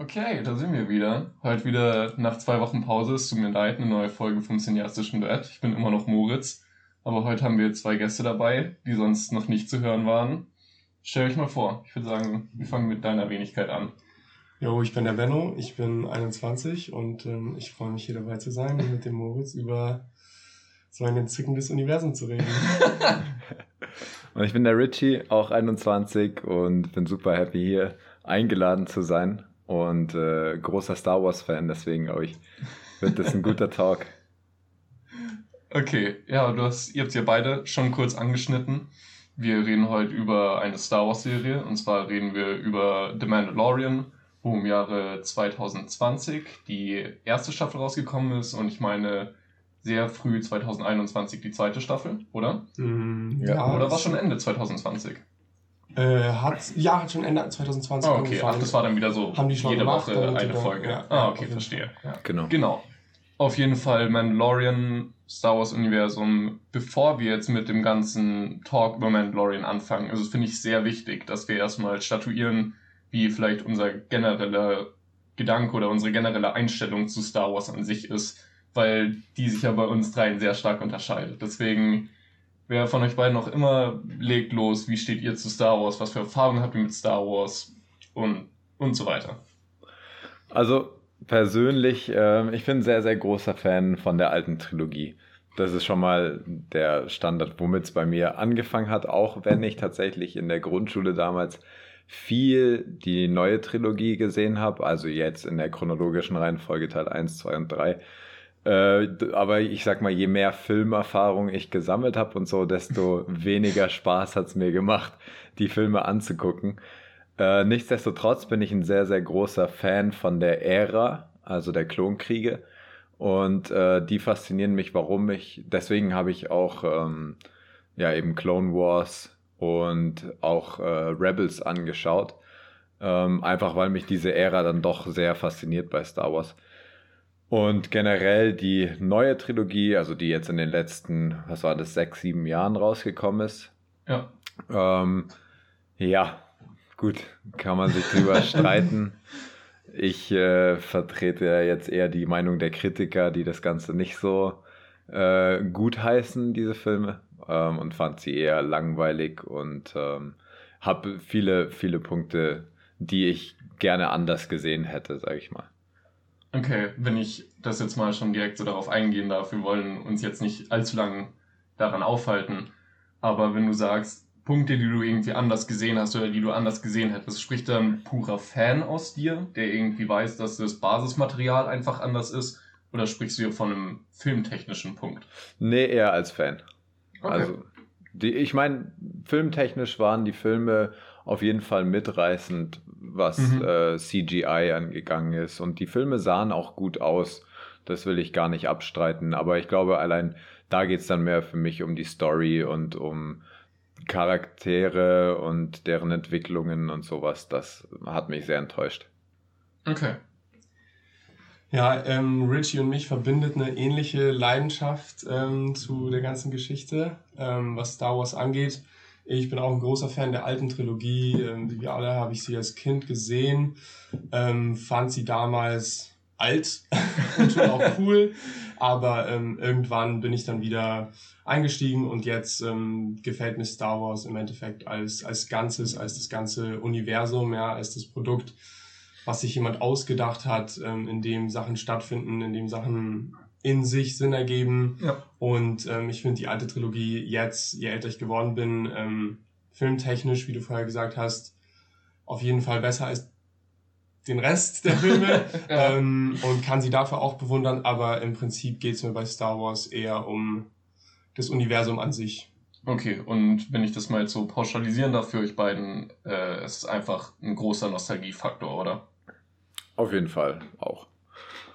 Okay, da sind wir wieder. Heute wieder nach zwei Wochen Pause. Es tut mir leid, eine neue Folge vom Cineastischen Duett. Ich bin immer noch Moritz. Aber heute haben wir zwei Gäste dabei, die sonst noch nicht zu hören waren. Stell euch mal vor. Ich würde sagen, wir fangen mit deiner Wenigkeit an. Jo, ich bin der Benno, ich bin 21 und ähm, ich freue mich hier dabei zu sein und mit dem Moritz über so ein entzückendes Universum zu reden. und ich bin der Richie, auch 21 und bin super happy hier eingeladen zu sein und äh, großer Star Wars-Fan, deswegen glaube ich, wird das ein guter Talk. Okay, ja, du hast, ihr habt ja beide schon kurz angeschnitten. Wir reden heute über eine Star Wars-Serie und zwar reden wir über The Mandalorian, wo im Jahre 2020 die erste Staffel rausgekommen ist und ich meine sehr früh 2021 die zweite Staffel, oder? Mm, ja. Oder war schon Ende 2020? Äh, hat, ja, hat schon Ende 2020 oh, okay. angefangen. Ach, das war dann wieder so Haben die schon jede gemacht, Woche eine Folge. Ja, ah, okay, verstehe. Ja. Genau. Genau. Auf jeden Fall Mandalorian, Star Wars Universum. Bevor wir jetzt mit dem ganzen Talk über Mandalorian anfangen, also finde ich sehr wichtig, dass wir erstmal statuieren, wie vielleicht unser genereller Gedanke oder unsere generelle Einstellung zu Star Wars an sich ist, weil die sich ja bei uns dreien sehr stark unterscheidet. Deswegen Wer von euch beiden noch immer legt los, wie steht ihr zu Star Wars, was für Erfahrungen habt ihr mit Star Wars und, und so weiter. Also persönlich, äh, ich bin sehr, sehr großer Fan von der alten Trilogie. Das ist schon mal der Standard, womit es bei mir angefangen hat, auch wenn ich tatsächlich in der Grundschule damals viel die neue Trilogie gesehen habe, also jetzt in der chronologischen Reihenfolge Teil 1, 2 und 3 äh, aber ich sag mal, je mehr Filmerfahrung ich gesammelt habe und so, desto weniger Spaß hat es mir gemacht, die Filme anzugucken. Äh, nichtsdestotrotz bin ich ein sehr, sehr großer Fan von der Ära, also der Klonkriege. Und äh, die faszinieren mich, warum ich, deswegen habe ich auch ähm, ja eben Clone Wars und auch äh, Rebels angeschaut. Ähm, einfach weil mich diese Ära dann doch sehr fasziniert bei Star Wars. Und generell die neue Trilogie, also die jetzt in den letzten, was war das, sechs, sieben Jahren rausgekommen ist. Ja. Ähm, ja, gut, kann man sich drüber streiten. Ich äh, vertrete jetzt eher die Meinung der Kritiker, die das Ganze nicht so äh, gut heißen, diese Filme, ähm, und fand sie eher langweilig und ähm, habe viele, viele Punkte, die ich gerne anders gesehen hätte, sage ich mal. Okay, wenn ich das jetzt mal schon direkt so darauf eingehen darf, wir wollen uns jetzt nicht allzu lang daran aufhalten, aber wenn du sagst, Punkte, die du irgendwie anders gesehen hast oder die du anders gesehen hättest, spricht dann purer Fan aus dir, der irgendwie weiß, dass das Basismaterial einfach anders ist, oder sprichst du hier von einem filmtechnischen Punkt? Nee, eher als Fan. Okay. Also, die, ich meine, filmtechnisch waren die Filme auf jeden Fall mitreißend, was mhm. äh, CGI angegangen ist. Und die Filme sahen auch gut aus. Das will ich gar nicht abstreiten. Aber ich glaube, allein da geht es dann mehr für mich um die Story und um Charaktere und deren Entwicklungen und sowas. Das hat mich sehr enttäuscht. Okay. Ja, ähm, Richie und mich verbindet eine ähnliche Leidenschaft ähm, zu der ganzen Geschichte, ähm, was Star Wars angeht. Ich bin auch ein großer Fan der alten Trilogie. Ähm, wie wir alle habe ich sie als Kind gesehen. Ähm, fand sie damals alt und schon auch cool. Aber ähm, irgendwann bin ich dann wieder eingestiegen und jetzt ähm, gefällt mir Star Wars im Endeffekt als, als Ganzes, als das ganze Universum, ja, als das Produkt, was sich jemand ausgedacht hat, ähm, in dem Sachen stattfinden, in dem Sachen in sich Sinn ergeben. Ja. Und ähm, ich finde die alte Trilogie jetzt, je älter ich geworden bin, ähm, filmtechnisch, wie du vorher gesagt hast, auf jeden Fall besser als den Rest der Filme ja. ähm, und kann sie dafür auch bewundern, aber im Prinzip geht es mir bei Star Wars eher um das Universum an sich. Okay, und wenn ich das mal jetzt so pauschalisieren darf für euch beiden, äh, es ist einfach ein großer Nostalgiefaktor, oder? Auf jeden Fall auch.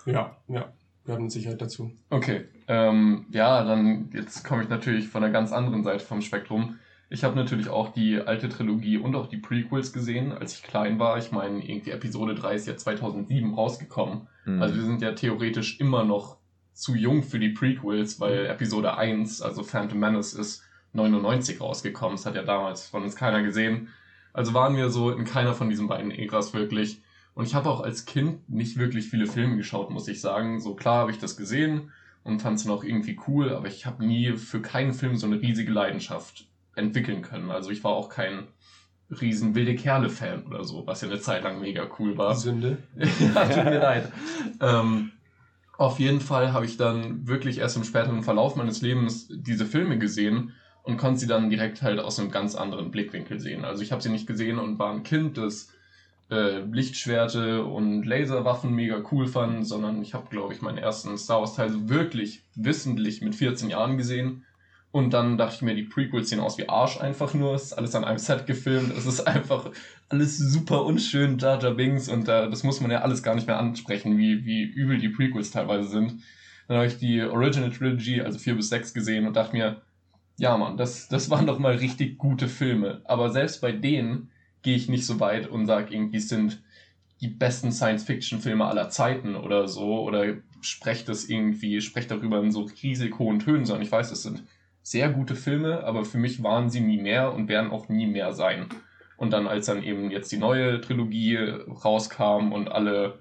Ja, ja gehört mit Sicherheit dazu. Okay, ähm, ja, dann jetzt komme ich natürlich von einer ganz anderen Seite vom Spektrum. Ich habe natürlich auch die alte Trilogie und auch die Prequels gesehen, als ich klein war. Ich meine, irgendwie Episode 3 ist ja 2007 rausgekommen. Mhm. Also wir sind ja theoretisch immer noch zu jung für die Prequels, weil Episode 1, also Phantom Menace, ist 99 rausgekommen. Das hat ja damals von uns keiner gesehen. Also waren wir so in keiner von diesen beiden Äras wirklich. Und ich habe auch als Kind nicht wirklich viele Filme geschaut, muss ich sagen. So klar habe ich das gesehen und fand es noch irgendwie cool, aber ich habe nie für keinen Film so eine riesige Leidenschaft entwickeln können. Also ich war auch kein riesen wilde Kerle-Fan oder so, was ja eine Zeit lang mega cool war. Sünde. ja, tut mir leid. Ähm, auf jeden Fall habe ich dann wirklich erst im späteren Verlauf meines Lebens diese Filme gesehen und konnte sie dann direkt halt aus einem ganz anderen Blickwinkel sehen. Also ich habe sie nicht gesehen und war ein Kind, das äh, Lichtschwerte und Laserwaffen mega cool fand, sondern ich habe, glaube ich, meinen ersten Star Wars Teil so wirklich wissentlich mit 14 Jahren gesehen und dann dachte ich mir, die Prequels sehen aus wie Arsch einfach nur. Es ist alles an einem Set gefilmt. Es ist einfach alles super unschön, Jar Jar Binks. Und äh, das muss man ja alles gar nicht mehr ansprechen, wie, wie übel die Prequels teilweise sind. Dann habe ich die Original Trilogy, also 4 bis 6 gesehen und dachte mir, ja Mann, das, das waren doch mal richtig gute Filme. Aber selbst bei denen gehe ich nicht so weit und sage irgendwie, es sind die besten Science-Fiction-Filme aller Zeiten oder so. Oder spreche das irgendwie, spreche darüber in so riesig hohen Tönen, sondern ich weiß, es sind sehr gute Filme, aber für mich waren sie nie mehr und werden auch nie mehr sein. Und dann, als dann eben jetzt die neue Trilogie rauskam und alle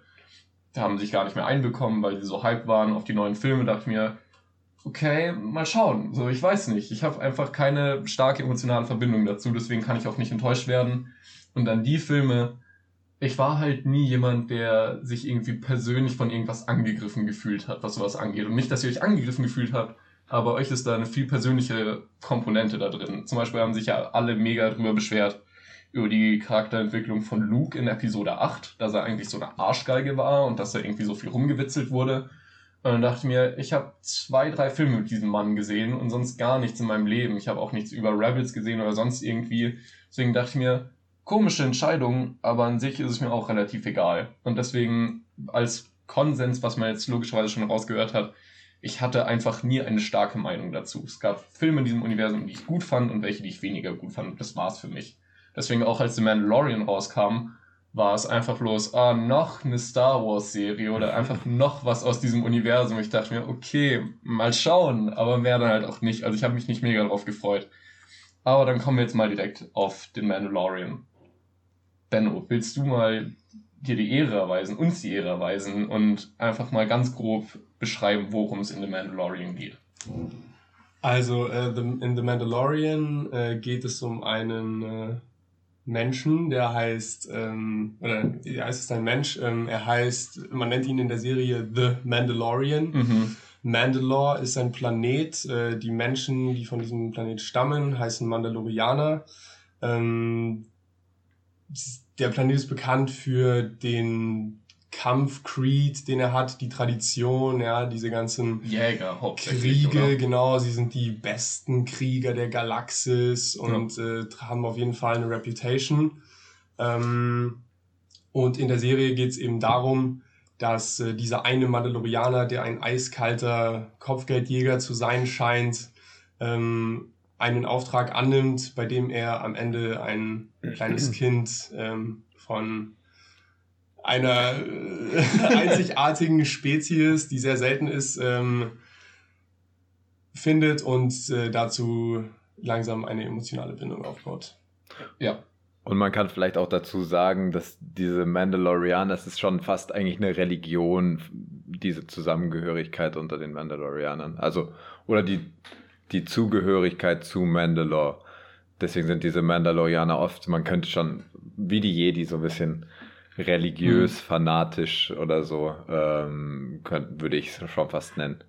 haben sich gar nicht mehr einbekommen, weil sie so hype waren auf die neuen Filme, dachte ich mir, okay, mal schauen. So, ich weiß nicht. Ich habe einfach keine starke emotionale Verbindung dazu, deswegen kann ich auch nicht enttäuscht werden. Und dann die Filme, ich war halt nie jemand, der sich irgendwie persönlich von irgendwas angegriffen gefühlt hat, was sowas angeht. Und nicht, dass ihr euch angegriffen gefühlt habt, aber euch ist da eine viel persönliche Komponente da drin. Zum Beispiel haben sich ja alle mega drüber beschwert, über die Charakterentwicklung von Luke in Episode 8, dass er eigentlich so eine Arschgeige war und dass er irgendwie so viel rumgewitzelt wurde. Und dann dachte ich mir, ich habe zwei, drei Filme mit diesem Mann gesehen und sonst gar nichts in meinem Leben. Ich habe auch nichts über Rebels gesehen oder sonst irgendwie. Deswegen dachte ich mir, komische Entscheidung, aber an sich ist es mir auch relativ egal. Und deswegen als Konsens, was man jetzt logischerweise schon rausgehört hat, ich hatte einfach nie eine starke Meinung dazu. Es gab Filme in diesem Universum, die ich gut fand und welche, die ich weniger gut fand. Das war's für mich. Deswegen auch als The Mandalorian rauskam, war es einfach bloß, ah, noch eine Star Wars Serie oder einfach noch was aus diesem Universum. Ich dachte mir, okay, mal schauen, aber mehr dann halt auch nicht. Also ich habe mich nicht mega darauf gefreut. Aber dann kommen wir jetzt mal direkt auf den Mandalorian. Benno, willst du mal dir die Ehre erweisen, uns die Ehre erweisen und einfach mal ganz grob beschreiben, worum es in The Mandalorian geht. Also äh, in The Mandalorian äh, geht es um einen äh, Menschen, der heißt, ähm, oder ja, es ist ein Mensch, ähm, er heißt, man nennt ihn in der Serie The Mandalorian. Mhm. Mandalore ist ein Planet, äh, die Menschen, die von diesem Planet stammen, heißen Mandalorianer. Ähm, der Planet ist bekannt für den Kampfcreed, den er hat, die Tradition, ja, diese ganzen Jäger, Kriege, oder? genau, sie sind die besten Krieger der Galaxis und ja. äh, haben auf jeden Fall eine Reputation. Ähm, und in der Serie geht es eben darum, dass äh, dieser eine Mandalorianer, der ein eiskalter Kopfgeldjäger zu sein scheint, ähm, einen Auftrag annimmt, bei dem er am Ende ein kleines Kind ähm, von einer äh, einzigartigen Spezies, die sehr selten ist, ähm, findet und äh, dazu langsam eine emotionale Bindung aufbaut. Ja. Und man kann vielleicht auch dazu sagen, dass diese Mandalorianer, das ist schon fast eigentlich eine Religion, diese Zusammengehörigkeit unter den Mandalorianern. Also, oder die die Zugehörigkeit zu Mandalore. Deswegen sind diese Mandalorianer oft, man könnte schon, wie die Jedi, so ein bisschen religiös, mhm. fanatisch oder so, ähm, könnt, würde ich es schon fast nennen.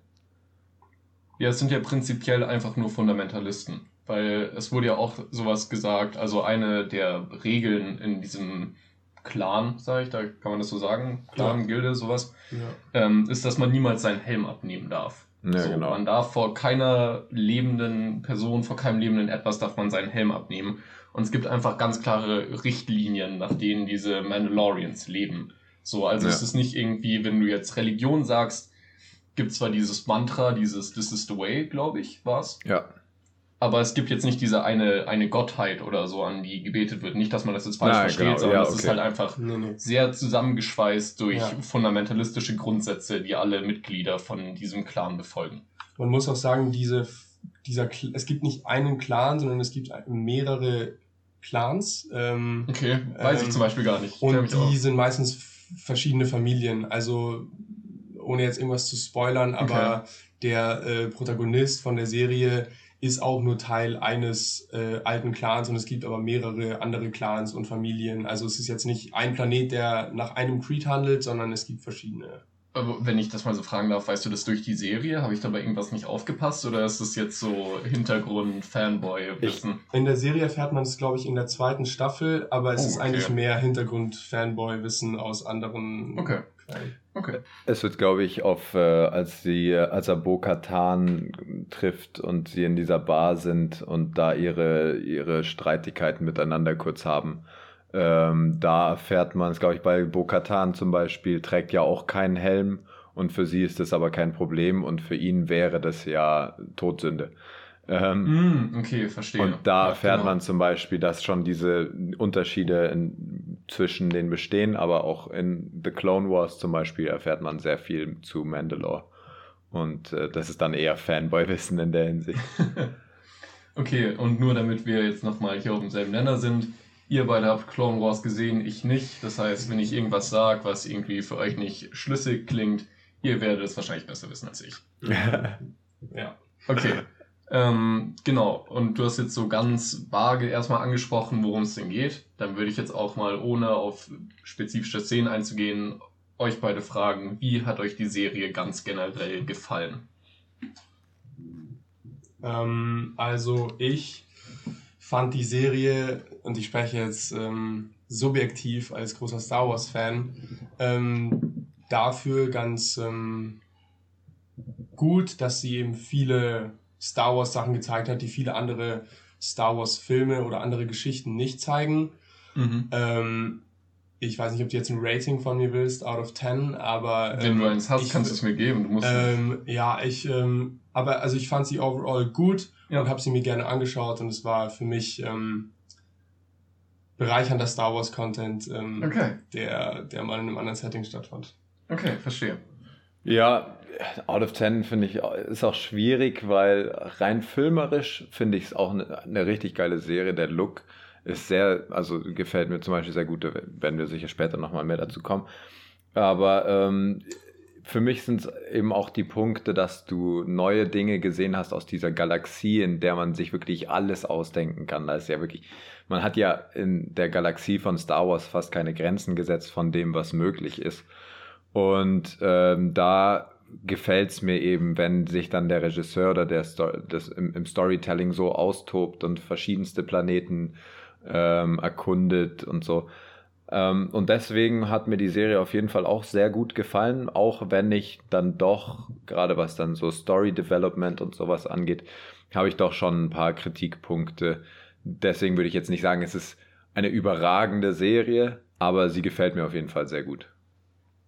Ja, es sind ja prinzipiell einfach nur Fundamentalisten, weil es wurde ja auch sowas gesagt, also eine der Regeln in diesem Clan, sage ich, da kann man das so sagen, Clan, ja. Gilde, sowas, ja. ähm, ist, dass man niemals seinen Helm abnehmen darf. Ja, so, genau. Man darf vor keiner lebenden Person, vor keinem lebenden etwas darf man seinen Helm abnehmen. Und es gibt einfach ganz klare Richtlinien, nach denen diese Mandalorians leben. So, also ja. es ist nicht irgendwie, wenn du jetzt Religion sagst, gibt zwar dieses Mantra, dieses This is the way, glaube ich, war's. Ja aber es gibt jetzt nicht diese eine, eine Gottheit oder so, an die gebetet wird. Nicht, dass man das jetzt falsch Nein, versteht, genau. sondern ja, es ist halt einfach nee, nee. sehr zusammengeschweißt durch ja. fundamentalistische Grundsätze, die alle Mitglieder von diesem Clan befolgen. Man muss auch sagen, diese, dieser, es gibt nicht einen Clan, sondern es gibt mehrere Clans. Ähm, okay, weiß ähm, ich zum Beispiel gar nicht. Und die sind meistens verschiedene Familien. Also ohne jetzt irgendwas zu spoilern, aber okay. der äh, Protagonist von der Serie ist auch nur Teil eines äh, alten Clans und es gibt aber mehrere andere Clans und Familien. Also es ist jetzt nicht ein Planet, der nach einem Creed handelt, sondern es gibt verschiedene. Aber wenn ich das mal so fragen darf, weißt du das durch die Serie? Habe ich dabei irgendwas nicht aufgepasst oder ist das jetzt so Hintergrund-Fanboy-Wissen? In der Serie erfährt man es, glaube ich, in der zweiten Staffel, aber es oh, ist okay. eigentlich mehr Hintergrund-Fanboy-Wissen aus anderen okay. Quellen. Okay. Es wird, glaube ich, auf, äh, als sie, als er Bo-Katan trifft und sie in dieser Bar sind und da ihre, ihre Streitigkeiten miteinander kurz haben, ähm, da erfährt man es, glaube ich, bei Bo-Katan zum Beispiel, trägt ja auch keinen Helm und für sie ist das aber kein Problem und für ihn wäre das ja Todsünde. Ähm, mm, okay, verstehe. Und da erfährt genau. man zum Beispiel, dass schon diese Unterschiede in, zwischen den bestehen, aber auch in The Clone Wars zum Beispiel erfährt man sehr viel zu Mandalore. Und äh, das ist dann eher Fanboy-Wissen in der Hinsicht. okay, und nur damit wir jetzt nochmal hier auf demselben Nenner sind, Ihr beide habt Clone Wars gesehen, ich nicht. Das heißt, wenn ich irgendwas sage, was irgendwie für euch nicht schlüssig klingt, ihr werdet es wahrscheinlich besser wissen als ich. ja. Okay. Ähm, genau. Und du hast jetzt so ganz vage erstmal angesprochen, worum es denn geht. Dann würde ich jetzt auch mal, ohne auf spezifische Szenen einzugehen, euch beide fragen, wie hat euch die Serie ganz generell gefallen? Ähm, also ich fand die Serie, und ich spreche jetzt ähm, subjektiv als großer Star Wars-Fan, ähm, dafür ganz ähm, gut, dass sie eben viele Star Wars Sachen gezeigt hat, die viele andere Star Wars Filme oder andere Geschichten nicht zeigen. Mhm. Ähm, ich weiß nicht, ob du jetzt ein Rating von mir willst, out of 10, aber. Wenn ähm, du eins hast, ich, kannst du es mir geben. Du musst ähm, ja, ich, ähm, aber also ich fand sie overall gut ja. und habe sie mir gerne angeschaut und es war für mich ähm, bereichernder Star Wars Content, ähm, okay. der, der mal in einem anderen Setting stattfand. Okay, verstehe. Ja, out of 10 finde ich ist auch schwierig, weil rein filmerisch finde ich es auch eine, eine richtig geile Serie. Der Look ist sehr, also gefällt mir zum Beispiel sehr gut, wenn wir sicher später nochmal mehr dazu kommen. Aber ähm, für mich sind es eben auch die Punkte, dass du neue Dinge gesehen hast aus dieser Galaxie, in der man sich wirklich alles ausdenken kann. Da ist ja wirklich, man hat ja in der Galaxie von Star Wars fast keine Grenzen gesetzt von dem, was möglich ist. Und ähm, da gefällt es mir eben, wenn sich dann der Regisseur oder der Sto das im, im, Storytelling so austobt und verschiedenste Planeten ähm, erkundet und so. Ähm, und deswegen hat mir die Serie auf jeden Fall auch sehr gut gefallen, auch wenn ich dann doch, gerade was dann so Story Development und sowas angeht, habe ich doch schon ein paar Kritikpunkte. Deswegen würde ich jetzt nicht sagen, es ist eine überragende Serie, aber sie gefällt mir auf jeden Fall sehr gut.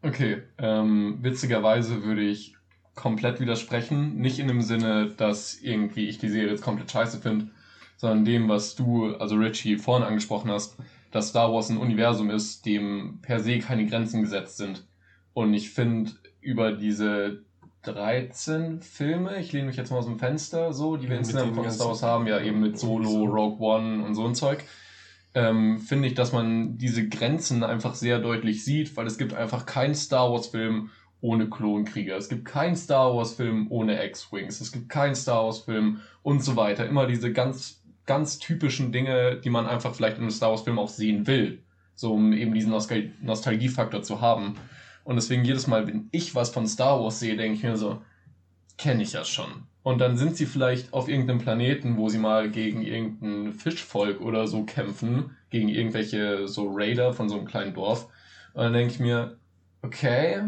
Okay, ähm, witzigerweise würde ich komplett widersprechen. Nicht in dem Sinne, dass irgendwie ich die Serie jetzt komplett scheiße finde, sondern dem, was du, also Richie, vorhin angesprochen hast dass Star Wars ein Universum ist, dem per se keine Grenzen gesetzt sind. Und ich finde, über diese 13 Filme, ich lehne mich jetzt mal aus dem Fenster, so, die wir insgesamt von Star Wars haben, ja eben mit Solo, Rogue One und so ein Zeug, ähm, finde ich, dass man diese Grenzen einfach sehr deutlich sieht, weil es gibt einfach keinen Star Wars Film ohne Klonkrieger. Es gibt keinen Star Wars Film ohne X-Wings. Es gibt keinen Star Wars Film und so weiter. Immer diese ganz ganz typischen Dinge, die man einfach vielleicht in einem Star Wars-Film auch sehen will. So, um eben diesen Nostal Nostalgiefaktor zu haben. Und deswegen jedes Mal, wenn ich was von Star Wars sehe, denke ich mir so, kenne ich das schon. Und dann sind sie vielleicht auf irgendeinem Planeten, wo sie mal gegen irgendein Fischvolk oder so kämpfen, gegen irgendwelche so Raider von so einem kleinen Dorf. Und dann denke ich mir, okay,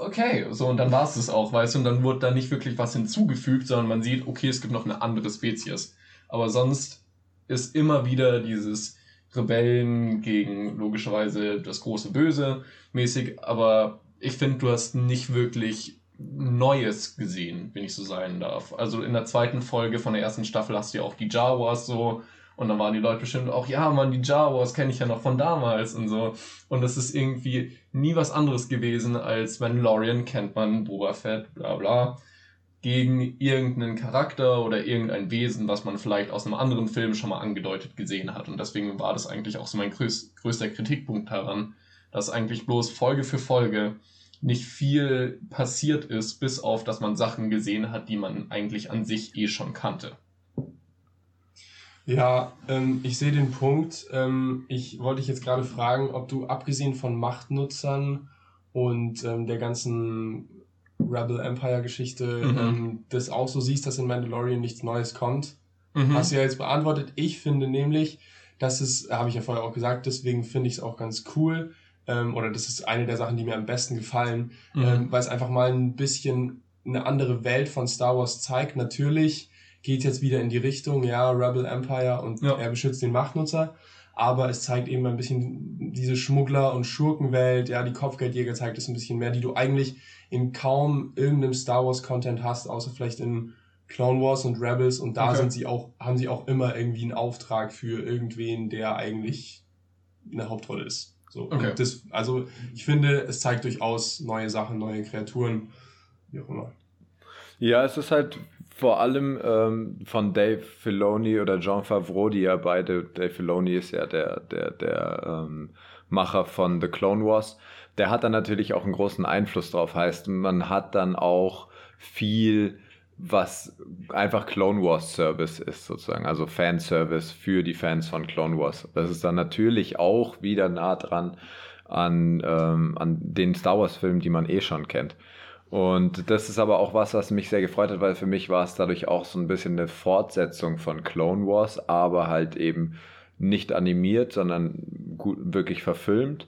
okay, so und dann war es das auch, weißt du, und dann wurde da nicht wirklich was hinzugefügt, sondern man sieht, okay, es gibt noch eine andere Spezies. Aber sonst ist immer wieder dieses Rebellen gegen logischerweise das große Böse mäßig. Aber ich finde, du hast nicht wirklich Neues gesehen, wenn ich so sein darf. Also in der zweiten Folge von der ersten Staffel hast du ja auch die Jawas so. Und dann waren die Leute bestimmt auch, ja, man, die Jawas kenne ich ja noch von damals und so. Und das ist irgendwie nie was anderes gewesen als Mandalorian kennt man, Boba Fett, bla bla gegen irgendeinen Charakter oder irgendein Wesen, was man vielleicht aus einem anderen Film schon mal angedeutet gesehen hat. Und deswegen war das eigentlich auch so mein größ größter Kritikpunkt daran, dass eigentlich bloß Folge für Folge nicht viel passiert ist, bis auf, dass man Sachen gesehen hat, die man eigentlich an sich eh schon kannte. Ja, ähm, ich sehe den Punkt. Ähm, ich wollte dich jetzt gerade fragen, ob du abgesehen von Machtnutzern und ähm, der ganzen Rebel Empire Geschichte mhm. ähm, das auch so siehst, dass in Mandalorian nichts Neues kommt. Mhm. Hast du ja jetzt beantwortet. Ich finde nämlich, dass es, habe ich ja vorher auch gesagt, deswegen finde ich es auch ganz cool, ähm, oder das ist eine der Sachen, die mir am besten gefallen, mhm. ähm, weil es einfach mal ein bisschen eine andere Welt von Star Wars zeigt. Natürlich geht jetzt wieder in die Richtung, ja, Rebel Empire und ja. er beschützt den Machtnutzer, aber es zeigt eben ein bisschen diese Schmuggler- und Schurkenwelt, ja, die Kopfgeldjäger zeigt es ein bisschen mehr, die du eigentlich in kaum irgendeinem Star Wars Content hast, außer vielleicht in Clone Wars und Rebels und da okay. sind sie auch, haben sie auch immer irgendwie einen Auftrag für irgendwen, der eigentlich eine Hauptrolle ist. So, okay. das, also ich finde, es zeigt durchaus neue Sachen, neue Kreaturen, wie auch immer. Ja, es ist halt vor allem ähm, von Dave Filoni oder John Favreau, die ja beide, Dave Filoni ist ja der, der, der ähm, Macher von The Clone Wars, der hat dann natürlich auch einen großen Einfluss drauf. Heißt, man hat dann auch viel, was einfach Clone Wars Service ist, sozusagen, also Fanservice für die Fans von Clone Wars. Das ist dann natürlich auch wieder nah dran an, ähm, an den Star Wars-Filmen, die man eh schon kennt. Und das ist aber auch was, was mich sehr gefreut hat, weil für mich war es dadurch auch so ein bisschen eine Fortsetzung von Clone Wars, aber halt eben nicht animiert, sondern gut, wirklich verfilmt.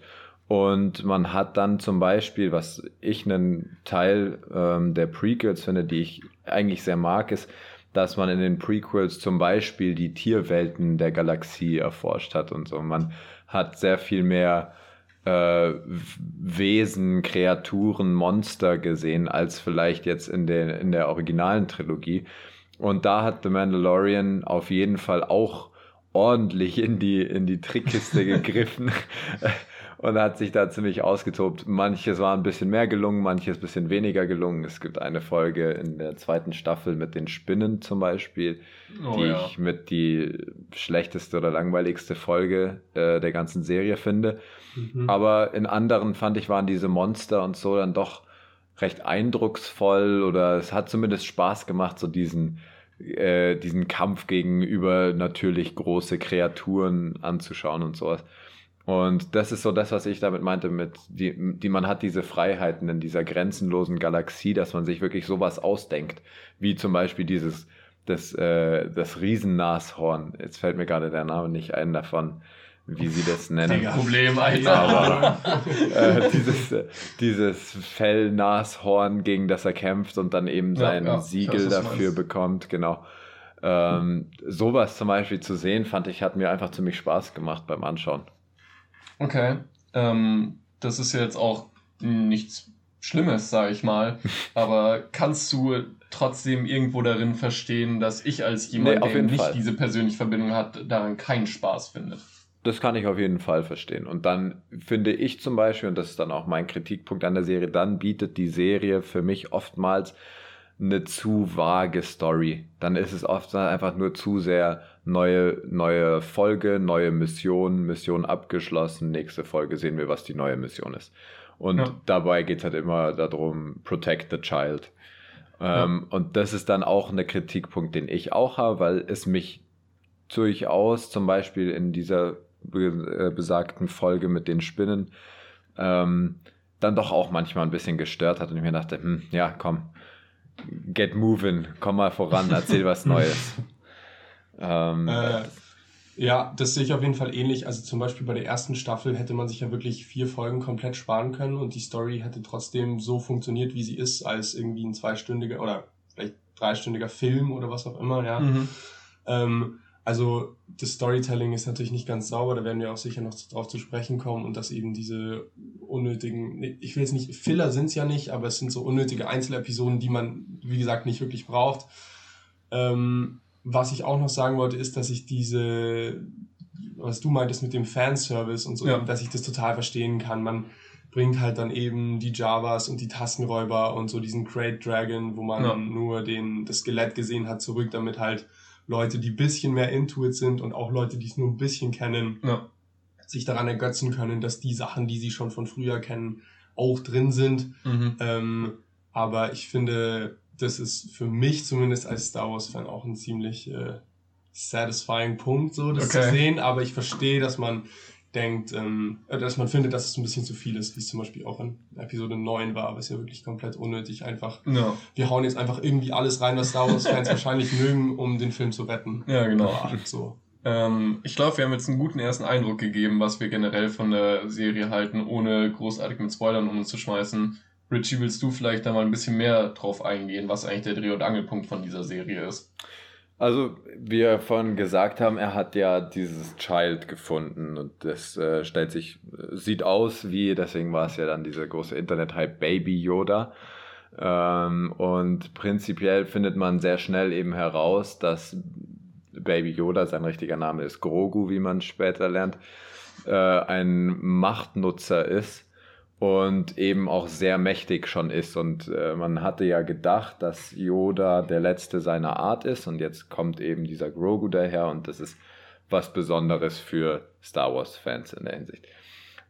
Und man hat dann zum Beispiel, was ich einen Teil ähm, der Prequels finde, die ich eigentlich sehr mag, ist, dass man in den Prequels zum Beispiel die Tierwelten der Galaxie erforscht hat und so. Man hat sehr viel mehr äh, Wesen, Kreaturen, Monster gesehen, als vielleicht jetzt in der, in der originalen Trilogie. Und da hat The Mandalorian auf jeden Fall auch ordentlich in die, in die Trickkiste gegriffen und hat sich da ziemlich ausgetobt. Manches war ein bisschen mehr gelungen, manches ein bisschen weniger gelungen. Es gibt eine Folge in der zweiten Staffel mit den Spinnen zum Beispiel, oh, die ja. ich mit die schlechteste oder langweiligste Folge äh, der ganzen Serie finde. Mhm. Aber in anderen fand ich, waren diese Monster und so dann doch recht eindrucksvoll oder es hat zumindest Spaß gemacht, so diesen, äh, diesen Kampf gegenüber natürlich große Kreaturen anzuschauen und sowas. Und das ist so das, was ich damit meinte, mit die, die man hat diese Freiheiten in dieser grenzenlosen Galaxie, dass man sich wirklich sowas ausdenkt, wie zum Beispiel dieses das, äh, das Riesennashorn. Jetzt fällt mir gerade der Name nicht ein davon, wie sie das nennen. Kein Problem, Alter. Aber äh, dieses, dieses Fellnashorn, gegen das er kämpft und dann eben sein ja, ja, Siegel weiß, dafür bekommt, genau. Ähm, sowas zum Beispiel zu sehen, fand ich, hat mir einfach ziemlich Spaß gemacht beim Anschauen. Okay. Ähm, das ist jetzt auch nichts Schlimmes, sage ich mal. Aber kannst du trotzdem irgendwo darin verstehen, dass ich als jemand, nee, der nicht Fall. diese persönliche Verbindung hat, daran keinen Spaß findet? Das kann ich auf jeden Fall verstehen. Und dann finde ich zum Beispiel, und das ist dann auch mein Kritikpunkt an der Serie, dann bietet die Serie für mich oftmals eine zu vage Story. Dann ist es oft einfach nur zu sehr neue, neue Folge, neue Mission, Mission abgeschlossen, nächste Folge sehen wir, was die neue Mission ist. Und ja. dabei geht es halt immer darum, protect the child. Ähm, ja. Und das ist dann auch ein Kritikpunkt, den ich auch habe, weil es mich durchaus zum Beispiel in dieser äh, besagten Folge mit den Spinnen ähm, dann doch auch manchmal ein bisschen gestört hat und ich mir dachte, hm, ja, komm, get moving, komm mal voran, erzähl was Neues. ähm, äh, ja, das sehe ich auf jeden Fall ähnlich. Also zum Beispiel bei der ersten Staffel hätte man sich ja wirklich vier Folgen komplett sparen können und die Story hätte trotzdem so funktioniert, wie sie ist, als irgendwie ein zweistündiger oder vielleicht dreistündiger Film oder was auch immer, ja. Mhm. Ähm, also das Storytelling ist natürlich nicht ganz sauber, da werden wir auch sicher noch drauf zu sprechen kommen und dass eben diese unnötigen, ich will jetzt nicht, Filler sind es ja nicht, aber es sind so unnötige Einzelepisoden, die man, wie gesagt, nicht wirklich braucht. Ähm, was ich auch noch sagen wollte, ist, dass ich diese, was du meintest mit dem Fanservice und so, ja. dass ich das total verstehen kann. Man bringt halt dann eben die Javas und die Tastenräuber und so diesen Crate Dragon, wo man ja. nur den, das Skelett gesehen hat, zurück, damit halt Leute, die bisschen mehr Intuit sind und auch Leute, die es nur ein bisschen kennen, ja. sich daran ergötzen können, dass die Sachen, die sie schon von früher kennen, auch drin sind. Mhm. Ähm, aber ich finde, das ist für mich zumindest als Star Wars-Fan auch ein ziemlich äh, satisfying Punkt, so das okay. zu sehen. Aber ich verstehe, dass man denkt, ähm, äh, dass man findet, dass es ein bisschen zu viel ist, wie es zum Beispiel auch in Episode 9 war, aber es ja wirklich komplett unnötig einfach. Ja. Wir hauen jetzt einfach irgendwie alles rein, was Star Wars-Fans wahrscheinlich mögen, um den Film zu retten. Ja, genau. so. Ähm, ich glaube, wir haben jetzt einen guten ersten Eindruck gegeben, was wir generell von der Serie halten, ohne großartig mit Spoilern um uns zu schmeißen. Richie, willst du vielleicht da mal ein bisschen mehr drauf eingehen, was eigentlich der Dreh- und Angelpunkt von dieser Serie ist? Also, wie wir vorhin gesagt haben, er hat ja dieses Child gefunden und das äh, stellt sich, sieht aus wie, deswegen war es ja dann dieser große Internet-Hype Baby Yoda. Ähm, und prinzipiell findet man sehr schnell eben heraus, dass Baby Yoda, sein richtiger Name ist Grogu, wie man später lernt, äh, ein Machtnutzer ist und eben auch sehr mächtig schon ist. Und äh, man hatte ja gedacht, dass Yoda der letzte seiner Art ist und jetzt kommt eben dieser Grogu daher und das ist was Besonderes für Star Wars-Fans in der Hinsicht.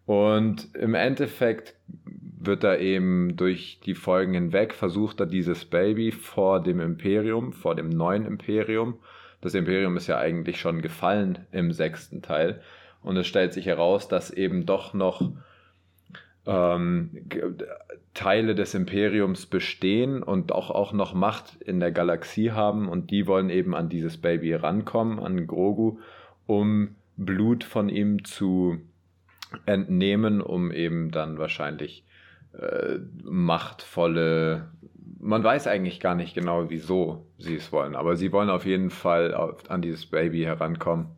Und im Endeffekt wird er eben durch die Folgen hinweg versucht er dieses Baby vor dem Imperium, vor dem neuen Imperium. Das Imperium ist ja eigentlich schon gefallen im sechsten Teil. Und es stellt sich heraus, dass eben doch noch ähm, Teile des Imperiums bestehen und auch, auch noch Macht in der Galaxie haben und die wollen eben an dieses Baby rankommen, an Grogu, um Blut von ihm zu entnehmen, um eben dann wahrscheinlich äh, machtvolle, man weiß eigentlich gar nicht genau, wieso sie es wollen, aber sie wollen auf jeden Fall auf, an dieses Baby herankommen.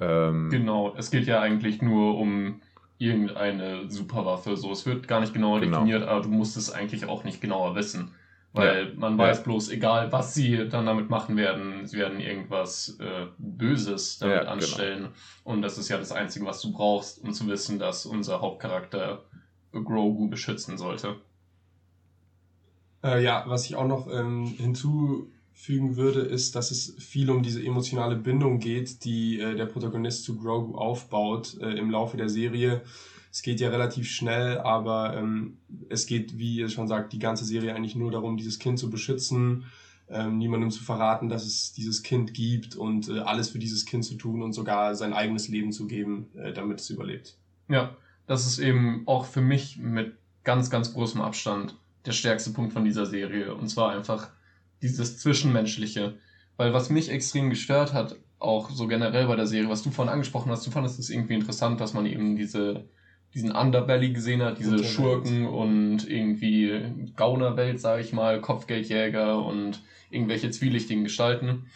Ähm, genau, es geht ja eigentlich nur um irgendeine Superwaffe. So, es wird gar nicht genauer genau. definiert, aber du musst es eigentlich auch nicht genauer wissen. Weil ja. man weiß ja. bloß, egal was sie dann damit machen werden, sie werden irgendwas äh, Böses damit ja, genau. anstellen. Genau. Und das ist ja das Einzige, was du brauchst, um zu wissen, dass unser Hauptcharakter Grogu beschützen sollte. Äh, ja, was ich auch noch ähm, hinzu fügen würde, ist, dass es viel um diese emotionale Bindung geht, die äh, der Protagonist zu Grogu aufbaut äh, im Laufe der Serie. Es geht ja relativ schnell, aber ähm, es geht, wie ihr schon sagt, die ganze Serie eigentlich nur darum, dieses Kind zu beschützen, ähm, niemandem zu verraten, dass es dieses Kind gibt und äh, alles für dieses Kind zu tun und sogar sein eigenes Leben zu geben, äh, damit es überlebt. Ja, das ist eben auch für mich mit ganz, ganz großem Abstand der stärkste Punkt von dieser Serie. Und zwar einfach dieses Zwischenmenschliche. Weil was mich extrem gestört hat, auch so generell bei der Serie, was du vorhin angesprochen hast, du fandest es irgendwie interessant, dass man eben diese, diesen Underbelly gesehen hat, diese Schurken und irgendwie Gaunerwelt, sage ich mal, Kopfgeldjäger und irgendwelche zwielichtigen Gestalten.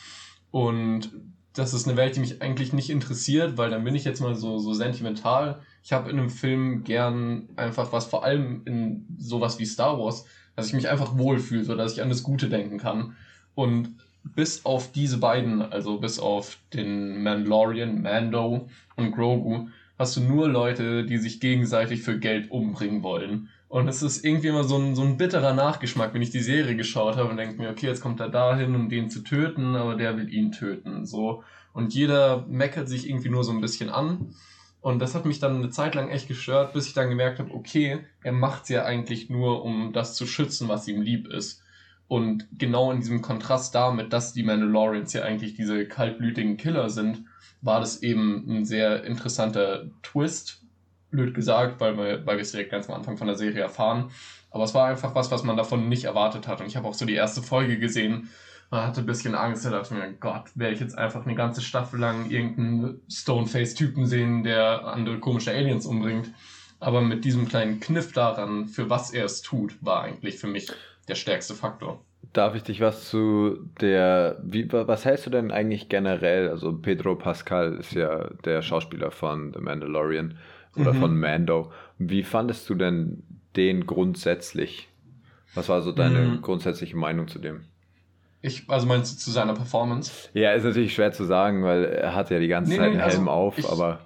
Und das ist eine Welt, die mich eigentlich nicht interessiert, weil dann bin ich jetzt mal so, so sentimental. Ich habe in einem Film gern einfach was, vor allem in sowas wie Star Wars, dass ich mich einfach wohlfühle, so dass ich an das Gute denken kann. Und bis auf diese beiden, also bis auf den Mandalorian, Mando und Grogu, hast du nur Leute, die sich gegenseitig für Geld umbringen wollen. Und es ist irgendwie immer so ein, so ein bitterer Nachgeschmack, wenn ich die Serie geschaut habe und denke mir, okay, jetzt kommt er dahin, um den zu töten, aber der will ihn töten. So. Und jeder meckert sich irgendwie nur so ein bisschen an. Und das hat mich dann eine Zeit lang echt gestört, bis ich dann gemerkt habe, okay, er macht's ja eigentlich nur, um das zu schützen, was ihm lieb ist. Und genau in diesem Kontrast damit, dass die Mandalorians ja eigentlich diese kaltblütigen Killer sind, war das eben ein sehr interessanter Twist. Blöd gesagt, weil wir, weil es direkt ganz am Anfang von der Serie erfahren. Aber es war einfach was, was man davon nicht erwartet hat. Und ich habe auch so die erste Folge gesehen man hatte ein bisschen Angst, da dachte mir, Gott, werde ich jetzt einfach eine ganze Staffel lang irgendeinen Stoneface-Typen sehen, der andere komische Aliens umbringt. Aber mit diesem kleinen Kniff daran, für was er es tut, war eigentlich für mich der stärkste Faktor. Darf ich dich was zu der, wie, was hältst du denn eigentlich generell? Also Pedro Pascal ist ja der Schauspieler von The Mandalorian oder mhm. von Mando. Wie fandest du denn den grundsätzlich? Was war so deine mhm. grundsätzliche Meinung zu dem? Ich, also meinst du zu seiner Performance? Ja, ist natürlich schwer zu sagen, weil er hat ja die ganze nee, Zeit einen nee, Helm also auf, ich, aber.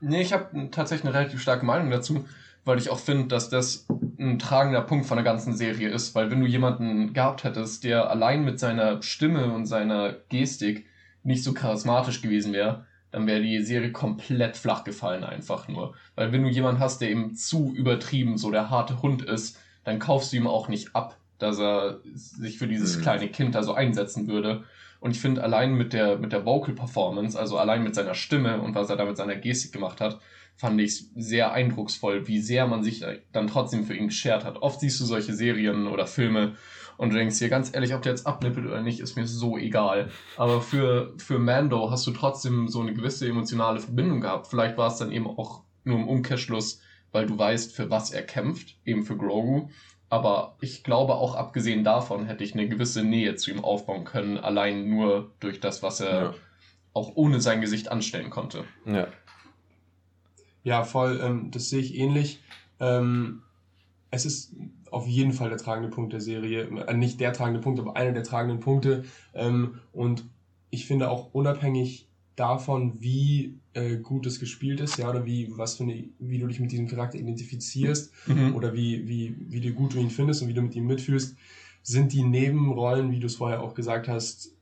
Nee, ich habe tatsächlich eine relativ starke Meinung dazu, weil ich auch finde, dass das ein tragender Punkt von der ganzen Serie ist, weil wenn du jemanden gehabt hättest, der allein mit seiner Stimme und seiner Gestik nicht so charismatisch gewesen wäre, dann wäre die Serie komplett flach gefallen einfach nur. Weil wenn du jemanden hast, der eben zu übertrieben so der harte Hund ist, dann kaufst du ihm auch nicht ab, dass er sich für dieses mhm. kleine Kind da so einsetzen würde. Und ich finde, allein mit der, mit der Vocal Performance, also allein mit seiner Stimme und was er da mit seiner Gestik gemacht hat, fand ich sehr eindrucksvoll, wie sehr man sich dann trotzdem für ihn geschert hat. Oft siehst du solche Serien oder Filme und du denkst dir ganz ehrlich, ob der jetzt abnippelt oder nicht, ist mir so egal. Aber für, für Mando hast du trotzdem so eine gewisse emotionale Verbindung gehabt. Vielleicht war es dann eben auch nur im Umkehrschluss, weil du weißt, für was er kämpft, eben für Grogu. Aber ich glaube, auch abgesehen davon hätte ich eine gewisse Nähe zu ihm aufbauen können, allein nur durch das, was er ja. auch ohne sein Gesicht anstellen konnte. Ja. Ja, voll, ähm, das sehe ich ähnlich. Ähm, es ist auf jeden Fall der tragende Punkt der Serie. Äh, nicht der tragende Punkt, aber einer der tragenden Punkte. Ähm, und ich finde auch unabhängig davon, wie äh, gut es gespielt ist, ja, oder wie, was für eine, wie du dich mit diesem Charakter identifizierst mhm. oder wie, wie, wie du gut du ihn findest und wie du mit ihm mitfühlst, sind die Nebenrollen, wie du es vorher auch gesagt hast,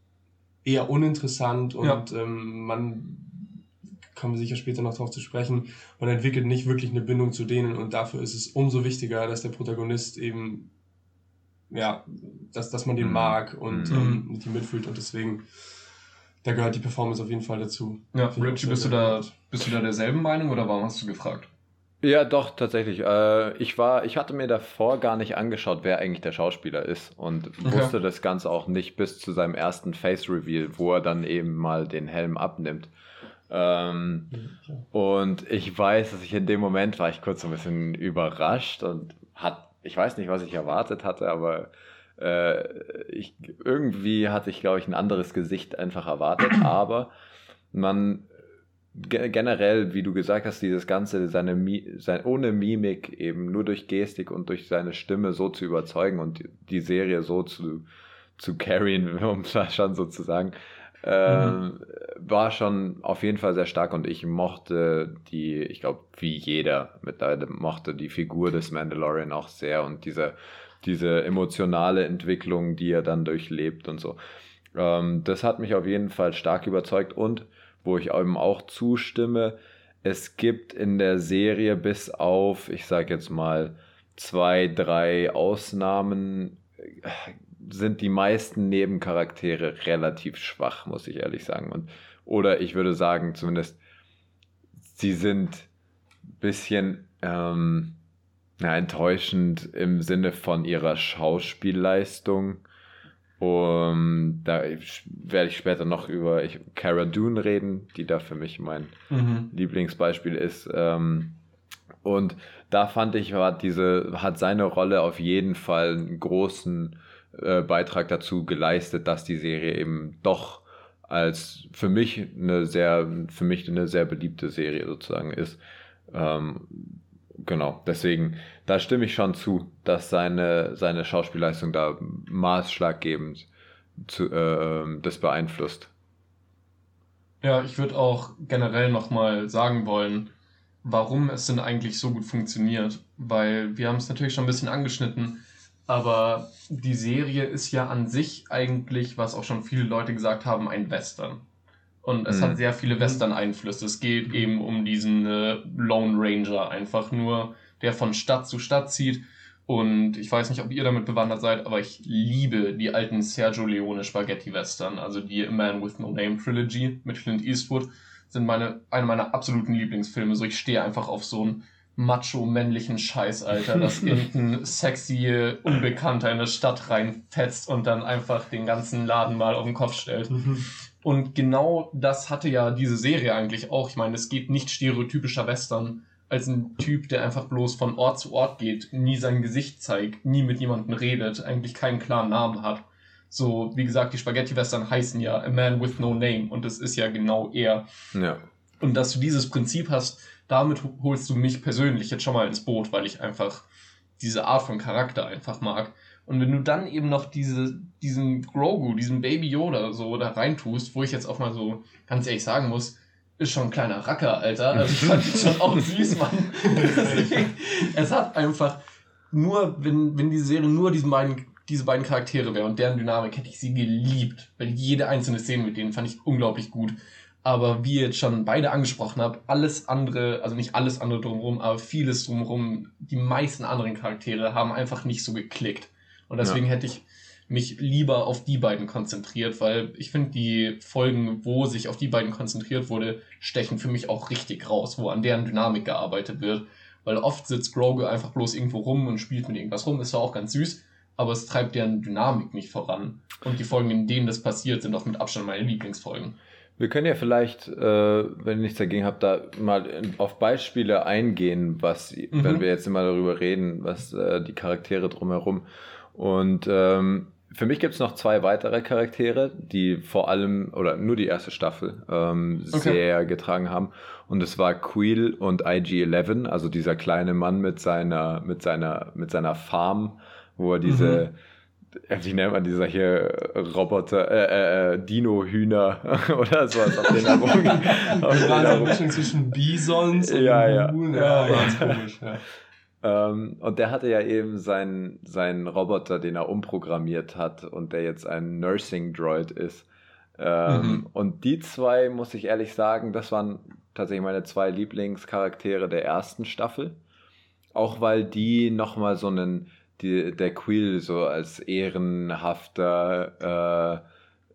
eher uninteressant und ja. ähm, man kommen wir sicher später noch darauf zu sprechen, man entwickelt nicht wirklich eine Bindung zu denen und dafür ist es umso wichtiger, dass der Protagonist eben, ja, dass, dass man den mhm. mag und mhm. ähm, mit ihm mitfühlt und deswegen, da gehört die Performance auf jeden Fall dazu. Ja, Richie, bist du, da, bist du da derselben Meinung oder warum hast du gefragt? Ja, doch, tatsächlich. Äh, ich war, ich hatte mir davor gar nicht angeschaut, wer eigentlich der Schauspieler ist und wusste das Ganze auch nicht bis zu seinem ersten Face Reveal, wo er dann eben mal den Helm abnimmt. Ähm, und ich weiß, dass ich in dem Moment war ich kurz so ein bisschen überrascht und hat, ich weiß nicht, was ich erwartet hatte, aber äh, ich, irgendwie hatte ich, glaube ich, ein anderes Gesicht einfach erwartet, aber man generell, wie du gesagt hast, dieses Ganze, seine sein, ohne Mimik eben nur durch Gestik und durch seine Stimme so zu überzeugen und die Serie so zu, zu carryen, um es schon sozusagen, ähm, mhm. war schon auf jeden Fall sehr stark und ich mochte die, ich glaube, wie jeder mittlerweile mochte die Figur des Mandalorian auch sehr und diese, diese emotionale Entwicklung, die er dann durchlebt und so. Ähm, das hat mich auf jeden Fall stark überzeugt und wo ich eben auch zustimme, es gibt in der Serie bis auf, ich sage jetzt mal, zwei, drei Ausnahmen sind die meisten Nebencharaktere relativ schwach, muss ich ehrlich sagen. Und, oder ich würde sagen, zumindest, sie sind ein bisschen ähm, na, enttäuschend im Sinne von ihrer Schauspielleistung. Um, da werde ich später noch über ich, Cara Dune reden, die da für mich mein mhm. Lieblingsbeispiel ist. Ähm, und da fand ich, hat diese, hat seine Rolle auf jeden Fall einen großen äh, Beitrag dazu geleistet, dass die Serie eben doch als für mich eine sehr, für mich eine sehr beliebte Serie sozusagen ist. Ähm, genau, deswegen, da stimme ich schon zu, dass seine, seine Schauspielleistung da maßschlaggebend zu, äh, das beeinflusst. Ja, ich würde auch generell nochmal sagen wollen, warum es denn eigentlich so gut funktioniert, weil wir haben es natürlich schon ein bisschen angeschnitten aber die Serie ist ja an sich eigentlich, was auch schon viele Leute gesagt haben, ein Western. Und es mhm. hat sehr viele Western-Einflüsse. Es geht eben um diesen äh, Lone Ranger einfach nur, der von Stadt zu Stadt zieht. Und ich weiß nicht, ob ihr damit bewandert seid, aber ich liebe die alten Sergio Leone Spaghetti-Western, also die A Man with No Name Trilogy mit Clint Eastwood, sind meine, eine meiner absoluten Lieblingsfilme. So, ich stehe einfach auf so ein macho-männlichen Scheiß, Alter, dass irgendein sexy Unbekannter in eine Stadt reinfetzt und dann einfach den ganzen Laden mal auf den Kopf stellt. Und genau das hatte ja diese Serie eigentlich auch. Ich meine, es geht nicht stereotypischer Western als ein Typ, der einfach bloß von Ort zu Ort geht, nie sein Gesicht zeigt, nie mit jemandem redet, eigentlich keinen klaren Namen hat. So, wie gesagt, die Spaghetti-Western heißen ja A Man with No Name und das ist ja genau er. Ja. Und dass du dieses Prinzip hast, damit holst du mich persönlich jetzt schon mal ins Boot, weil ich einfach diese Art von Charakter einfach mag. Und wenn du dann eben noch diese, diesen Grogu, diesen Baby Yoda so da reintust, wo ich jetzt auch mal so ganz ehrlich sagen muss, ist schon ein kleiner Racker, Alter. Also ich fand ihn schon auch süß, Mann. es hat einfach nur, wenn, wenn diese Serie nur diesen beiden, diese beiden Charaktere wäre und deren Dynamik, hätte ich sie geliebt. Weil jede einzelne Szene mit denen fand ich unglaublich gut. Aber wie ihr jetzt schon beide angesprochen habt, alles andere, also nicht alles andere drumherum, aber vieles drumherum, die meisten anderen Charaktere haben einfach nicht so geklickt. Und deswegen ja. hätte ich mich lieber auf die beiden konzentriert, weil ich finde, die Folgen, wo sich auf die beiden konzentriert wurde, stechen für mich auch richtig raus, wo an deren Dynamik gearbeitet wird. Weil oft sitzt Grogu einfach bloß irgendwo rum und spielt mit irgendwas rum, ist ja auch ganz süß, aber es treibt deren Dynamik nicht voran. Und die Folgen, in denen das passiert, sind auch mit Abstand meine Lieblingsfolgen. Wir können ja vielleicht, äh, wenn ihr nichts dagegen habt, da mal auf Beispiele eingehen, was, mhm. wenn wir jetzt immer darüber reden, was äh, die Charaktere drumherum. Und ähm, für mich gibt es noch zwei weitere Charaktere, die vor allem, oder nur die erste Staffel, ähm, okay. sehr getragen haben. Und es war Queel und IG-11, also dieser kleine Mann mit seiner, mit seiner, mit seiner Farm, wo er diese, mhm wie nennt man dieser hier Roboter, äh, äh, Dino-Hühner oder sowas auf den eine Mischung zwischen Bisons und ja, ja. Huhn. Ja, ja, ganz komisch, ja. Ähm, und der hatte ja eben seinen, seinen Roboter, den er umprogrammiert hat und der jetzt ein Nursing Droid ist. Ähm, mhm. Und die zwei, muss ich ehrlich sagen, das waren tatsächlich meine zwei Lieblingscharaktere der ersten Staffel. Auch weil die nochmal so einen die, der Quill so als ehrenhafter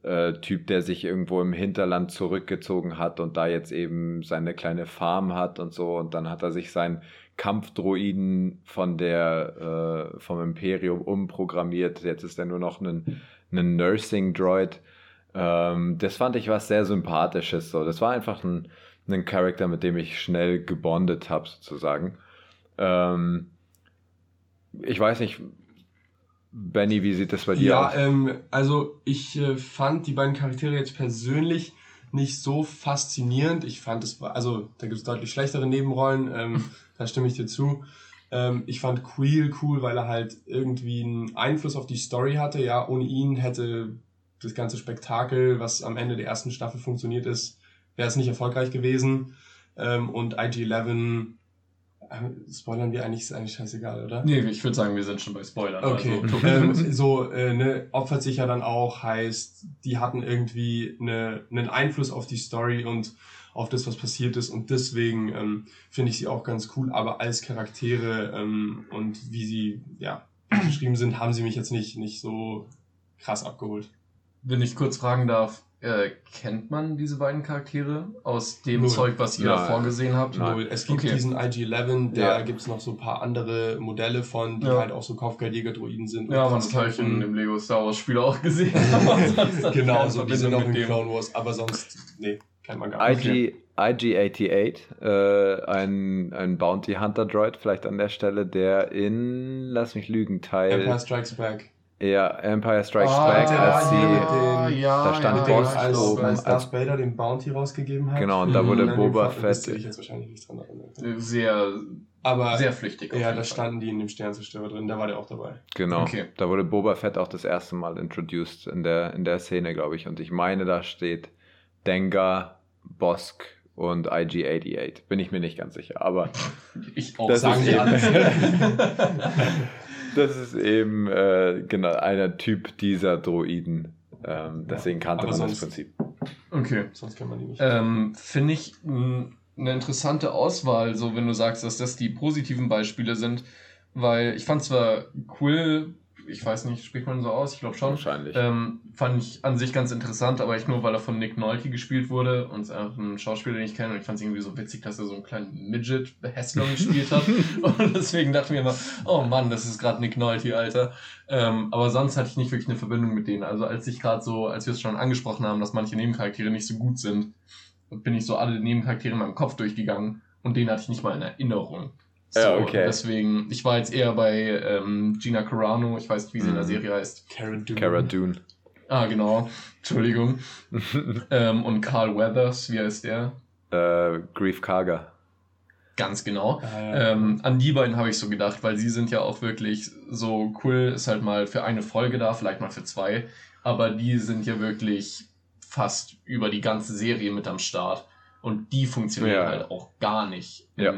äh, äh, Typ, der sich irgendwo im Hinterland zurückgezogen hat und da jetzt eben seine kleine Farm hat und so. Und dann hat er sich seinen Kampfdroiden von der, äh, vom Imperium umprogrammiert. Jetzt ist er nur noch ein, ein Nursing-Droid. Ähm, das fand ich was sehr Sympathisches. So. Das war einfach ein, ein Charakter, mit dem ich schnell gebondet habe, sozusagen. Ähm, ich weiß nicht, Benny, wie sieht das bei dir ja, aus? Ja, ähm, also ich äh, fand die beiden Charaktere jetzt persönlich nicht so faszinierend. Ich fand es, also da gibt es deutlich schlechtere Nebenrollen, ähm, da stimme ich dir zu. Ähm, ich fand Queel cool, weil er halt irgendwie einen Einfluss auf die Story hatte. Ja, ohne ihn hätte das ganze Spektakel, was am Ende der ersten Staffel funktioniert ist, wäre es nicht erfolgreich gewesen. Ähm, und IG-11 Spoilern wir eigentlich, ist eigentlich scheißegal, oder? Nee, ich würde sagen, wir sind schon bei Spoilern. Okay. Also, ähm, so, äh, ne, opfert sich ja dann auch, heißt, die hatten irgendwie ne, einen Einfluss auf die Story und auf das, was passiert ist. Und deswegen ähm, finde ich sie auch ganz cool. Aber als Charaktere ähm, und wie sie ja geschrieben sind, haben sie mich jetzt nicht, nicht so krass abgeholt. Wenn ich kurz fragen darf, äh, kennt man diese beiden Charaktere aus dem Null. Zeug, was ihr Nein. vorgesehen habt? Null. Es gibt okay. diesen IG-11, da ja. gibt es noch so ein paar andere Modelle von, die ja. halt auch so Kaufgeldjäger-Droiden sind. Ja, man das habe ich in dem Lego Star Wars Spiel auch gesehen. genau, so die sind auch in Clone Wars, aber sonst, nee, kennt man gar nicht. IG, IG-88, äh, ein, ein Bounty Hunter Droid, vielleicht an der Stelle, der in, lass mich lügen, Teil... Empire Strikes Back. Ja, Empire Strikes ah, Back, als sie, den, ja, da stand ja, Boss als, oben. Als Darth Vader den Bounty rausgegeben hat. Genau, und da wurde mhm. Boba Fett. Ich jetzt wahrscheinlich nicht dran erinnern. Sehr, aber, sehr flüchtig. Ja, da standen die in dem Sternzerstörer drin, da war der auch dabei. Genau, okay. da wurde Boba Fett auch das erste Mal introduced in der, in der Szene, glaube ich. Und ich meine, da steht Dengar, Bosk und IG-88. Bin ich mir nicht ganz sicher, aber ich auch das sagen ist alles. das ist eben äh, genau einer Typ dieser Droiden. Ähm, deswegen kannte man sonst, das Prinzip. Okay. Sonst kennt man die nicht. Ähm, Finde ich eine interessante Auswahl, so wenn du sagst, dass das die positiven Beispiele sind, weil ich fand zwar cool, ich weiß nicht, spricht man so aus? Ich glaube schon. Wahrscheinlich. Ähm, fand ich an sich ganz interessant, aber echt nur, weil er von Nick Nolte gespielt wurde und es einfach ein Schauspieler, den ich kenne. Und ich fand es irgendwie so witzig, dass er so einen kleinen Midget-Hässler gespielt hat. und deswegen dachte ich mir immer, oh Mann, das ist gerade Nick Nolte, Alter. Ähm, aber sonst hatte ich nicht wirklich eine Verbindung mit denen. Also als ich gerade so, als wir es schon angesprochen haben, dass manche Nebencharaktere nicht so gut sind, bin ich so alle Nebencharaktere in meinem Kopf durchgegangen und den hatte ich nicht mal in Erinnerung. So, ja, okay. Deswegen, ich war jetzt eher bei ähm, Gina Carano, ich weiß nicht, wie sie mhm. in der mhm. Serie heißt. Cara Dune. Cara Dune. Ah, genau. Entschuldigung. ähm, und Carl Weathers, wie heißt der? Äh, Grief Karga. Ganz genau. Ah, ja. ähm, an die beiden habe ich so gedacht, weil sie sind ja auch wirklich so cool, ist halt mal für eine Folge da, vielleicht mal für zwei, aber die sind ja wirklich fast über die ganze Serie mit am Start. Und die funktionieren ja. halt auch gar nicht in, ja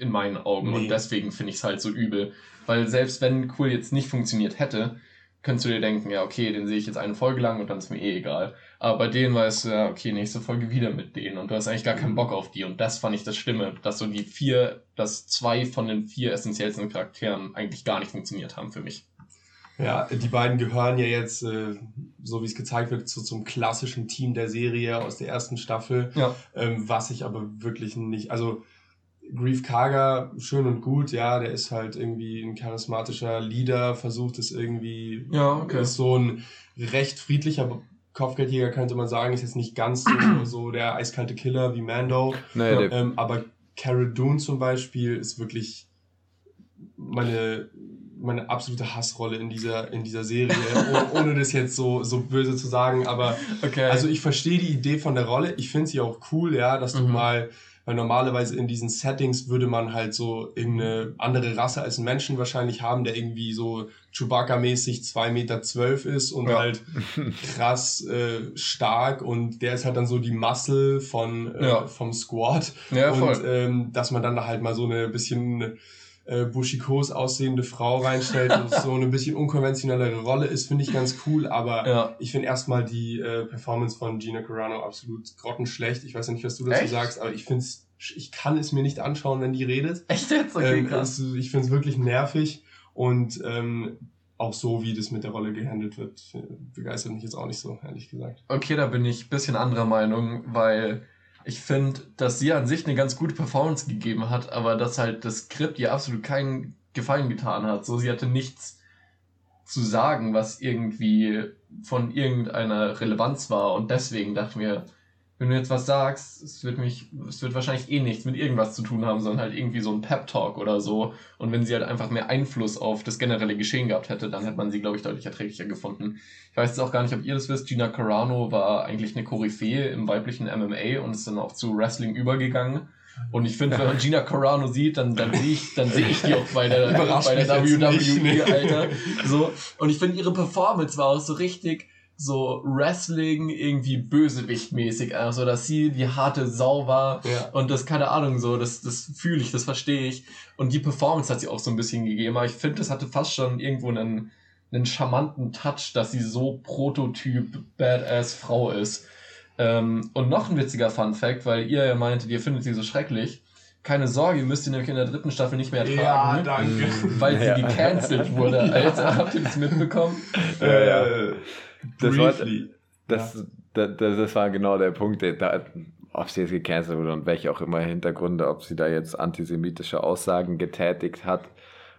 in meinen Augen. Nee. Und deswegen finde ich es halt so übel. Weil selbst wenn Cool jetzt nicht funktioniert hätte, könntest du dir denken, ja, okay, den sehe ich jetzt eine Folge lang und dann ist mir eh egal. Aber bei denen weißt du, ja, okay, nächste Folge wieder mit denen und du hast eigentlich gar keinen Bock auf die. Und das fand ich das Schlimme, dass so die vier, dass zwei von den vier essentiellsten Charakteren eigentlich gar nicht funktioniert haben für mich. Ja, die beiden gehören ja jetzt, äh, so wie es gezeigt wird, zu, zum klassischen Team der Serie aus der ersten Staffel. Ja. Ähm, was ich aber wirklich nicht, also Grief Karga, schön und gut, ja, der ist halt irgendwie ein charismatischer Leader, versucht es irgendwie, ja, okay. ist so ein recht friedlicher Kopfgeldjäger, könnte man sagen, ist jetzt nicht ganz so, so der eiskalte Killer wie Mando, naja, ähm, aber Cara Dune zum Beispiel ist wirklich meine, meine absolute Hassrolle in dieser, in dieser Serie, ohne das jetzt so, so böse zu sagen, aber okay. also ich verstehe die Idee von der Rolle, ich finde sie auch cool, ja, dass du mhm. mal weil normalerweise in diesen Settings würde man halt so irgendeine andere Rasse als einen Menschen wahrscheinlich haben, der irgendwie so Chewbacca-mäßig zwei Meter zwölf ist und ja. halt krass äh, stark und der ist halt dann so die Muscle von, äh, ja. vom Squad. Ja. Und ähm, dass man dann da halt mal so eine bisschen äh, buschikos aussehende Frau reinstellt und so eine bisschen unkonventionellere Rolle ist, finde ich ganz cool. Aber ja. ich finde erstmal die äh, Performance von Gina Carano absolut grottenschlecht. Ich weiß ja nicht, was du dazu Echt? sagst, aber ich finde ich kann es mir nicht anschauen, wenn die redet. Echt jetzt? Okay, ähm, krass. Also ich finde es wirklich nervig und ähm, auch so, wie das mit der Rolle gehandelt wird, begeistert mich jetzt auch nicht so, ehrlich gesagt. Okay, da bin ich ein bisschen anderer Meinung, weil ich finde, dass sie an sich eine ganz gute Performance gegeben hat, aber dass halt das Skript ihr absolut keinen Gefallen getan hat. So, sie hatte nichts zu sagen, was irgendwie von irgendeiner Relevanz war und deswegen dachte mir, wenn du jetzt was sagst, es wird mich, es wird wahrscheinlich eh nichts mit irgendwas zu tun haben, sondern halt irgendwie so ein Pep-Talk oder so. Und wenn sie halt einfach mehr Einfluss auf das generelle Geschehen gehabt hätte, dann hätte man sie, glaube ich, deutlich erträglicher gefunden. Ich weiß jetzt auch gar nicht, ob ihr das wisst, Gina Carano war eigentlich eine Koryphäe im weiblichen MMA und ist dann auch zu Wrestling übergegangen. Und ich finde, wenn man Gina Carano sieht, dann, dann sehe ich, dann sehe ich die auch bei der, bei der WWE, Alter. So. Und ich finde, ihre Performance war auch so richtig, so Wrestling irgendwie Bösewicht-mäßig, also dass sie die harte Sau war ja. und das, keine Ahnung, so, das, das fühle ich, das verstehe ich. Und die Performance hat sie auch so ein bisschen gegeben, aber ich finde, das hatte fast schon irgendwo einen, einen charmanten Touch, dass sie so Prototyp Badass Frau ist. Ähm, und noch ein witziger Fun Fact, weil ihr ja meintet, ihr findet sie so schrecklich. Keine Sorge, ihr müsst sie nämlich in der dritten Staffel nicht mehr tragen. Ja, danke. Weil sie ja. gecancelt wurde. Alter, habt ihr das mitbekommen? Ja, ja. Das war, das, ja. das, das, das, war genau der Punkt, der, da, ob sie jetzt gecancelt wurde und welche auch immer Hintergründe, ob sie da jetzt antisemitische Aussagen getätigt hat.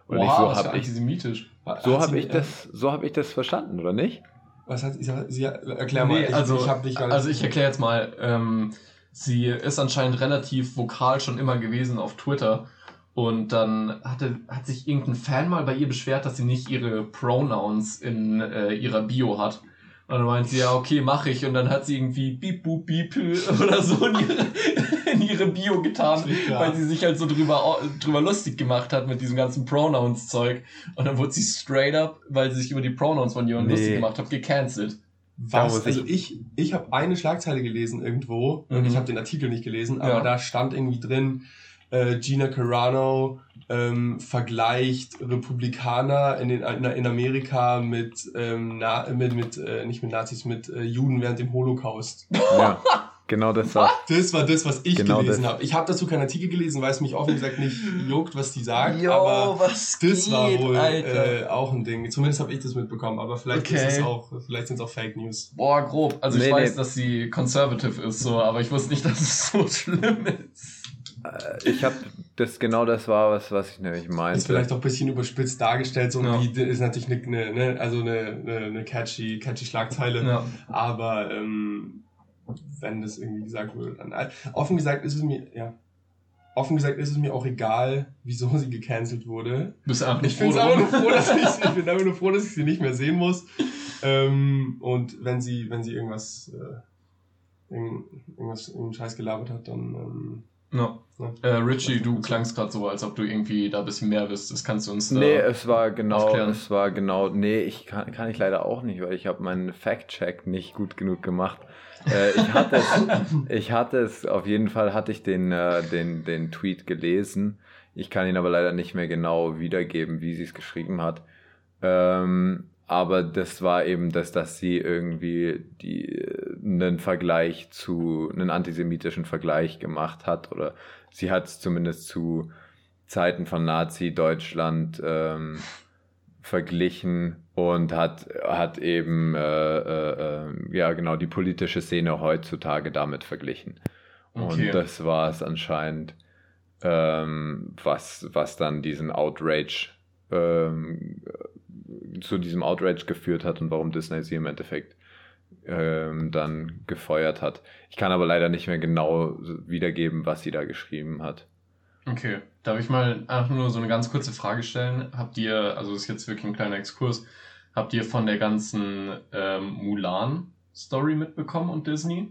Und wow, so habe ich antisemitisch. So habe ich das, so habe ich das verstanden, oder nicht? Was hat sie? sie erklär mal. Nee, ich, also, ich nicht Also ich erkläre jetzt mal. Ähm, sie ist anscheinend relativ vokal schon immer gewesen auf Twitter. Und dann hatte, hat sich irgendein Fan mal bei ihr beschwert, dass sie nicht ihre Pronouns in äh, ihrer Bio hat. Und dann meint sie, ja, okay, mache ich. Und dann hat sie irgendwie Beep, Boop, Beep oder so in ihre, in ihre Bio getan, weil sie sich halt so drüber, drüber lustig gemacht hat mit diesem ganzen Pronouns-Zeug. Und dann wurde sie straight up, weil sie sich über die Pronouns von jemandem nee. lustig gemacht hat, gecancelt. Was? Also ich, ich habe eine Schlagzeile gelesen irgendwo mhm. und ich habe den Artikel nicht gelesen, aber ja. da stand irgendwie drin, äh, Gina Carano ähm, vergleicht Republikaner in, den, in Amerika mit, ähm, na, mit, mit äh, nicht mit Nazis, mit äh, Juden während dem Holocaust. Ja, genau das war. Das war das, was ich genau gelesen habe. Ich habe dazu keinen Artikel gelesen, weil es mich offen gesagt nicht juckt, was die sagen. Jo, aber was das geht, war wohl äh, auch ein Ding. Zumindest habe ich das mitbekommen, aber vielleicht okay. ist es auch, vielleicht sind es auch Fake News. Boah, grob. Also nee, ich weiß, nee. dass sie conservative ist, so, aber ich wusste nicht, dass es so schlimm ist. Äh, ich habe das genau das war, was, was ich nämlich meinte. Ist vielleicht auch ein bisschen überspitzt dargestellt, so ja. die ist natürlich eine, eine, ne, also eine, eine, catchy, catchy Schlagzeile. Ja. Aber ähm, wenn das irgendwie gesagt wird, dann. Offen gesagt ist es mir, ja. Offen gesagt ist es mir auch egal, wieso sie gecancelt wurde. Bist einfach ich bin einfach nur froh, dass ich, ich bin einfach nur froh, dass ich sie nicht mehr sehen muss. Ähm, und wenn sie, wenn sie irgendwas, äh, irgendwas, irgendeinen Scheiß gelabert hat, dann ähm, No. Äh, Richie, du klangst gerade so, als ob du irgendwie da ein bisschen mehr wüsstest. Kannst du uns da Nee, es war genau, aufklären? es war genau, nee, ich kann, kann ich leider auch nicht, weil ich habe meinen Fact-Check nicht gut genug gemacht. Äh, ich hatte es, ich hatte es, auf jeden Fall hatte ich den, äh, den, den Tweet gelesen. Ich kann ihn aber leider nicht mehr genau wiedergeben, wie sie es geschrieben hat. Ähm, aber das war eben das, dass sie irgendwie die, einen Vergleich zu, einen antisemitischen Vergleich gemacht hat oder sie hat es zumindest zu Zeiten von Nazi-Deutschland ähm, verglichen und hat, hat eben, äh, äh, äh ja genau, die politische Szene heutzutage damit verglichen. Okay. Und das war es anscheinend, ähm, was, was dann diesen Outrage ähm, zu diesem Outrage geführt hat und warum Disney sie im Endeffekt ähm, dann gefeuert hat. Ich kann aber leider nicht mehr genau wiedergeben, was sie da geschrieben hat. Okay, darf ich mal einfach nur so eine ganz kurze Frage stellen? Habt ihr, also das ist jetzt wirklich ein kleiner Exkurs, habt ihr von der ganzen ähm, Mulan-Story mitbekommen und Disney?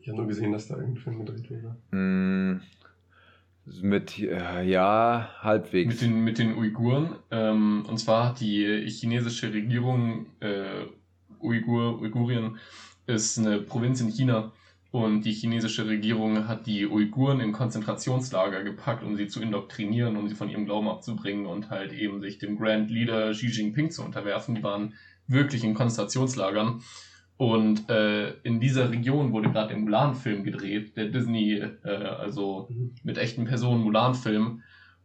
Ich habe nur gesehen, dass da irgendein Film gedreht wurde. Mm, mit, äh, ja, halbwegs. Mit den, mit den Uiguren. Ähm, und zwar hat die chinesische Regierung, äh, Uigur, Uigurien ist eine Provinz in China. Und die chinesische Regierung hat die Uiguren in Konzentrationslager gepackt, um sie zu indoktrinieren, um sie von ihrem Glauben abzubringen und halt eben sich dem Grand Leader Xi Jinping zu unterwerfen. Die waren wirklich in Konzentrationslagern. Und äh, in dieser Region wurde gerade der Mulan-Film gedreht, der Disney, äh, also mhm. mit echten Personen Mulan-Film.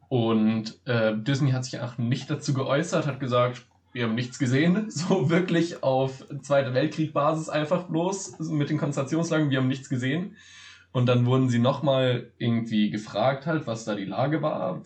Und äh, Disney hat sich auch nicht dazu geäußert, hat gesagt, wir haben nichts gesehen, so wirklich auf Zweite Weltkrieg-Basis einfach bloß mit den Konzentrationslagern, wir haben nichts gesehen. Und dann wurden sie nochmal irgendwie gefragt halt, was da die Lage war,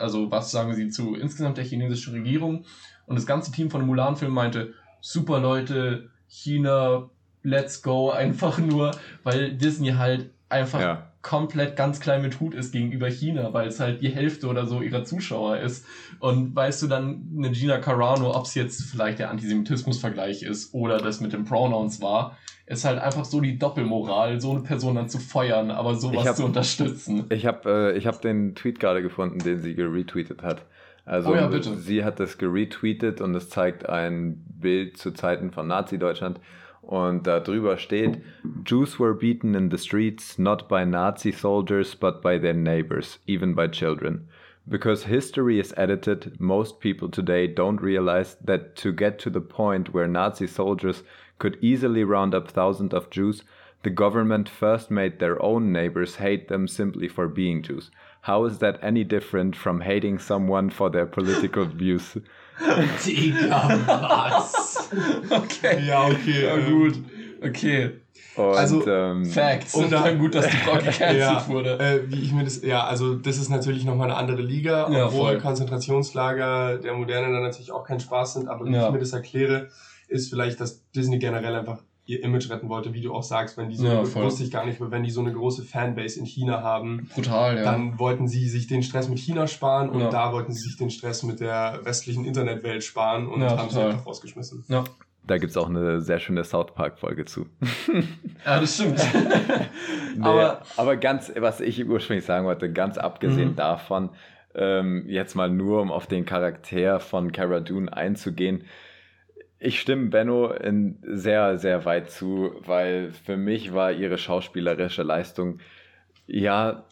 also was sagen sie zu insgesamt der chinesischen Regierung. Und das ganze Team von Mulan-Film meinte, super Leute, China, let's go, einfach nur, weil Disney halt einfach ja. komplett ganz klein mit Hut ist gegenüber China, weil es halt die Hälfte oder so ihrer Zuschauer ist. Und weißt du dann, eine Gina Carano, ob es jetzt vielleicht der Antisemitismus-Vergleich ist oder das mit den Pronouns war, ist halt einfach so die Doppelmoral, so eine Person dann zu feuern, aber sowas hab, zu unterstützen. Ich habe äh, hab den Tweet gerade gefunden, den sie geretweetet hat. Also oh ja, sie hat das geretweetet und es zeigt ein Bild zu Zeiten von Nazi-Deutschland und da drüber steht, Jews were beaten in the streets not by Nazi soldiers but by their neighbors, even by children. Because history is edited, most people today don't realize that to get to the point where Nazi soldiers could easily round up thousands of Jews, the government first made their own neighbors hate them simply for being Jews. How is that any different from hating someone for their political views? Digga, was? Okay. Ja, okay. Ja, gut. Okay. Und, also, ähm, Facts. Und dann gut, dass die Frau gecancelt ja, wurde. Äh, wie ich mir das, ja, also das ist natürlich nochmal eine andere Liga, ja, obwohl voll. Konzentrationslager der Moderne dann natürlich auch kein Spaß sind, aber wie ja. ich mir das erkläre, ist vielleicht, dass Disney generell einfach ihr Image retten wollte, wie du auch sagst, wenn die so, ja, wusste ich gar nicht, wenn die so eine große Fanbase in China haben, Brutal, ja. dann wollten sie sich den Stress mit China sparen und ja. da wollten sie sich den Stress mit der westlichen Internetwelt sparen und ja, haben sie einfach rausgeschmissen. Ja. Da gibt es auch eine sehr schöne South Park-Folge zu. ja, das stimmt. nee, aber, aber ganz, was ich ursprünglich sagen wollte, ganz abgesehen mhm. davon, ähm, jetzt mal nur um auf den Charakter von Cara Dune einzugehen, ich stimme Benno in sehr, sehr weit zu, weil für mich war ihre schauspielerische Leistung, ja,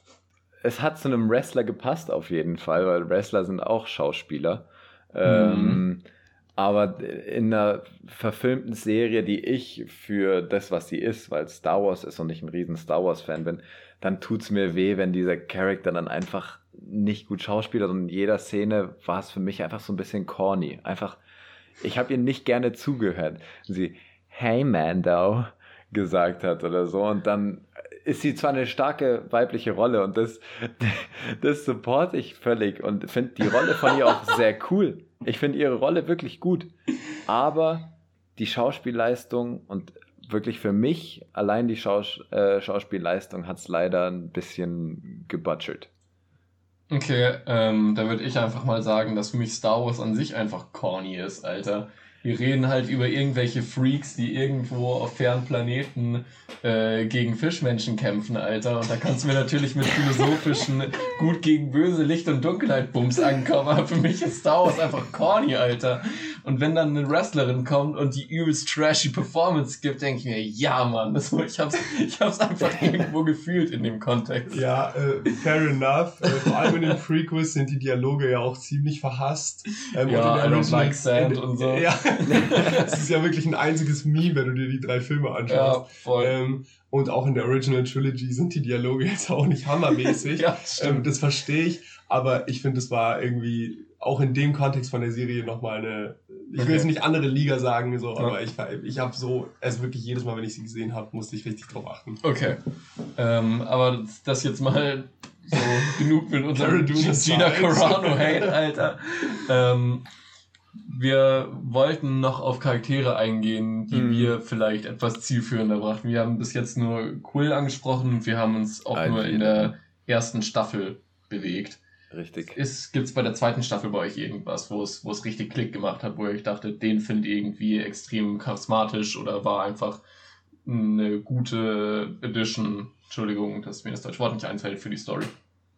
es hat zu einem Wrestler gepasst auf jeden Fall, weil Wrestler sind auch Schauspieler. Mhm. Ähm, aber in einer verfilmten Serie, die ich für das, was sie ist, weil Star Wars ist und ich ein riesen Star Wars-Fan bin, dann tut es mir weh, wenn dieser Charakter dann einfach nicht gut schauspielert und in jeder Szene war es für mich einfach so ein bisschen corny. Einfach ich habe ihr nicht gerne zugehört. Sie, hey Mando, gesagt hat oder so. Und dann ist sie zwar eine starke weibliche Rolle und das, das supporte ich völlig und finde die Rolle von ihr auch sehr cool. Ich finde ihre Rolle wirklich gut. Aber die Schauspielleistung und wirklich für mich allein die Schaus äh, Schauspielleistung hat es leider ein bisschen gebutchert. Okay, ähm, da würde ich einfach mal sagen, dass für mich Star Wars an sich einfach corny ist, Alter. Wir reden halt über irgendwelche Freaks, die irgendwo auf fernen Planeten äh, gegen Fischmenschen kämpfen, Alter. Und da kannst du mir natürlich mit philosophischen Gut gegen Böse, Licht und Dunkelheit Bums ankommen. Aber für mich ist Star Wars einfach corny, Alter. Und wenn dann eine Wrestlerin kommt und die übelst trashy Performance gibt, denke ich mir, ja, Mann, das, ich, hab's, ich hab's einfach irgendwo gefühlt in dem Kontext. Ja, äh, fair enough. Äh, vor allem in den Prequels sind die Dialoge ja auch ziemlich verhasst. Ähm, ja, I don't like sand und so. Ja, Es ist ja wirklich ein einziges Meme, wenn du dir die drei Filme anschaust. Ja, voll. Ähm, und auch in der Original Trilogy sind die Dialoge jetzt auch nicht hammermäßig. ja, ähm, das verstehe ich, aber ich finde, es war irgendwie auch in dem Kontext von der Serie nochmal eine, ich will jetzt nicht andere Liga sagen, so, ja. aber ich, ich habe so, also wirklich jedes Mal, wenn ich sie gesehen habe, musste ich richtig drauf achten. Okay. Ähm, aber das jetzt mal so genug mit unserem Gina Carano Hate, Alter. Ähm, wir wollten noch auf Charaktere eingehen, die mhm. wir vielleicht etwas zielführender brachten. Wir haben bis jetzt nur Quill angesprochen. Wir haben uns auch Ein nur in der ersten Staffel bewegt. Richtig. Gibt es bei der zweiten Staffel bei euch irgendwas, wo es, wo es richtig Klick gemacht hat, wo ihr euch dachtet, den findet ihr irgendwie extrem charismatisch oder war einfach eine gute Edition, Entschuldigung, dass mir das deutsche Wort nicht einfällt für die Story?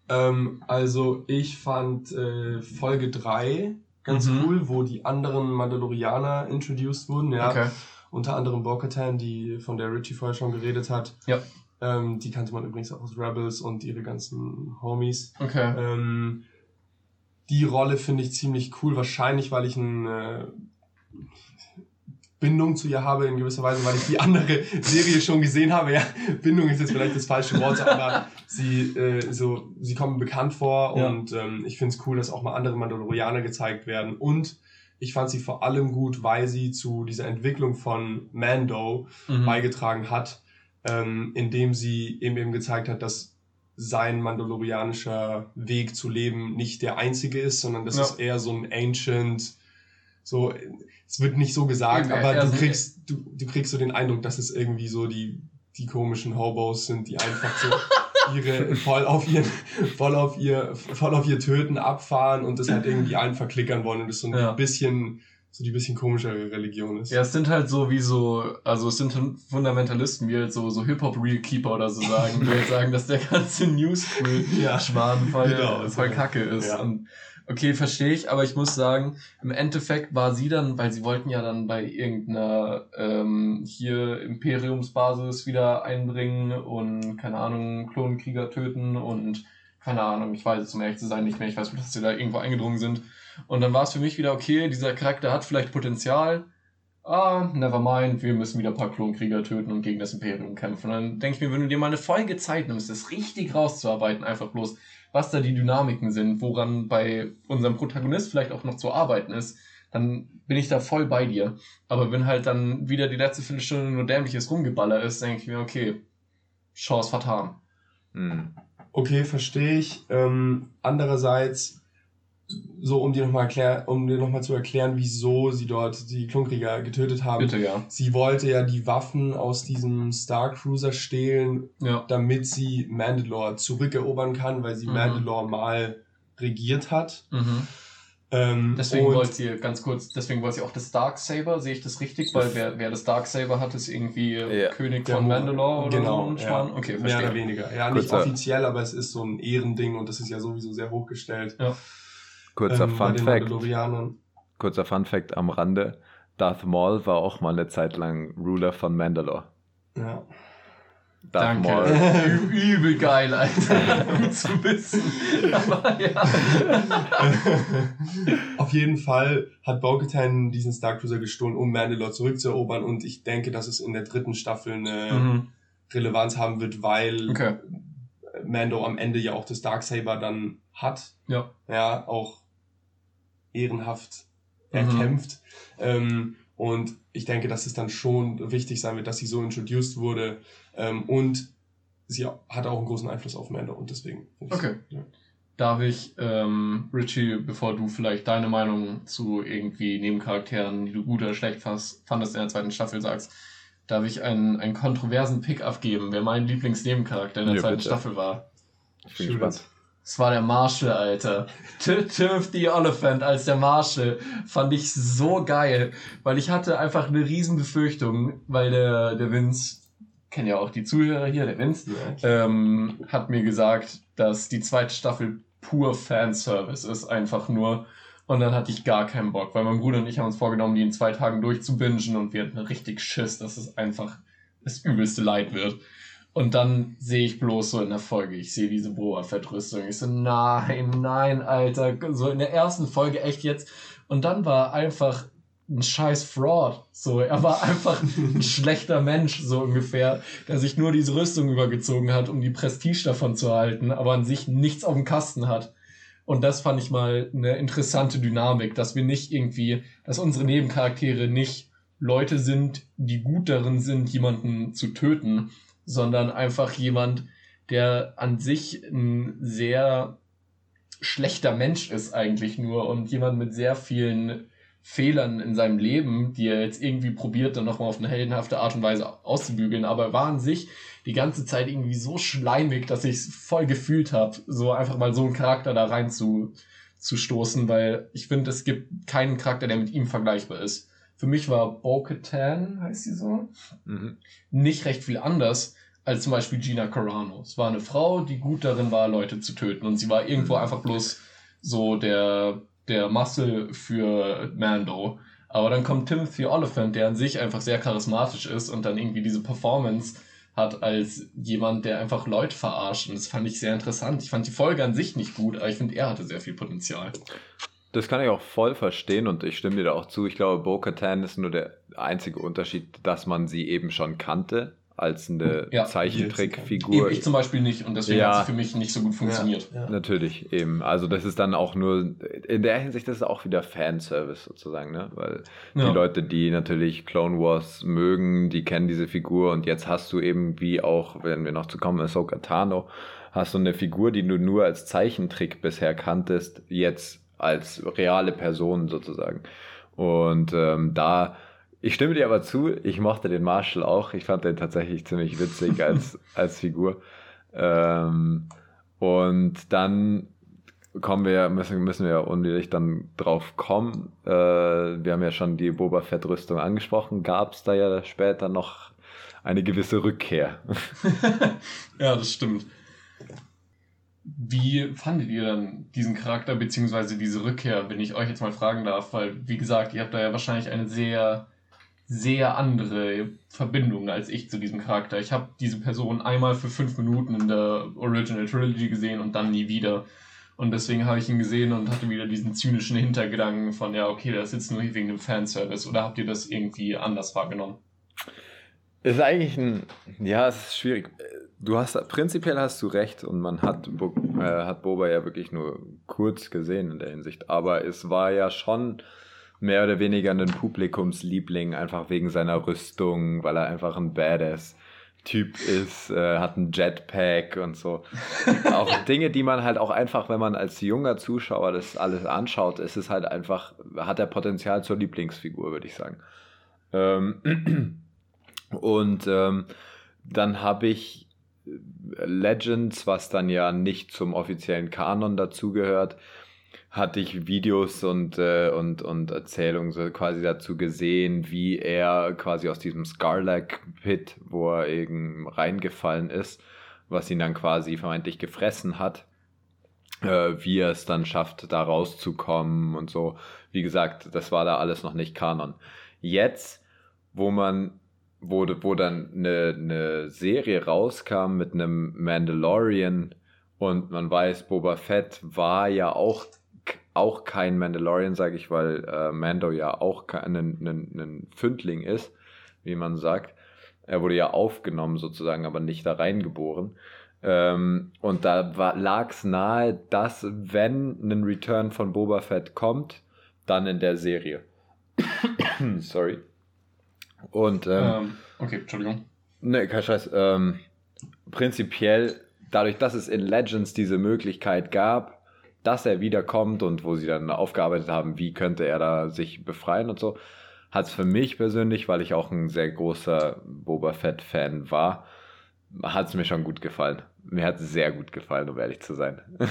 Ähm, also ich fand äh, Folge 3 ganz mhm. cool, wo die anderen Mandalorianer introduced wurden, ja. Okay. Unter anderem Bo-Katan, die von der Richie vorher schon geredet hat. Ja. Ähm, die kannte man übrigens auch aus Rebels und ihre ganzen Homies. Okay. Ähm, die Rolle finde ich ziemlich cool, wahrscheinlich, weil ich ein äh, Bindung zu ihr habe in gewisser Weise, weil ich die andere Serie schon gesehen habe. Ja, Bindung ist jetzt vielleicht das falsche Wort, aber sie, äh, so, sie kommen bekannt vor ja. und ähm, ich finde es cool, dass auch mal andere Mandalorianer gezeigt werden. Und ich fand sie vor allem gut, weil sie zu dieser Entwicklung von Mando mhm. beigetragen hat, ähm, indem sie eben eben gezeigt hat, dass sein mandalorianischer Weg zu leben nicht der einzige ist, sondern das ja. ist eher so ein ancient, so es wird nicht so gesagt, ja, aber du kriegst, du, du kriegst so den Eindruck, dass es irgendwie so die, die komischen Hobos sind, die einfach so ihre voll auf ihr, voll auf ihr, voll auf ihr Töten abfahren und das halt irgendwie allen verklickern wollen und das so ein ja. bisschen, so die bisschen komischere Religion ist. Ja, es sind halt so wie so, also es sind Fundamentalisten, wie halt so, so Hip-Hop-Real-Keeper oder so sagen, die halt sagen, dass der ganze News-Schmarrn voll, genau, voll Kacke ist. Ja. Und Okay, verstehe ich, aber ich muss sagen, im Endeffekt war sie dann, weil sie wollten ja dann bei irgendeiner ähm, hier Imperiumsbasis wieder einbringen und keine Ahnung, Klonkrieger töten und keine Ahnung, ich weiß es um ehrlich zu sein nicht mehr, ich weiß nicht, dass sie da irgendwo eingedrungen sind. Und dann war es für mich wieder, okay, dieser Charakter hat vielleicht Potenzial, ah, never mind, wir müssen wieder ein paar Klonkrieger töten und gegen das Imperium kämpfen. Und dann denke ich mir, wenn du dir mal eine Folge Zeit nimmst, das richtig rauszuarbeiten, einfach bloß was da die Dynamiken sind, woran bei unserem Protagonist vielleicht auch noch zu arbeiten ist, dann bin ich da voll bei dir. Aber wenn halt dann wieder die letzte Viertelstunde nur dämliches Rumgeballer ist, denke ich mir, okay, Chance vertan. Hm. Okay, verstehe ich. Ähm, andererseits so um dir nochmal erklär, um dir nochmal zu erklären, wieso sie dort die Klonkrieger getötet haben. Bitte, ja. Sie wollte ja die Waffen aus diesem Star Cruiser stehlen, ja. damit sie Mandalore zurückerobern kann, weil sie mhm. Mandalore mal regiert hat. Mhm. Ähm, deswegen wollte sie, ganz kurz, deswegen wollte sie auch das Darksaber, sehe ich das richtig? Weil wer, wer das Darksaber hat, ist irgendwie ja. König von Mandalore oder genau, so ein Ja. Okay, verstehe. Mehr oder weniger. Ja, nicht Kurzer. offiziell, aber es ist so ein Ehrending und das ist ja sowieso sehr hochgestellt. Ja. Kurzer ähm, Fun Fact. Kurzer Fun Fact am Rande. Darth Maul war auch mal eine Zeit lang Ruler von Mandalore. Ja. Darth Danke. Maul. Übel geil, Alter. Gut zu wissen. Aber ja. Auf jeden Fall hat Bo-Katan diesen Star Cruiser gestohlen, um Mandalore zurückzuerobern. Und ich denke, dass es in der dritten Staffel eine mhm. Relevanz haben wird, weil okay. Mando am Ende ja auch das Darksaber dann hat. Ja. Ja, auch ehrenhaft erkämpft. Mhm. Ähm, und ich denke, dass es dann schon wichtig sein wird, dass sie so introduced wurde. Ähm, und sie hat auch einen großen Einfluss auf Mando und deswegen. Okay. Ja. Darf ich, ähm, Richie, bevor du vielleicht deine Meinung zu irgendwie Nebencharakteren, die du gut oder schlecht fandest in der zweiten Staffel sagst, darf ich einen, einen kontroversen Pick abgeben, wer mein Lieblingsnebencharakter in der ja, zweiten bitte. Staffel war? Ich bin gespannt. Es war der Marshall, Alter. Timothy Oliphant als der Marshall fand ich so geil, weil ich hatte einfach eine riesen Befürchtung, weil der, der Vince, kennt ja auch die Zuhörer hier, der Vince, ja. ähm, hat mir gesagt, dass die zweite Staffel pur Fanservice ist, einfach nur. Und dann hatte ich gar keinen Bock, weil mein Bruder und ich haben uns vorgenommen, die in zwei Tagen durchzubingen und wir hatten richtig Schiss, dass es einfach das übelste Leid wird. Und dann sehe ich bloß so in der Folge, ich sehe diese Boa-Fett-Rüstung. Ich so, nein, nein, Alter. So in der ersten Folge echt jetzt. Und dann war einfach ein scheiß Fraud. So, er war einfach ein schlechter Mensch, so ungefähr, der sich nur diese Rüstung übergezogen hat, um die Prestige davon zu halten, aber an sich nichts auf dem Kasten hat. Und das fand ich mal eine interessante Dynamik, dass wir nicht irgendwie, dass unsere Nebencharaktere nicht Leute sind, die gut darin sind, jemanden zu töten, sondern einfach jemand, der an sich ein sehr schlechter Mensch ist eigentlich nur und jemand mit sehr vielen Fehlern in seinem Leben, die er jetzt irgendwie probiert, dann nochmal auf eine heldenhafte Art und Weise auszubügeln, aber er war an sich die ganze Zeit irgendwie so schleimig, dass ich es voll gefühlt habe, so einfach mal so einen Charakter da rein zu, zu stoßen, weil ich finde, es gibt keinen Charakter, der mit ihm vergleichbar ist. Für mich war Bo-Katan, heißt sie so, mhm. nicht recht viel anders als zum Beispiel Gina Carano. Es war eine Frau, die gut darin war, Leute zu töten und sie war irgendwo mhm. einfach bloß so der der Muscle für Mando. Aber dann kommt Timothy Oliphant, der an sich einfach sehr charismatisch ist und dann irgendwie diese Performance hat als jemand, der einfach Leute verarscht. Und das fand ich sehr interessant. Ich fand die Folge an sich nicht gut, aber ich finde, er hatte sehr viel Potenzial. Das kann ich auch voll verstehen und ich stimme dir da auch zu. Ich glaube, Bo-Katan ist nur der einzige Unterschied, dass man sie eben schon kannte als eine ja, Zeichentrickfigur. Ich zum Beispiel nicht und deswegen ja, hat sie für mich nicht so gut funktioniert. Ja, natürlich, eben. Also das ist dann auch nur, in der Hinsicht das ist auch wieder Fanservice sozusagen, ne? Weil die Leute, die natürlich Clone Wars mögen, die kennen diese Figur und jetzt hast du eben, wie auch, wenn wir noch zu kommen, Ahsoka Tano, hast du eine Figur, die du nur als Zeichentrick bisher kanntest, jetzt als reale Person sozusagen. Und ähm, da ich stimme dir aber zu, ich mochte den Marshall auch. Ich fand den tatsächlich ziemlich witzig als, als Figur. Ähm, und dann kommen wir, müssen, müssen wir unbedingt dann drauf kommen. Äh, wir haben ja schon die Boba Fett-Rüstung angesprochen. Gab es da ja später noch eine gewisse Rückkehr. ja, das stimmt. Wie fandet ihr dann diesen Charakter beziehungsweise diese Rückkehr, wenn ich euch jetzt mal fragen darf? Weil, wie gesagt, ihr habt da ja wahrscheinlich eine sehr sehr andere Verbindungen als ich zu diesem Charakter. Ich habe diese Person einmal für fünf Minuten in der Original Trilogy gesehen und dann nie wieder. Und deswegen habe ich ihn gesehen und hatte wieder diesen zynischen Hintergedanken von, ja, okay, das ist jetzt nur wegen dem Fanservice. Oder habt ihr das irgendwie anders wahrgenommen? Ist eigentlich ein, ja, es ist schwierig. Du hast, prinzipiell hast du recht und man hat, äh, hat Boba ja wirklich nur kurz gesehen in der Hinsicht. Aber es war ja schon, mehr oder weniger ein Publikumsliebling, einfach wegen seiner Rüstung, weil er einfach ein Badass Typ ist, äh, hat ein Jetpack und so. auch Dinge, die man halt auch einfach, wenn man als junger Zuschauer das alles anschaut, ist es halt einfach, hat er Potenzial zur Lieblingsfigur, würde ich sagen. Ähm, und ähm, dann habe ich Legends, was dann ja nicht zum offiziellen Kanon dazugehört, hatte ich Videos und, äh, und, und Erzählungen so quasi dazu gesehen, wie er quasi aus diesem Scarlac-Pit, wo er eben reingefallen ist, was ihn dann quasi vermeintlich gefressen hat, äh, wie er es dann schafft, da rauszukommen und so. Wie gesagt, das war da alles noch nicht Kanon. Jetzt, wo man wo, wo dann eine, eine Serie rauskam mit einem Mandalorian und man weiß, Boba Fett war ja auch auch kein Mandalorian, sage ich, weil äh, Mando ja auch ein, ein, ein Fündling ist, wie man sagt. Er wurde ja aufgenommen sozusagen, aber nicht da reingeboren. Ähm, und da lag es nahe, dass wenn ein Return von Boba Fett kommt, dann in der Serie. Sorry. Und ähm, ähm, okay, Entschuldigung. Ne, kein Scheiß. Ähm, prinzipiell, dadurch, dass es in Legends diese Möglichkeit gab, dass er wiederkommt und wo sie dann aufgearbeitet haben, wie könnte er da sich befreien und so, hat es für mich persönlich, weil ich auch ein sehr großer Boba Fett-Fan war, hat es mir schon gut gefallen. Mir hat es sehr gut gefallen, um ehrlich zu sein.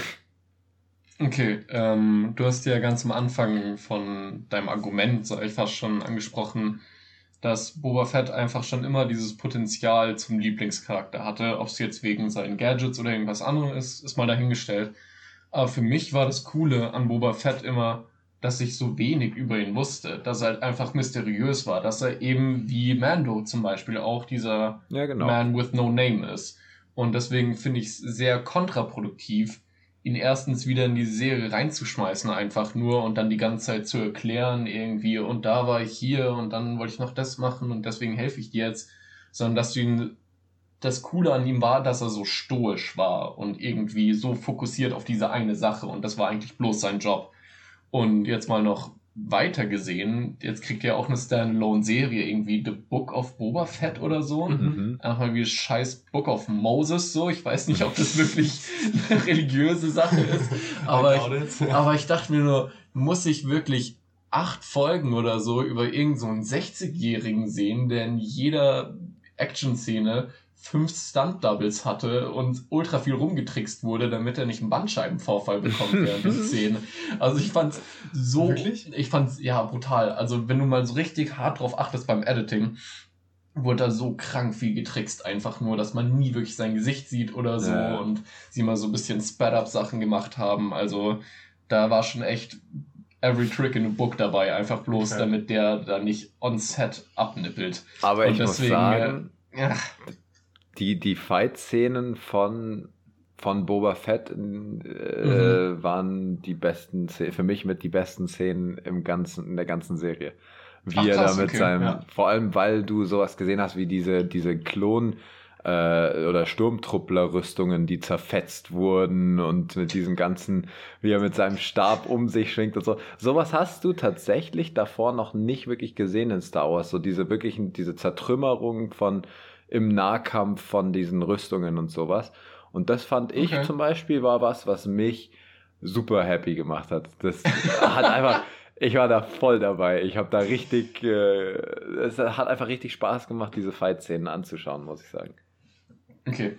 Okay, ähm, du hast ja ganz am Anfang von deinem Argument, so fast schon angesprochen, dass Boba Fett einfach schon immer dieses Potenzial zum Lieblingscharakter hatte. Ob es jetzt wegen seinen Gadgets oder irgendwas anderes ist, ist mal dahingestellt. Aber für mich war das Coole an Boba Fett immer, dass ich so wenig über ihn wusste, dass er halt einfach mysteriös war, dass er eben wie Mando zum Beispiel auch dieser ja, genau. Man with no name ist. Und deswegen finde ich es sehr kontraproduktiv, ihn erstens wieder in die Serie reinzuschmeißen, einfach nur und dann die ganze Zeit zu erklären, irgendwie, und da war ich hier und dann wollte ich noch das machen und deswegen helfe ich dir jetzt, sondern dass du ihn, das Coole an ihm war, dass er so stoisch war und irgendwie so fokussiert auf diese eine Sache und das war eigentlich bloß sein Job. Und jetzt mal noch weiter gesehen, jetzt kriegt ihr auch eine Standalone-Serie, irgendwie The Book of Boba Fett oder so. Mhm. Einfach mal wie scheiß Book of Moses so. Ich weiß nicht, ob das wirklich eine religiöse Sache ist. Aber ich, aber ich dachte mir nur, muss ich wirklich acht Folgen oder so über irgendeinen so 60-Jährigen sehen, der in jeder Action-Szene fünf Stunt-Doubles hatte und ultra viel rumgetrickst wurde, damit er nicht einen Bandscheibenvorfall bekommt während der Szene. Also ich fand's so, Wirklich? ich fand's, ja, brutal. Also wenn du mal so richtig hart drauf achtest beim Editing, wurde da so krank viel getrickst, einfach nur, dass man nie wirklich sein Gesicht sieht oder so ja. und sie mal so ein bisschen Sped-Up-Sachen gemacht haben. Also da war schon echt every trick in a book dabei, einfach bloß, okay. damit der da nicht on set abnippelt. Aber und ich deswegen, muss sagen, ja, die, die Fight-Szenen von, von Boba Fett äh, mhm. waren die besten, für mich mit die besten Szenen im ganzen, in der ganzen Serie. Wie Ach, er da mit okay, seinem, ja. vor allem weil du sowas gesehen hast wie diese, diese Klon- äh, oder Sturmtruppler-Rüstungen, die zerfetzt wurden und mit diesem ganzen, wie er mit seinem Stab um sich schwingt und so. Sowas hast du tatsächlich davor noch nicht wirklich gesehen in Star Wars. So diese wirklichen, diese Zertrümmerung von, im Nahkampf von diesen Rüstungen und sowas. Und das fand ich okay. zum Beispiel war was, was mich super happy gemacht hat. Das hat einfach, ich war da voll dabei. Ich habe da richtig, äh, es hat einfach richtig Spaß gemacht, diese Fight-Szenen anzuschauen, muss ich sagen. Okay.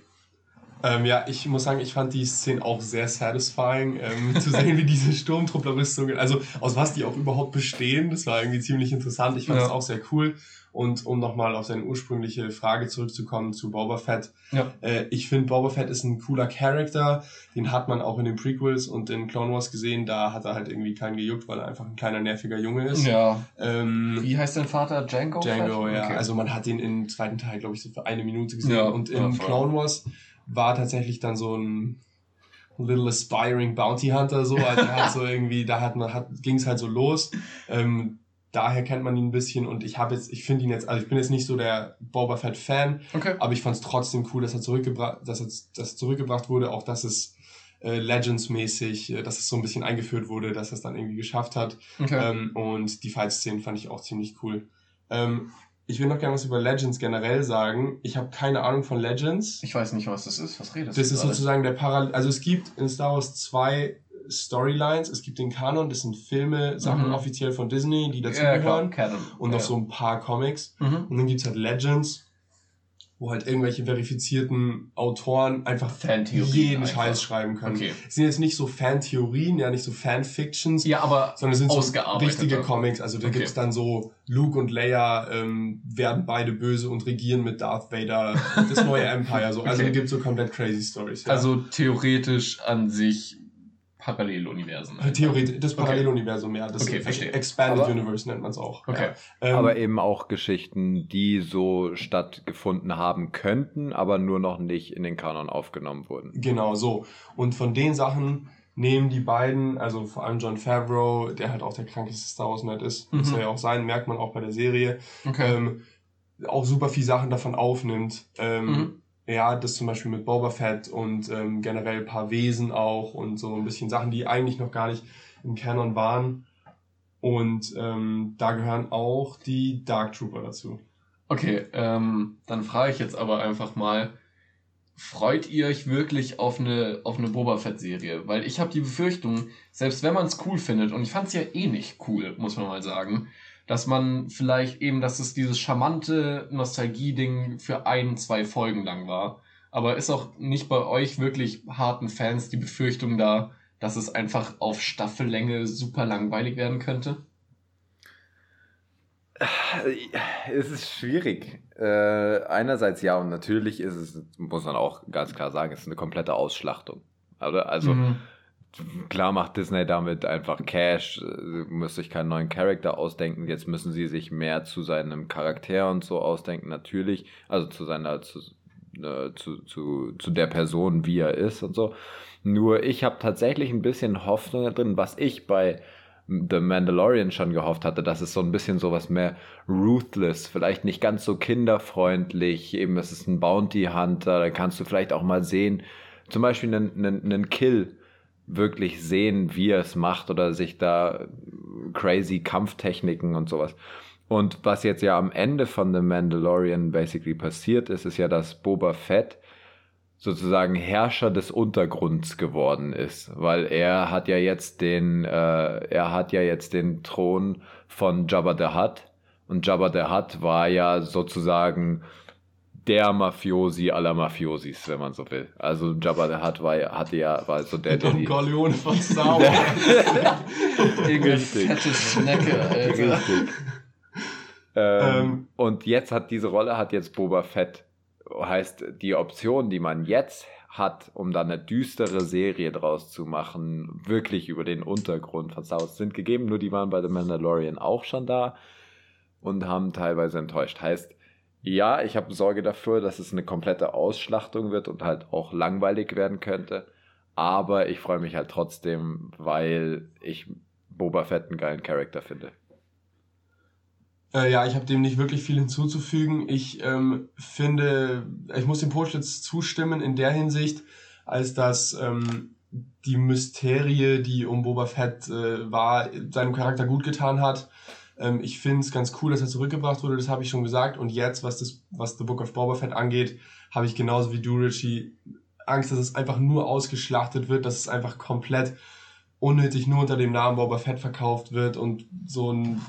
Ähm, ja, ich muss sagen, ich fand die Szene auch sehr satisfying, ähm, zu sehen, wie diese Sturmtruppler-Rüstungen, also aus was die auch überhaupt bestehen. Das war irgendwie ziemlich interessant. Ich fand es ja. auch sehr cool. Und um nochmal auf seine ursprüngliche Frage zurückzukommen zu Boba Fett. Ja. Äh, ich finde, Boba Fett ist ein cooler Charakter. Den hat man auch in den Prequels und in Clone Wars gesehen. Da hat er halt irgendwie keinen gejuckt, weil er einfach ein kleiner, nerviger Junge ist. Ja. Ähm, Wie heißt dein Vater? Django? Django, Fett? ja. Okay. Also man hat ihn im zweiten Teil, glaube ich, so für eine Minute gesehen. Ja. Und in ja, Clone Wars war tatsächlich dann so ein Little Aspiring Bounty Hunter so. Also er hat so irgendwie, da hat man, hat, ging es halt so los. Ähm, daher kennt man ihn ein bisschen und ich habe jetzt, ich finde ihn jetzt, also ich bin jetzt nicht so der Boba Fett Fan, okay. aber ich fand es trotzdem cool, dass er zurückgebracht, dass er dass zurückgebracht wurde, auch dass es äh, Legends-mäßig, äh, dass es so ein bisschen eingeführt wurde, dass er es dann irgendwie geschafft hat. Okay. Ähm, und die Fight-Szenen fand ich auch ziemlich cool. Ähm, ich will noch gerne was über Legends generell sagen. Ich habe keine Ahnung von Legends. Ich weiß nicht, was das ist. Was redest das du? Das ist sozusagen der Parallel. Also es gibt in Star Wars zwei Storylines. Es gibt den Kanon, das sind Filme, Sachen mhm. offiziell von Disney, die dazugehören. Ja, und noch ja. so ein paar Comics. Mhm. Und dann gibt's halt Legends, wo halt irgendwelche verifizierten Autoren einfach jeden einfach. Scheiß schreiben können. Okay. Es sind jetzt nicht so Fantheorien, ja nicht so Fanfictions, ja, aber sondern es sind so richtige Comics. Also da okay. gibt's dann so Luke und Leia ähm, werden beide böse und regieren mit Darth Vader das neue Empire. So. Also okay. da gibt's so komplett crazy Stories. Ja. Also theoretisch an sich Paralleluniversen. Theoretisch, das Paralleluniversum, ja. Das okay, verstehe. Expanded aber, Universe nennt man es auch. Okay. Ja. Ähm, aber eben auch Geschichten, die so stattgefunden haben könnten, aber nur noch nicht in den Kanon aufgenommen wurden. Genau, so. Und von den Sachen nehmen die beiden, also vor allem John Favreau, der halt auch der krankeste Star Wars-Nerd ist, mhm. muss er ja auch sein, merkt man auch bei der Serie, okay. ähm, auch super viel Sachen davon aufnimmt. Ähm, mhm ja, das zum Beispiel mit Boba Fett und ähm, generell ein paar Wesen auch und so ein bisschen Sachen, die eigentlich noch gar nicht im Canon waren. Und ähm, da gehören auch die Dark Trooper dazu. Okay, ähm, dann frage ich jetzt aber einfach mal, freut ihr euch wirklich auf eine, auf eine Boba Fett-Serie? Weil ich habe die Befürchtung, selbst wenn man es cool findet, und ich fand es ja eh nicht cool, muss man mal sagen, dass man vielleicht eben, dass es dieses charmante Nostalgie-Ding für ein, zwei Folgen lang war. Aber ist auch nicht bei euch wirklich harten Fans die Befürchtung da, dass es einfach auf Staffellänge super langweilig werden könnte? Es ist schwierig. Äh, einerseits ja, und natürlich ist es, muss man auch ganz klar sagen, es ist eine komplette Ausschlachtung. Also, mhm. Klar macht Disney damit einfach Cash, muss sich keinen neuen Charakter ausdenken. Jetzt müssen sie sich mehr zu seinem Charakter und so ausdenken, natürlich. Also zu seiner, zu, äh, zu, zu, zu der Person, wie er ist und so. Nur ich habe tatsächlich ein bisschen Hoffnung drin, was ich bei The Mandalorian schon gehofft hatte, dass es so ein bisschen sowas mehr ruthless, vielleicht nicht ganz so kinderfreundlich, eben es ist ein Bounty Hunter, da kannst du vielleicht auch mal sehen, zum Beispiel einen, einen, einen Kill wirklich sehen, wie er es macht oder sich da crazy Kampftechniken und sowas. Und was jetzt ja am Ende von The Mandalorian basically passiert ist, ist ja, dass Boba Fett sozusagen Herrscher des Untergrunds geworden ist, weil er hat ja jetzt den, äh, er hat ja jetzt den Thron von Jabba the Hutt und Jabba the Hutt war ja sozusagen der Mafiosi aller Mafiosis, wenn man so will. Also Jabba the Hutt war, hatte ja, war so der, der... Don Corleone von Star Wars. Irgendeine fette Schnecke, Alter. Richtig. Ähm, ähm, und jetzt hat diese Rolle hat jetzt Boba Fett. Heißt, die Option, die man jetzt hat, um da eine düstere Serie draus zu machen, wirklich über den Untergrund von Star Wars sind gegeben, nur die waren bei The Mandalorian auch schon da und haben teilweise enttäuscht. Heißt, ja, ich habe Sorge dafür, dass es eine komplette Ausschlachtung wird und halt auch langweilig werden könnte. Aber ich freue mich halt trotzdem, weil ich Boba Fett einen geilen Charakter finde. Äh, ja, ich habe dem nicht wirklich viel hinzuzufügen. Ich ähm, finde, ich muss dem Postschlitz zustimmen in der Hinsicht, als dass ähm, die Mysterie, die um Boba Fett äh, war, seinem Charakter gut getan hat. Ähm, ich finde es ganz cool, dass er zurückgebracht wurde, das habe ich schon gesagt. Und jetzt, was das, was The Book of Boba Fett angeht, habe ich genauso wie du, Richie, Angst, dass es einfach nur ausgeschlachtet wird, dass es einfach komplett unnötig nur unter dem Namen Boba Fett verkauft wird und so ein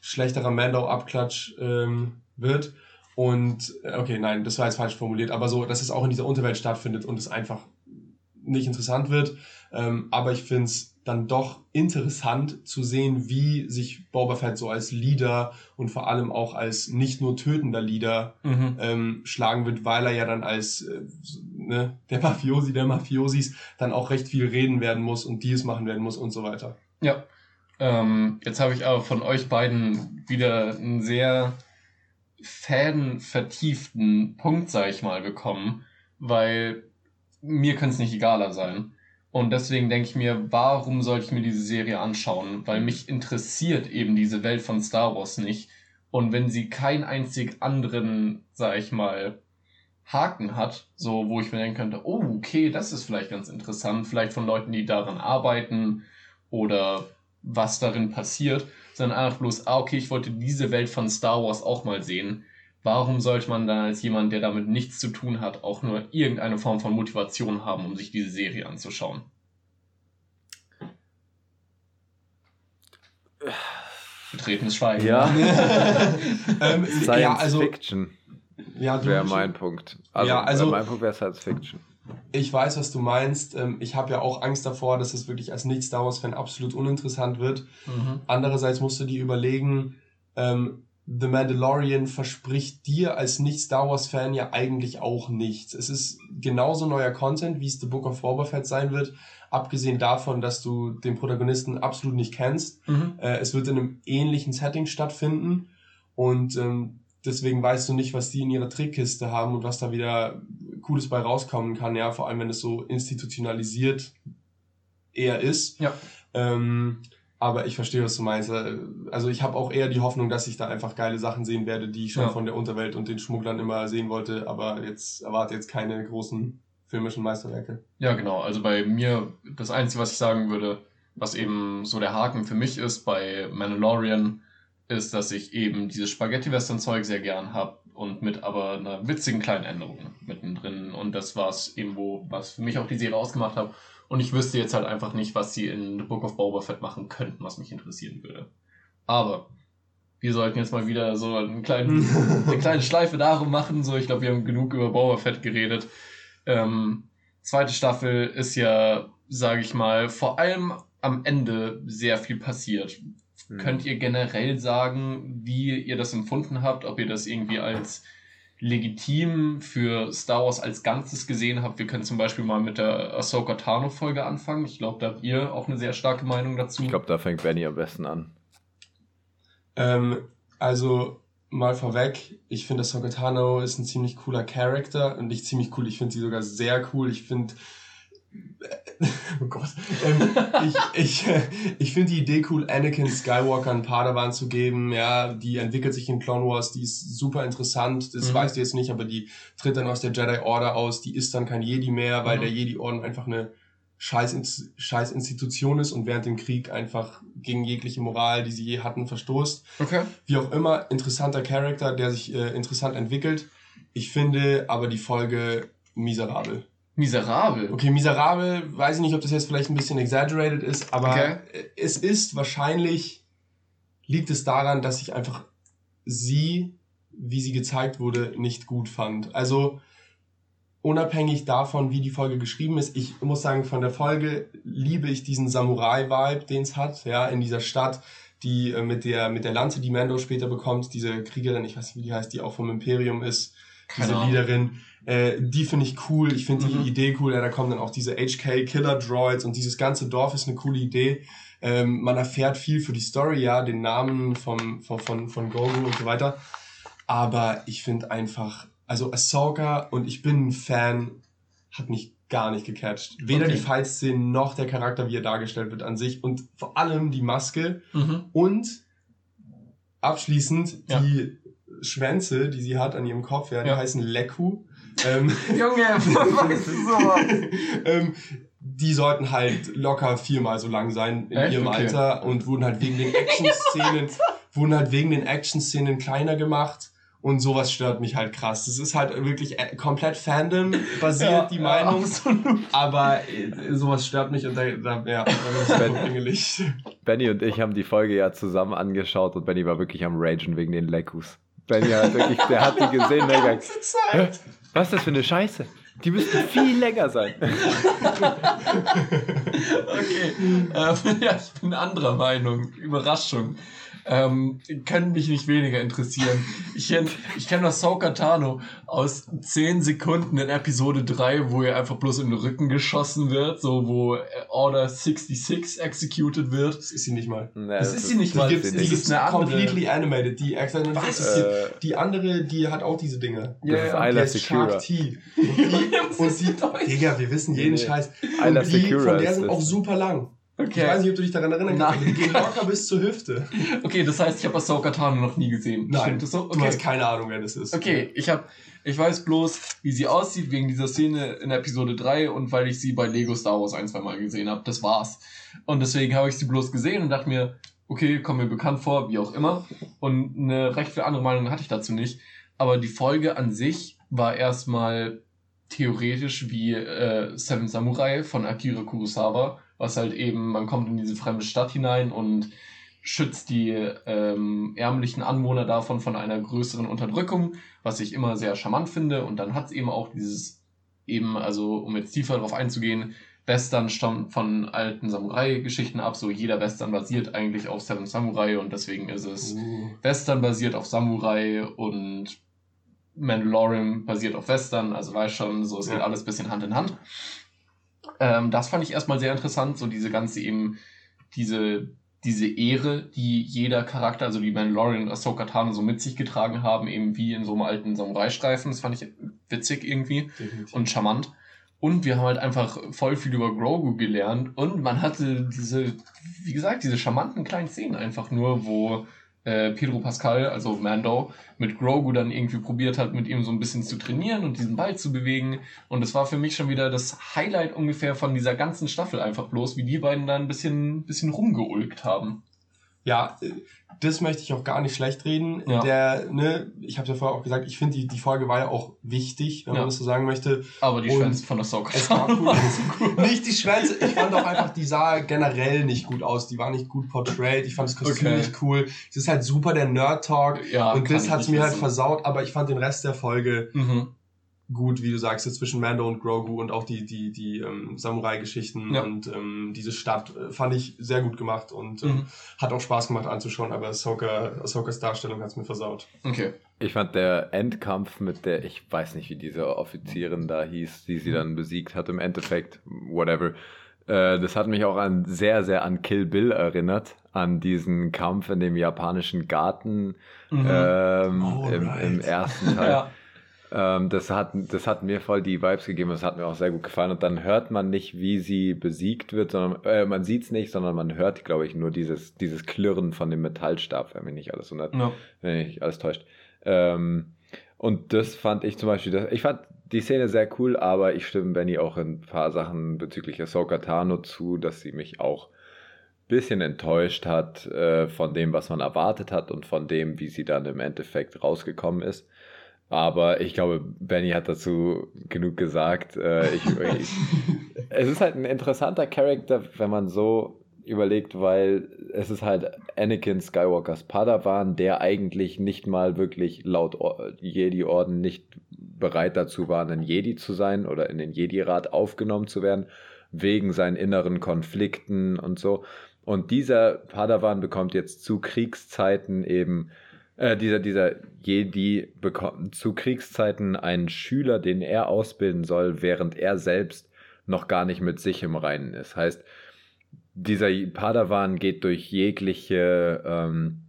schlechterer Mando-Abklatsch ähm, wird. Und, äh, okay, nein, das war jetzt falsch formuliert, aber so, dass es auch in dieser Unterwelt stattfindet und es einfach nicht interessant wird. Ähm, aber ich finde es dann doch interessant zu sehen, wie sich Boba Fett so als Leader und vor allem auch als nicht nur tötender Leader mhm. ähm, schlagen wird, weil er ja dann als äh, ne, der Mafiosi der Mafiosis dann auch recht viel reden werden muss und Deals machen werden muss und so weiter. Ja, ähm, jetzt habe ich aber von euch beiden wieder einen sehr fanvertieften Punkt, sag ich mal, bekommen, weil mir könnte es nicht egaler sein. Und deswegen denke ich mir, warum sollte ich mir diese Serie anschauen? Weil mich interessiert eben diese Welt von Star Wars nicht. Und wenn sie keinen einzig anderen, sag ich mal, Haken hat, so wo ich mir denken könnte, oh, okay, das ist vielleicht ganz interessant, vielleicht von Leuten, die daran arbeiten oder was darin passiert, sondern einfach bloß, ah, okay, ich wollte diese Welt von Star Wars auch mal sehen. Warum sollte man dann als jemand, der damit nichts zu tun hat, auch nur irgendeine Form von Motivation haben, um sich diese Serie anzuschauen? Betretenes Schweigen. Ja. ähm, Science ja, also, Fiction ja, wäre mein Punkt. Also, ja, also mein Punkt wäre Science Fiction. Ich weiß, was du meinst. Ähm, ich habe ja auch Angst davor, dass es wirklich als Nicht-Star Wars-Fan absolut uninteressant wird. Mhm. Andererseits musst du dir überlegen, ähm, The Mandalorian verspricht dir als Nicht-Star Wars-Fan ja eigentlich auch nichts. Es ist genauso neuer Content, wie es The Book of Boba Fett sein wird, abgesehen davon, dass du den Protagonisten absolut nicht kennst. Mhm. Äh, es wird in einem ähnlichen Setting stattfinden und ähm, deswegen weißt du nicht, was die in ihrer Trickkiste haben und was da wieder Cooles bei rauskommen kann, ja, vor allem wenn es so institutionalisiert eher ist. Ja. Ähm, aber ich verstehe, was du meinst. Also ich habe auch eher die Hoffnung, dass ich da einfach geile Sachen sehen werde, die ich schon ja. von der Unterwelt und den Schmugglern immer sehen wollte, aber jetzt erwarte jetzt keine großen filmischen Meisterwerke. Ja, genau. Also bei mir, das Einzige, was ich sagen würde, was eben so der Haken für mich ist bei Mandalorian, ist, dass ich eben dieses Spaghetti-Western-Zeug sehr gern habe und mit aber einer witzigen kleinen Änderung mittendrin. Und das war es eben, wo, was für mich auch die Serie ausgemacht hat. Und ich wüsste jetzt halt einfach nicht, was sie in The Book of Boba Fett machen könnten, was mich interessieren würde. Aber wir sollten jetzt mal wieder so einen kleinen, eine kleine Schleife darum machen. So, ich glaube, wir haben genug über Boba Fett geredet. Ähm, zweite Staffel ist ja, sage ich mal, vor allem am Ende sehr viel passiert. Mhm. Könnt ihr generell sagen, wie ihr das empfunden habt, ob ihr das irgendwie als legitim für Star Wars als Ganzes gesehen habt? Wir können zum Beispiel mal mit der Ahsoka Tano Folge anfangen. Ich glaube, da habt ihr auch eine sehr starke Meinung dazu. Ich glaube, da fängt Benny am besten an. Ähm, also mal vorweg, ich finde, Ahsoka Tano ist ein ziemlich cooler Charakter und nicht ziemlich cool, ich finde sie sogar sehr cool. Ich finde, oh Gott, ähm, ich, ich, äh, ich finde die Idee cool, Anakin Skywalker einen Padawan zu geben. Ja, die entwickelt sich in Clone Wars, die ist super interessant. Das mhm. weißt du jetzt nicht, aber die tritt dann aus der Jedi Order aus. Die ist dann kein Jedi mehr, weil mhm. der Jedi Orden einfach eine scheiß, scheiß Institution ist und während dem Krieg einfach gegen jegliche Moral, die sie je hatten, verstoßt. Okay. Wie auch immer, interessanter Charakter, der sich äh, interessant entwickelt. Ich finde aber die Folge miserabel. Miserabel? Okay, miserabel, weiß ich nicht, ob das jetzt vielleicht ein bisschen exaggerated ist, aber okay. es ist wahrscheinlich, liegt es daran, dass ich einfach sie, wie sie gezeigt wurde, nicht gut fand. Also, unabhängig davon, wie die Folge geschrieben ist, ich muss sagen, von der Folge liebe ich diesen Samurai-Vibe, den es hat, ja, in dieser Stadt, die äh, mit der, mit der Lanze, die Mando später bekommt, diese Kriegerin, ich weiß nicht, wie die heißt, die auch vom Imperium ist, Keine diese Ahnung. Äh, die finde ich cool, ich finde mhm. die Idee cool, ja, da kommen dann auch diese HK-Killer-Droids und dieses ganze Dorf ist eine coole Idee. Ähm, man erfährt viel für die Story, ja, den Namen vom, von, von, von Grogu und so weiter. Aber ich finde einfach, also Ahsoka und ich bin ein Fan, hat mich gar nicht gecatcht. Weder okay. die Fight-Szenen noch der Charakter, wie er dargestellt wird an sich und vor allem die Maske mhm. und abschließend ja. die Schwänze, die sie hat an ihrem Kopf, ja, die ja. heißen Leku. Ähm, Junge, weißt du sowas? ähm, die sollten halt locker viermal so lang sein in Echt? ihrem okay. Alter und wurden halt wegen den Action-Szenen, wurden halt wegen den Action-Szenen kleiner gemacht. Und sowas stört mich halt krass. Das ist halt wirklich äh, komplett Fandom-basiert, ja, die Meinung. Ja, aber äh, sowas stört mich und da, da, ja, da bin ich Benny und ich haben die Folge ja zusammen angeschaut und Benny war wirklich am Ragen wegen den Lekus. Benny hat wirklich, der hat die gesehen, der ganze Zeit. Was ist das für eine Scheiße? Die müssten viel länger sein. okay. Ähm, ja, ich bin anderer Meinung. Überraschung ähm, können mich nicht weniger interessieren. Ich kenne ich kenn Ahsoka Tano aus 10 Sekunden in Episode 3, wo er einfach bloß in den Rücken geschossen wird, so wo Order 66 executed wird. Das ist sie nicht mal. Nee, das, das, ist sie nicht mal. Die gibt's, die gibt's eine completely animated. Die, äh, die andere, die hat auch diese Dinge. Ja, das ja, ist Isla Secura. T. Und die, und die Digga, wir wissen jeden nee, Scheiß. Und die, von der sind auch super lang. Okay. Ich weiß nicht, ob du dich daran erinnern kannst, die gehen locker bis zur Hüfte. Okay, das heißt, ich habe Ahsoka Tano noch nie gesehen. Nein, Stimmt das so? Okay. du hast keine Ahnung, wer das ist. Okay, ich habe, ich weiß bloß, wie sie aussieht wegen dieser Szene in Episode 3 und weil ich sie bei Lego Star Wars ein, zwei Mal gesehen habe. Das war's. Und deswegen habe ich sie bloß gesehen und dachte mir, okay, kommt mir bekannt vor, wie auch immer. Und eine recht viel andere Meinung hatte ich dazu nicht. Aber die Folge an sich war erstmal theoretisch wie äh, Seven Samurai von Akira Kurosawa was halt eben, man kommt in diese fremde Stadt hinein und schützt die ähm, ärmlichen Anwohner davon von einer größeren Unterdrückung, was ich immer sehr charmant finde. Und dann hat es eben auch dieses, eben, also um jetzt tiefer darauf einzugehen, Western stammt von alten Samurai-Geschichten ab. So jeder Western basiert eigentlich auf Seven Samurai und deswegen ist es uh. Western basiert auf Samurai und Mandalorian basiert auf Western. Also weiß schon, so es ja. geht alles bisschen Hand in Hand. Ähm, das fand ich erstmal sehr interessant, so diese ganze eben, diese, diese Ehre, die jeder Charakter, also die Mandalorian und Ahsoka Tano so mit sich getragen haben, eben wie in so einem alten Samurai-Streifen. Das fand ich witzig irgendwie Definitiv. und charmant. Und wir haben halt einfach voll viel über Grogu gelernt und man hatte diese, wie gesagt, diese charmanten kleinen Szenen einfach nur, wo äh, Pedro Pascal, also Mando, mit Grogu dann irgendwie probiert hat, mit ihm so ein bisschen zu trainieren und diesen Ball zu bewegen. Und es war für mich schon wieder das Highlight ungefähr von dieser ganzen Staffel einfach bloß, wie die beiden da ein bisschen, bisschen rumgeulgt haben. Ja, äh, das möchte ich auch gar nicht schlecht reden. Ja. Der, ne, ich habe ja vorher auch gesagt, ich finde die, die Folge war ja auch wichtig, wenn ja. man das so sagen möchte. Aber die Schwänze von der Socke. Es war cool. nicht die Schwänze, ich fand auch einfach, die sah generell nicht gut aus. Die war nicht gut portrayed. Ich fand das Kostüm okay. nicht cool. Es ist halt super der Nerd-Talk. Ja, und das hat's mir halt versaut, aber ich fand den Rest der Folge mhm gut, wie du sagst, jetzt zwischen Mando und Grogu und auch die, die, die ähm, Samurai-Geschichten ja. und ähm, diese Stadt äh, fand ich sehr gut gemacht und ähm, mhm. hat auch Spaß gemacht anzuschauen, aber Ahsoka, Ahsokas Darstellung hat es mir versaut. Okay. Ich fand der Endkampf mit der, ich weiß nicht, wie diese Offizierin da hieß, die sie dann besiegt hat im Endeffekt, whatever, Äh, das hat mich auch an sehr, sehr an Kill Bill erinnert, an diesen Kampf in dem japanischen Garten mhm. ähm, im, im, ersten Teil. ja. Ähm, das, hat, das hat mir voll die Vibes gegeben, das hat mir auch sehr gut gefallen. Und dann hört man nicht, wie sie besiegt wird, sondern äh, man sieht es nicht, sondern man hört, glaube ich, nur dieses, dieses Klirren von dem Metallstab, wenn mich nicht alles wundert, no. wenn mich nicht alles täuscht. Ähm, und das fand ich zum Beispiel, das, ich fand die Szene sehr cool, aber ich stimme Benny auch in ein paar Sachen bezüglich Ahsoka Tano zu, dass sie mich auch ein bisschen enttäuscht hat äh, von dem, was man erwartet hat und von dem, wie sie dann im Endeffekt rausgekommen ist. Aber ich glaube, Benny hat dazu genug gesagt. Äh, ich, ich, es ist halt ein interessanter Charakter, wenn man so überlegt, weil es ist halt Anakin Skywalkers Padawan, der eigentlich nicht mal wirklich laut Jedi-Orden nicht bereit dazu war, ein Jedi zu sein oder in den Jedi-Rat aufgenommen zu werden, wegen seinen inneren Konflikten und so. Und dieser Padawan bekommt jetzt zu Kriegszeiten eben, äh, dieser, dieser Jedi bekommt zu Kriegszeiten einen Schüler, den er ausbilden soll, während er selbst noch gar nicht mit sich im Reinen ist. Heißt, dieser Padawan geht durch jegliche ähm,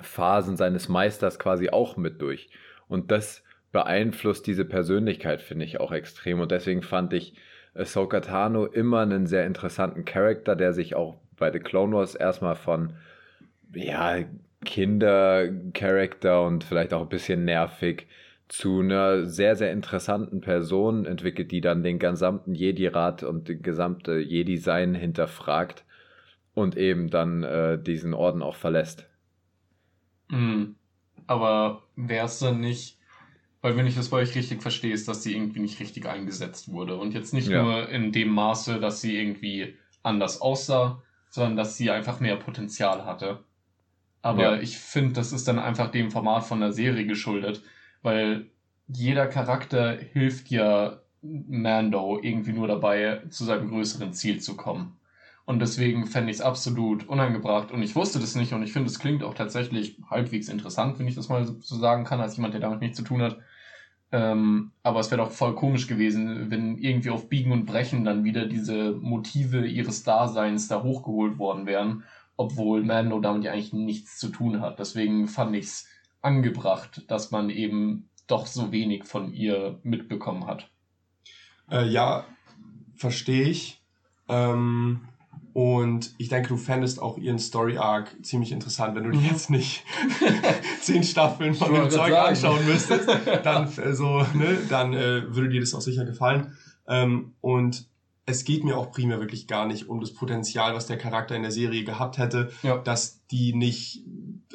Phasen seines Meisters quasi auch mit durch. Und das beeinflusst diese Persönlichkeit, finde ich auch extrem. Und deswegen fand ich Ahsoka Tano immer einen sehr interessanten Charakter, der sich auch bei The Clone Wars erstmal von ja, Kinder-Charakter und vielleicht auch ein bisschen nervig zu einer sehr, sehr interessanten Person entwickelt, die dann den gesamten Jedi-Rat und den gesamte Jedi-Sein hinterfragt und eben dann äh, diesen Orden auch verlässt. Mhm. Aber wäre es dann nicht, weil wenn ich das bei euch richtig verstehe, ist, dass sie irgendwie nicht richtig eingesetzt wurde. Und jetzt nicht ja. nur in dem Maße, dass sie irgendwie anders aussah, sondern dass sie einfach mehr Potenzial hatte. Aber ja. ich finde, das ist dann einfach dem Format von der Serie geschuldet, weil jeder Charakter hilft ja Mando irgendwie nur dabei, zu seinem größeren Ziel zu kommen. Und deswegen fände ich es absolut unangebracht. Und ich wusste das nicht und ich finde, es klingt auch tatsächlich halbwegs interessant, wenn ich das mal so sagen kann, als jemand, der damit nichts zu tun hat. Ähm, aber es wäre doch voll komisch gewesen, wenn irgendwie auf Biegen und Brechen dann wieder diese Motive ihres Daseins da hochgeholt worden wären, obwohl Mando damit ja eigentlich nichts zu tun hat. Deswegen fand ich es angebracht, dass man eben doch so wenig von ihr mitbekommen hat. Äh, ja, verstehe ich. Ähm, und ich denke, du fändest auch ihren Story Arc ziemlich interessant, wenn du dir jetzt nicht zehn Staffeln von dem Zeug sagen. anschauen müsstest, dann äh, so, ne, dann äh, würde dir das auch sicher gefallen. Ähm, und es geht mir auch primär wirklich gar nicht um das Potenzial, was der Charakter in der Serie gehabt hätte, ja. dass die nicht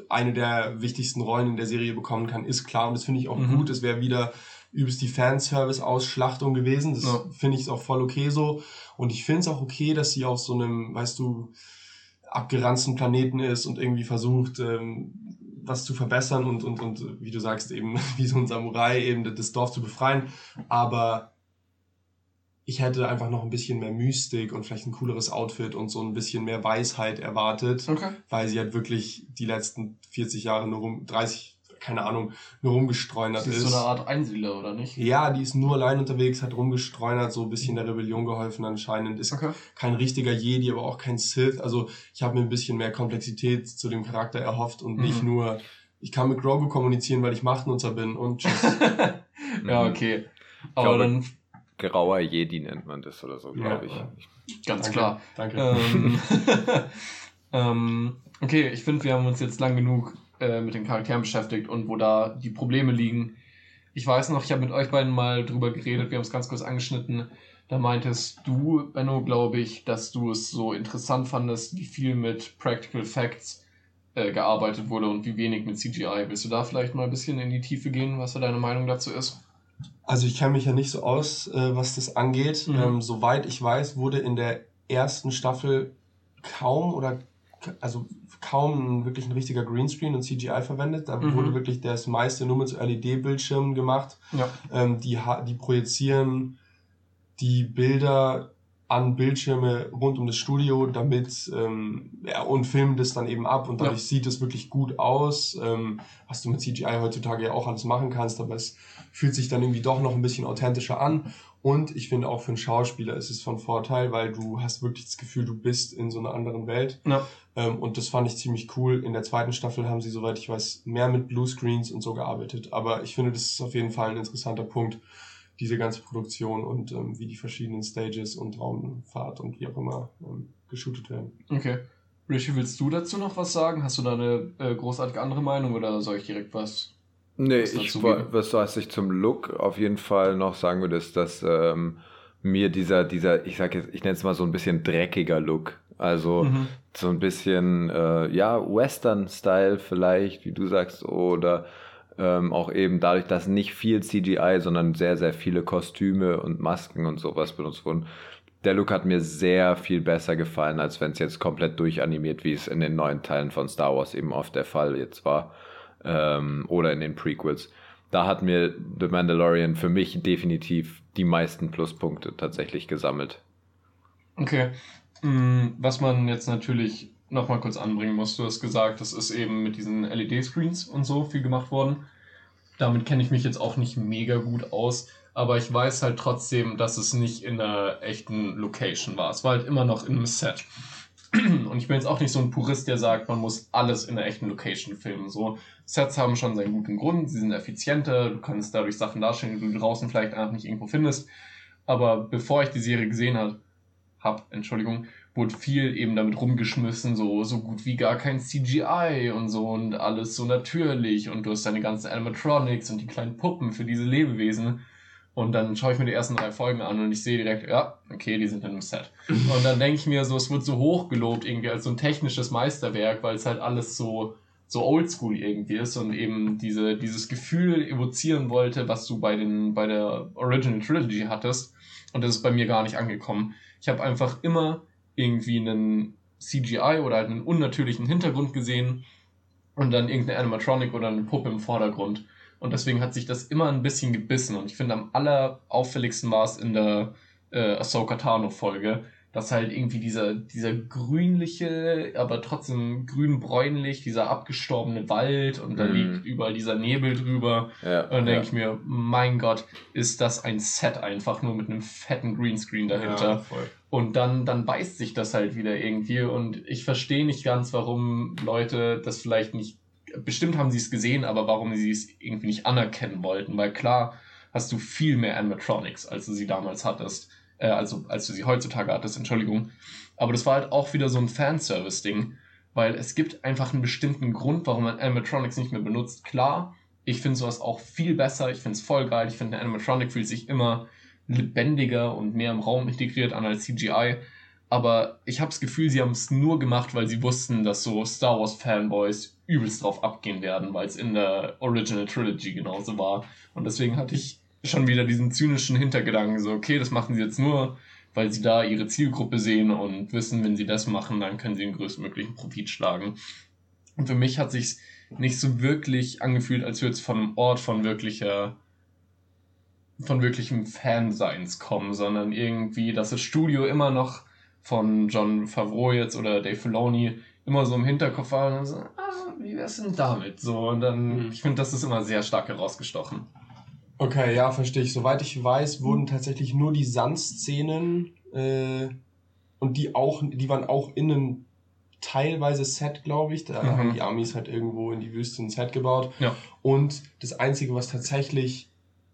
eine der wichtigsten Rollen in der Serie bekommen kann, ist klar und das finde ich auch mhm. gut. Es wäre wieder übelst die Fanservice-Ausschlachtung gewesen. Das ja. finde ich auch voll okay so. Und ich finde es auch okay, dass sie auf so einem, weißt du, abgeranzten Planeten ist und irgendwie versucht, ähm, was zu verbessern und, und, und, wie du sagst, eben wie so ein Samurai eben das Dorf zu befreien. Aber ich hätte einfach noch ein bisschen mehr Mystik und vielleicht ein cooleres Outfit und so ein bisschen mehr Weisheit erwartet, okay. weil sie halt wirklich die letzten 40 Jahre nur rum, 30, keine Ahnung, nur rumgestreunert ist. Das ist so eine Art Einsiedler, oder nicht? Ja, die ist nur allein unterwegs, hat rumgestreunert, so ein bisschen der Rebellion geholfen anscheinend. Ist okay. kein richtiger Jedi, aber auch kein Sith. Also ich habe mir ein bisschen mehr Komplexität zu dem Charakter erhofft und mhm. nicht nur, ich kann mit Grogu kommunizieren, weil ich Machtnutzer bin und tschüss. ja, okay. Aber glaube, dann... Grauer Jedi nennt man das oder so, glaube ja, ich. Ganz danke, klar. Danke. Ähm, ähm, okay, ich finde, wir haben uns jetzt lang genug äh, mit den Charakteren beschäftigt und wo da die Probleme liegen. Ich weiß noch, ich habe mit euch beiden mal drüber geredet, wir haben es ganz kurz angeschnitten. Da meintest du, Benno, glaube ich, dass du es so interessant fandest, wie viel mit Practical Facts äh, gearbeitet wurde und wie wenig mit CGI. Willst du da vielleicht mal ein bisschen in die Tiefe gehen, was da deine Meinung dazu ist? Also ich kenne mich ja nicht so aus, äh, was das angeht. Mhm. Ähm, soweit ich weiß, wurde in der ersten Staffel kaum oder also kaum wirklich ein richtiger Greenscreen und CGI verwendet. Da mhm. wurde wirklich das meiste nur mit so LED-Bildschirmen gemacht. Ja. Ähm, die, die projizieren die Bilder an Bildschirme rund um das Studio, damit ähm, ja, und filmen das dann eben ab und dadurch ja. sieht es wirklich gut aus, ähm, was du mit CGI heutzutage ja auch alles machen kannst, aber es fühlt sich dann irgendwie doch noch ein bisschen authentischer an und ich finde auch für einen Schauspieler ist es von Vorteil, weil du hast wirklich das Gefühl, du bist in so einer anderen Welt. Ja. Ähm, und das fand ich ziemlich cool. In der zweiten Staffel haben sie, soweit ich weiß, mehr mit Bluescreens und so gearbeitet. Aber ich finde, das ist auf jeden Fall ein interessanter Punkt, diese ganze Produktion und ähm, wie die verschiedenen Stages und Raumfahrt und wie auch immer ähm, geshootet werden. Okay. Richie, willst du dazu noch was sagen? Hast du da eine äh, großartige andere Meinung oder soll ich direkt was? Nee, was ich was, was ich zum Look auf jeden Fall noch sagen würde, ist, dass ähm, mir dieser, dieser, ich sag jetzt, ich nenne es mal so ein bisschen dreckiger Look. Also mhm. so ein bisschen, äh, ja, Western-Style vielleicht, wie du sagst, oder ähm, auch eben dadurch, dass nicht viel CGI, sondern sehr, sehr viele Kostüme und Masken und sowas benutzt wurden. Der Look hat mir sehr viel besser gefallen, als wenn es jetzt komplett durchanimiert, wie es in den neuen Teilen von Star Wars eben oft der Fall jetzt war. Ähm, oder in den Prequels. Da hat mir The Mandalorian für mich definitiv die meisten Pluspunkte tatsächlich gesammelt. Okay. Mm, was man jetzt natürlich nochmal kurz anbringen muss. Du hast gesagt, das ist eben mit diesen LED-Screens und so viel gemacht worden. Damit kenne ich mich jetzt auch nicht mega gut aus, aber ich weiß halt trotzdem, dass es nicht in einer echten Location war. Es war halt immer noch in einem Set. Und ich bin jetzt auch nicht so ein Purist, der sagt, man muss alles in einer echten Location filmen. So, Sets haben schon seinen guten Grund, sie sind effizienter, du kannst dadurch Sachen darstellen, die du draußen vielleicht einfach nicht irgendwo findest. Aber bevor ich die Serie gesehen habe, hab, Entschuldigung, wurde viel eben damit rumgeschmissen, so, so gut wie gar kein CGI und so und alles so natürlich und du hast deine ganzen Animatronics und die kleinen Puppen für diese Lebewesen. Und dann schaue ich mir die ersten drei Folgen an und ich sehe direkt, ja, okay, die sind in einem Set. Und dann denke ich mir so, es wird so hoch gelobt irgendwie als so ein technisches Meisterwerk, weil es halt alles so, so oldschool irgendwie ist und eben diese, dieses Gefühl evozieren wollte, was du bei, den, bei der Original Trilogy hattest. Und das ist bei mir gar nicht angekommen. Ich habe einfach immer irgendwie einen CGI oder halt einen unnatürlichen Hintergrund gesehen und dann irgendeine Animatronic oder eine Puppe im Vordergrund. Und deswegen hat sich das immer ein bisschen gebissen. Und ich finde, am allerauffälligsten war es in der äh, Ahsoka Tano-Folge, dass halt irgendwie dieser, dieser grünliche, aber trotzdem grün-bräunlich, dieser abgestorbene Wald und da mm. liegt überall dieser Nebel drüber. Ja, und dann denke ja. ich mir, mein Gott, ist das ein Set einfach nur mit einem fetten Greenscreen dahinter. Ja, und dann, dann beißt sich das halt wieder irgendwie. Und ich verstehe nicht ganz, warum Leute das vielleicht nicht. Bestimmt haben sie es gesehen, aber warum sie es irgendwie nicht anerkennen wollten. Weil klar hast du viel mehr Animatronics, als du sie damals hattest. Äh, also als du sie heutzutage hattest, Entschuldigung. Aber das war halt auch wieder so ein Fanservice-Ding. Weil es gibt einfach einen bestimmten Grund, warum man Animatronics nicht mehr benutzt. Klar, ich finde sowas auch viel besser. Ich finde es voll geil. Ich finde, ein Animatronic fühlt sich immer lebendiger und mehr im Raum integriert an als CGI. Aber ich habe das Gefühl, sie haben es nur gemacht, weil sie wussten, dass so Star Wars Fanboys übelst drauf abgehen werden, weil es in der Original Trilogy genauso war. Und deswegen hatte ich schon wieder diesen zynischen Hintergedanken, so, okay, das machen sie jetzt nur, weil sie da ihre Zielgruppe sehen und wissen, wenn sie das machen, dann können sie den größtmöglichen Profit schlagen. Und für mich hat sich nicht so wirklich angefühlt, als würde es von einem Ort von wirklicher von wirklichem Fanseins kommen, sondern irgendwie, dass das Studio immer noch von John Favreau jetzt oder Dave Filoni immer so im Hinterkopf war und so, ah, wie wär's denn damit? So, und dann, mhm. ich finde, das ist immer sehr stark herausgestochen. Okay, ja, verstehe ich. Soweit ich weiß, wurden tatsächlich nur die Sandszenen äh, und die auch, die waren auch in einem teilweise Set, glaube ich. Da mhm. haben die Amis halt irgendwo in die Wüste ein Set gebaut. Ja. Und das Einzige, was tatsächlich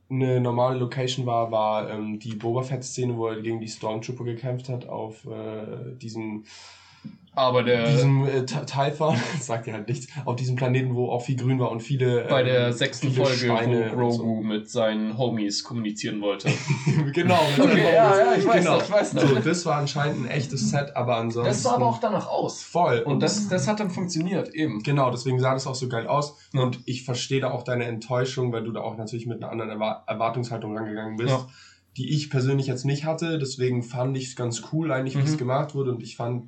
eine normale Location war, war ähm, die Boba Fett-Szene, wo er gegen die Stormtrooper gekämpft hat auf äh, diesem aber der. Diesem äh, Typhon, sagt ja halt nichts, auf diesem Planeten, wo auch viel grün war und viele. Bei der ähm, sechsten Folge, Steine wo Grogu so. mit seinen Homies kommunizieren wollte. genau, mit okay, ja, ja, ich weiß genau. noch, ich weiß noch. So, das war anscheinend ein echtes Set, aber ansonsten. Das sah aber auch danach aus. Voll. Und, und das, das hat dann funktioniert, eben. Genau, deswegen sah das auch so geil aus. Ja. Und ich verstehe da auch deine Enttäuschung, weil du da auch natürlich mit einer anderen Erwartungshaltung rangegangen bist. Ja. Die ich persönlich jetzt nicht hatte, deswegen fand ich es ganz cool eigentlich, wie mhm. es gemacht wurde und ich fand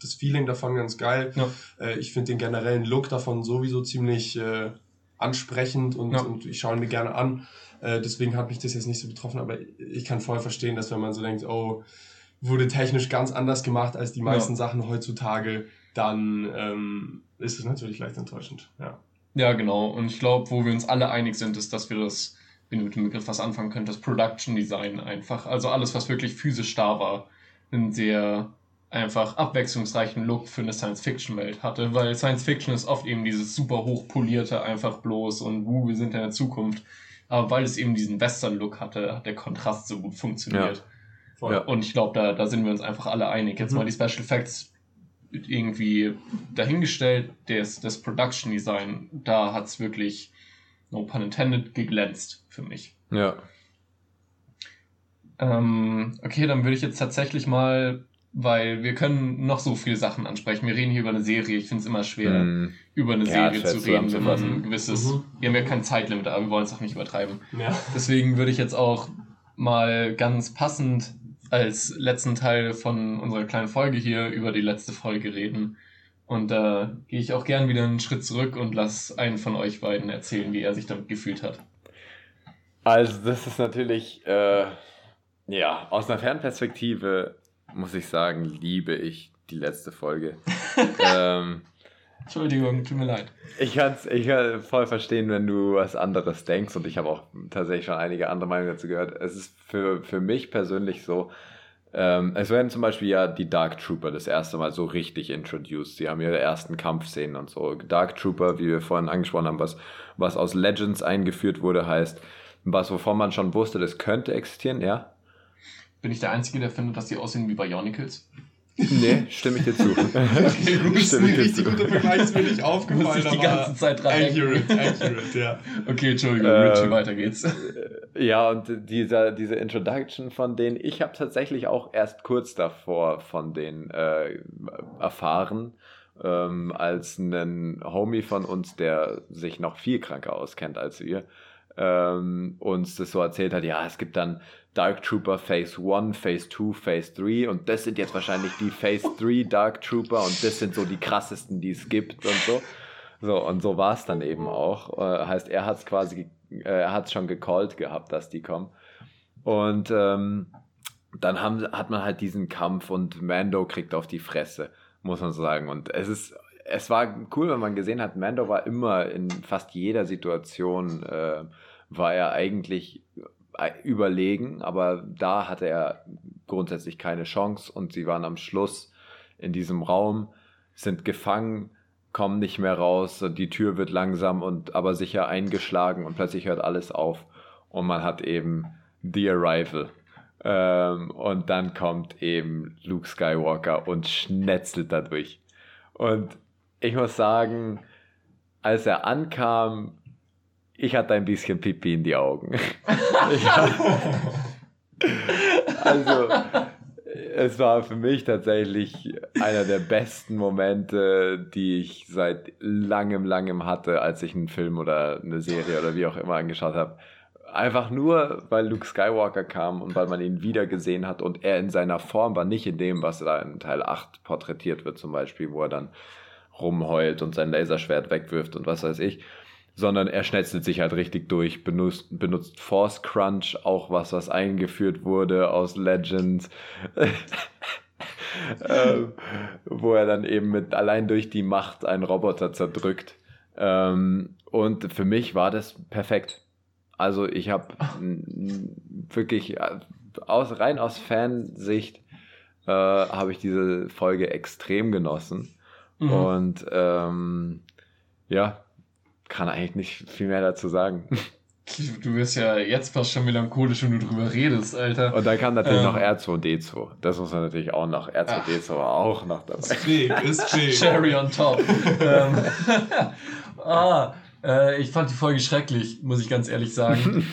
das Feeling davon ganz geil. Ja. Äh, ich finde den generellen Look davon sowieso ziemlich äh, ansprechend und, ja. und ich schaue ihn mir gerne an. Äh, deswegen hat mich das jetzt nicht so betroffen, aber ich kann voll verstehen, dass wenn man so denkt, oh, wurde technisch ganz anders gemacht als die meisten ja. Sachen heutzutage, dann ähm, ist es natürlich leicht enttäuschend. Ja, ja genau. Und ich glaube, wo wir uns alle einig sind, ist, dass wir das, wenn du mit dem Begriff was anfangen könnt, das Production Design einfach, also alles, was wirklich physisch da war, einen sehr einfach abwechslungsreichen Look für eine Science-Fiction-Welt hatte, weil Science-Fiction ist oft eben dieses super hochpolierte, einfach bloß und wuh, wir sind in der Zukunft. Aber weil es eben diesen Western-Look hatte, hat der Kontrast so gut funktioniert. Ja. Und ich glaube, da, da sind wir uns einfach alle einig. Jetzt mhm. mal die Special Effects irgendwie dahingestellt, das, das Production Design, da hat es wirklich, no pun intended, geglänzt für mich. Ja. Ähm, okay, dann würde ich jetzt tatsächlich mal, weil wir können noch so viele Sachen ansprechen. Wir reden hier über eine Serie. Ich finde es immer schwer, mm. über eine ja, Serie zu reden, wenn man ein gewisses. Mhm. Wir haben ja kein Zeitlimit, aber wir wollen es auch nicht übertreiben. Ja. Deswegen würde ich jetzt auch mal ganz passend als letzten Teil von unserer kleinen Folge hier über die letzte Folge reden. Und da gehe ich auch gern wieder einen Schritt zurück und lasse einen von euch beiden erzählen, wie er sich damit gefühlt hat. Also, das ist natürlich, äh, ja, aus einer Fernperspektive muss ich sagen, liebe ich die letzte Folge. ähm, Entschuldigung, tut mir leid. Ich kann es ich voll verstehen, wenn du was anderes denkst und ich habe auch tatsächlich schon einige andere Meinungen dazu gehört. Es ist für, für mich persönlich so, ähm, es werden zum Beispiel ja die Dark Trooper das erste Mal so richtig introduced. Sie haben ihre ersten Kampfszenen und so. Dark Trooper, wie wir vorhin angesprochen haben, was, was aus Legends eingeführt wurde, heißt, was wovon man schon wusste, das könnte existieren, ja? Bin ich der Einzige, der findet, dass die aussehen wie Bionicles? Nee, stimme ich dir zu. okay, gut, ist ein richtig guter Vergleich, ist mir nicht aufgefallen. Muss ich die ganze Zeit dran Accurate, accurate, ja. Okay, Entschuldigung, ähm, Richie, weiter geht's. Ja, und dieser, diese Introduction von denen, ich habe tatsächlich auch erst kurz davor von denen äh, erfahren, ähm, als ein Homie von uns, der sich noch viel kranker auskennt als wir, ähm, uns das so erzählt hat, ja, es gibt dann Dark Trooper Phase 1, Phase 2, Phase 3 und das sind jetzt wahrscheinlich die Phase 3 Dark Trooper und das sind so die krassesten, die es gibt und so. So, und so war es dann eben auch. Äh, heißt, er hat es quasi, äh, er hat es schon gecallt gehabt, dass die kommen. Und ähm, dann haben, hat man halt diesen Kampf und Mando kriegt auf die Fresse, muss man sagen. Und es ist, es war cool, wenn man gesehen hat, Mando war immer in fast jeder Situation, äh, war er eigentlich überlegen, aber da hatte er grundsätzlich keine Chance und sie waren am Schluss in diesem Raum, sind gefangen, kommen nicht mehr raus, die Tür wird langsam und aber sicher eingeschlagen und plötzlich hört alles auf und man hat eben The Arrival. Ähm, und dann kommt eben Luke Skywalker und schnetzelt dadurch. Und ich muss sagen, als er ankam, ich hatte ein bisschen Pipi in die Augen. also, es war für mich tatsächlich einer der besten Momente, die ich seit langem, langem hatte, als ich einen Film oder eine Serie oder wie auch immer angeschaut habe. Einfach nur, weil Luke Skywalker kam und weil man ihn wieder gesehen hat und er in seiner Form war, nicht in dem, was da in Teil 8 porträtiert wird, zum Beispiel, wo er dann rumheult und sein Laserschwert wegwirft und was weiß ich, sondern er schnetzelt sich halt richtig durch, benutzt, benutzt Force Crunch, auch was, was eingeführt wurde aus Legends. ähm, wo er dann eben mit allein durch die Macht einen Roboter zerdrückt. Ähm, und für mich war das perfekt. Also ich habe wirklich äh, aus, rein aus Fansicht äh, habe ich diese Folge extrem genossen. Mhm. Und ähm, ja, kann eigentlich nicht viel mehr dazu sagen. Du wirst ja jetzt fast schon melancholisch, wenn du drüber redest, Alter. Und dann kam natürlich ähm, noch R2D2. Das muss man natürlich auch noch. R2D2 war auch noch dabei. Ist big, ist big. Cherry on top. ähm, ah, äh, ich fand die Folge schrecklich, muss ich ganz ehrlich sagen.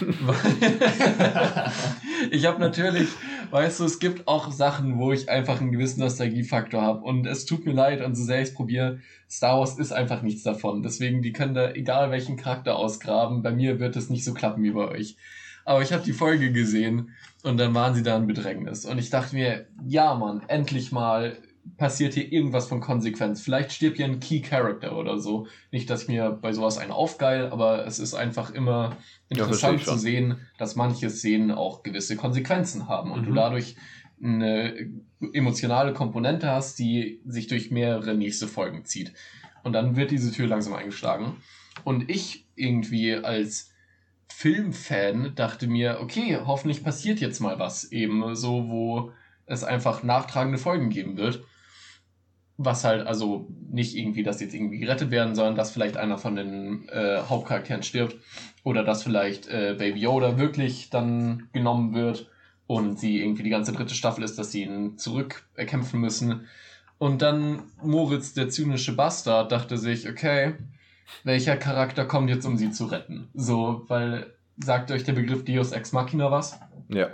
ich habe natürlich, weißt du, es gibt auch Sachen, wo ich einfach einen gewissen Nostalgiefaktor habe. Und es tut mir leid, und so sehr ich es probiere, Star Wars ist einfach nichts davon. Deswegen, die können da egal welchen Charakter ausgraben. Bei mir wird es nicht so klappen wie bei euch. Aber ich habe die Folge gesehen und dann waren sie da in Bedrängnis. Und ich dachte mir, ja Mann, endlich mal passiert hier irgendwas von Konsequenz. Vielleicht stirbt hier ein Key Character oder so. Nicht, dass ich mir bei sowas einen aufgeil, aber es ist einfach immer interessant ja, zu sehen, dass manche Szenen auch gewisse Konsequenzen haben und mhm. du dadurch eine emotionale Komponente hast, die sich durch mehrere nächste Folgen zieht. Und dann wird diese Tür langsam eingeschlagen. Und ich irgendwie als Filmfan dachte mir, okay, hoffentlich passiert jetzt mal was. Eben so, wo es einfach nachtragende Folgen geben wird. Was halt, also nicht irgendwie, dass jetzt irgendwie gerettet werden, sondern dass vielleicht einer von den äh, Hauptcharakteren stirbt. Oder dass vielleicht äh, Baby Yoda wirklich dann genommen wird und sie irgendwie die ganze dritte Staffel ist, dass sie ihn zurückerkämpfen müssen. Und dann Moritz, der zynische Bastard, dachte sich, okay, welcher Charakter kommt jetzt, um sie zu retten? So, weil, sagt euch der Begriff Deus Ex Machina was? Ja.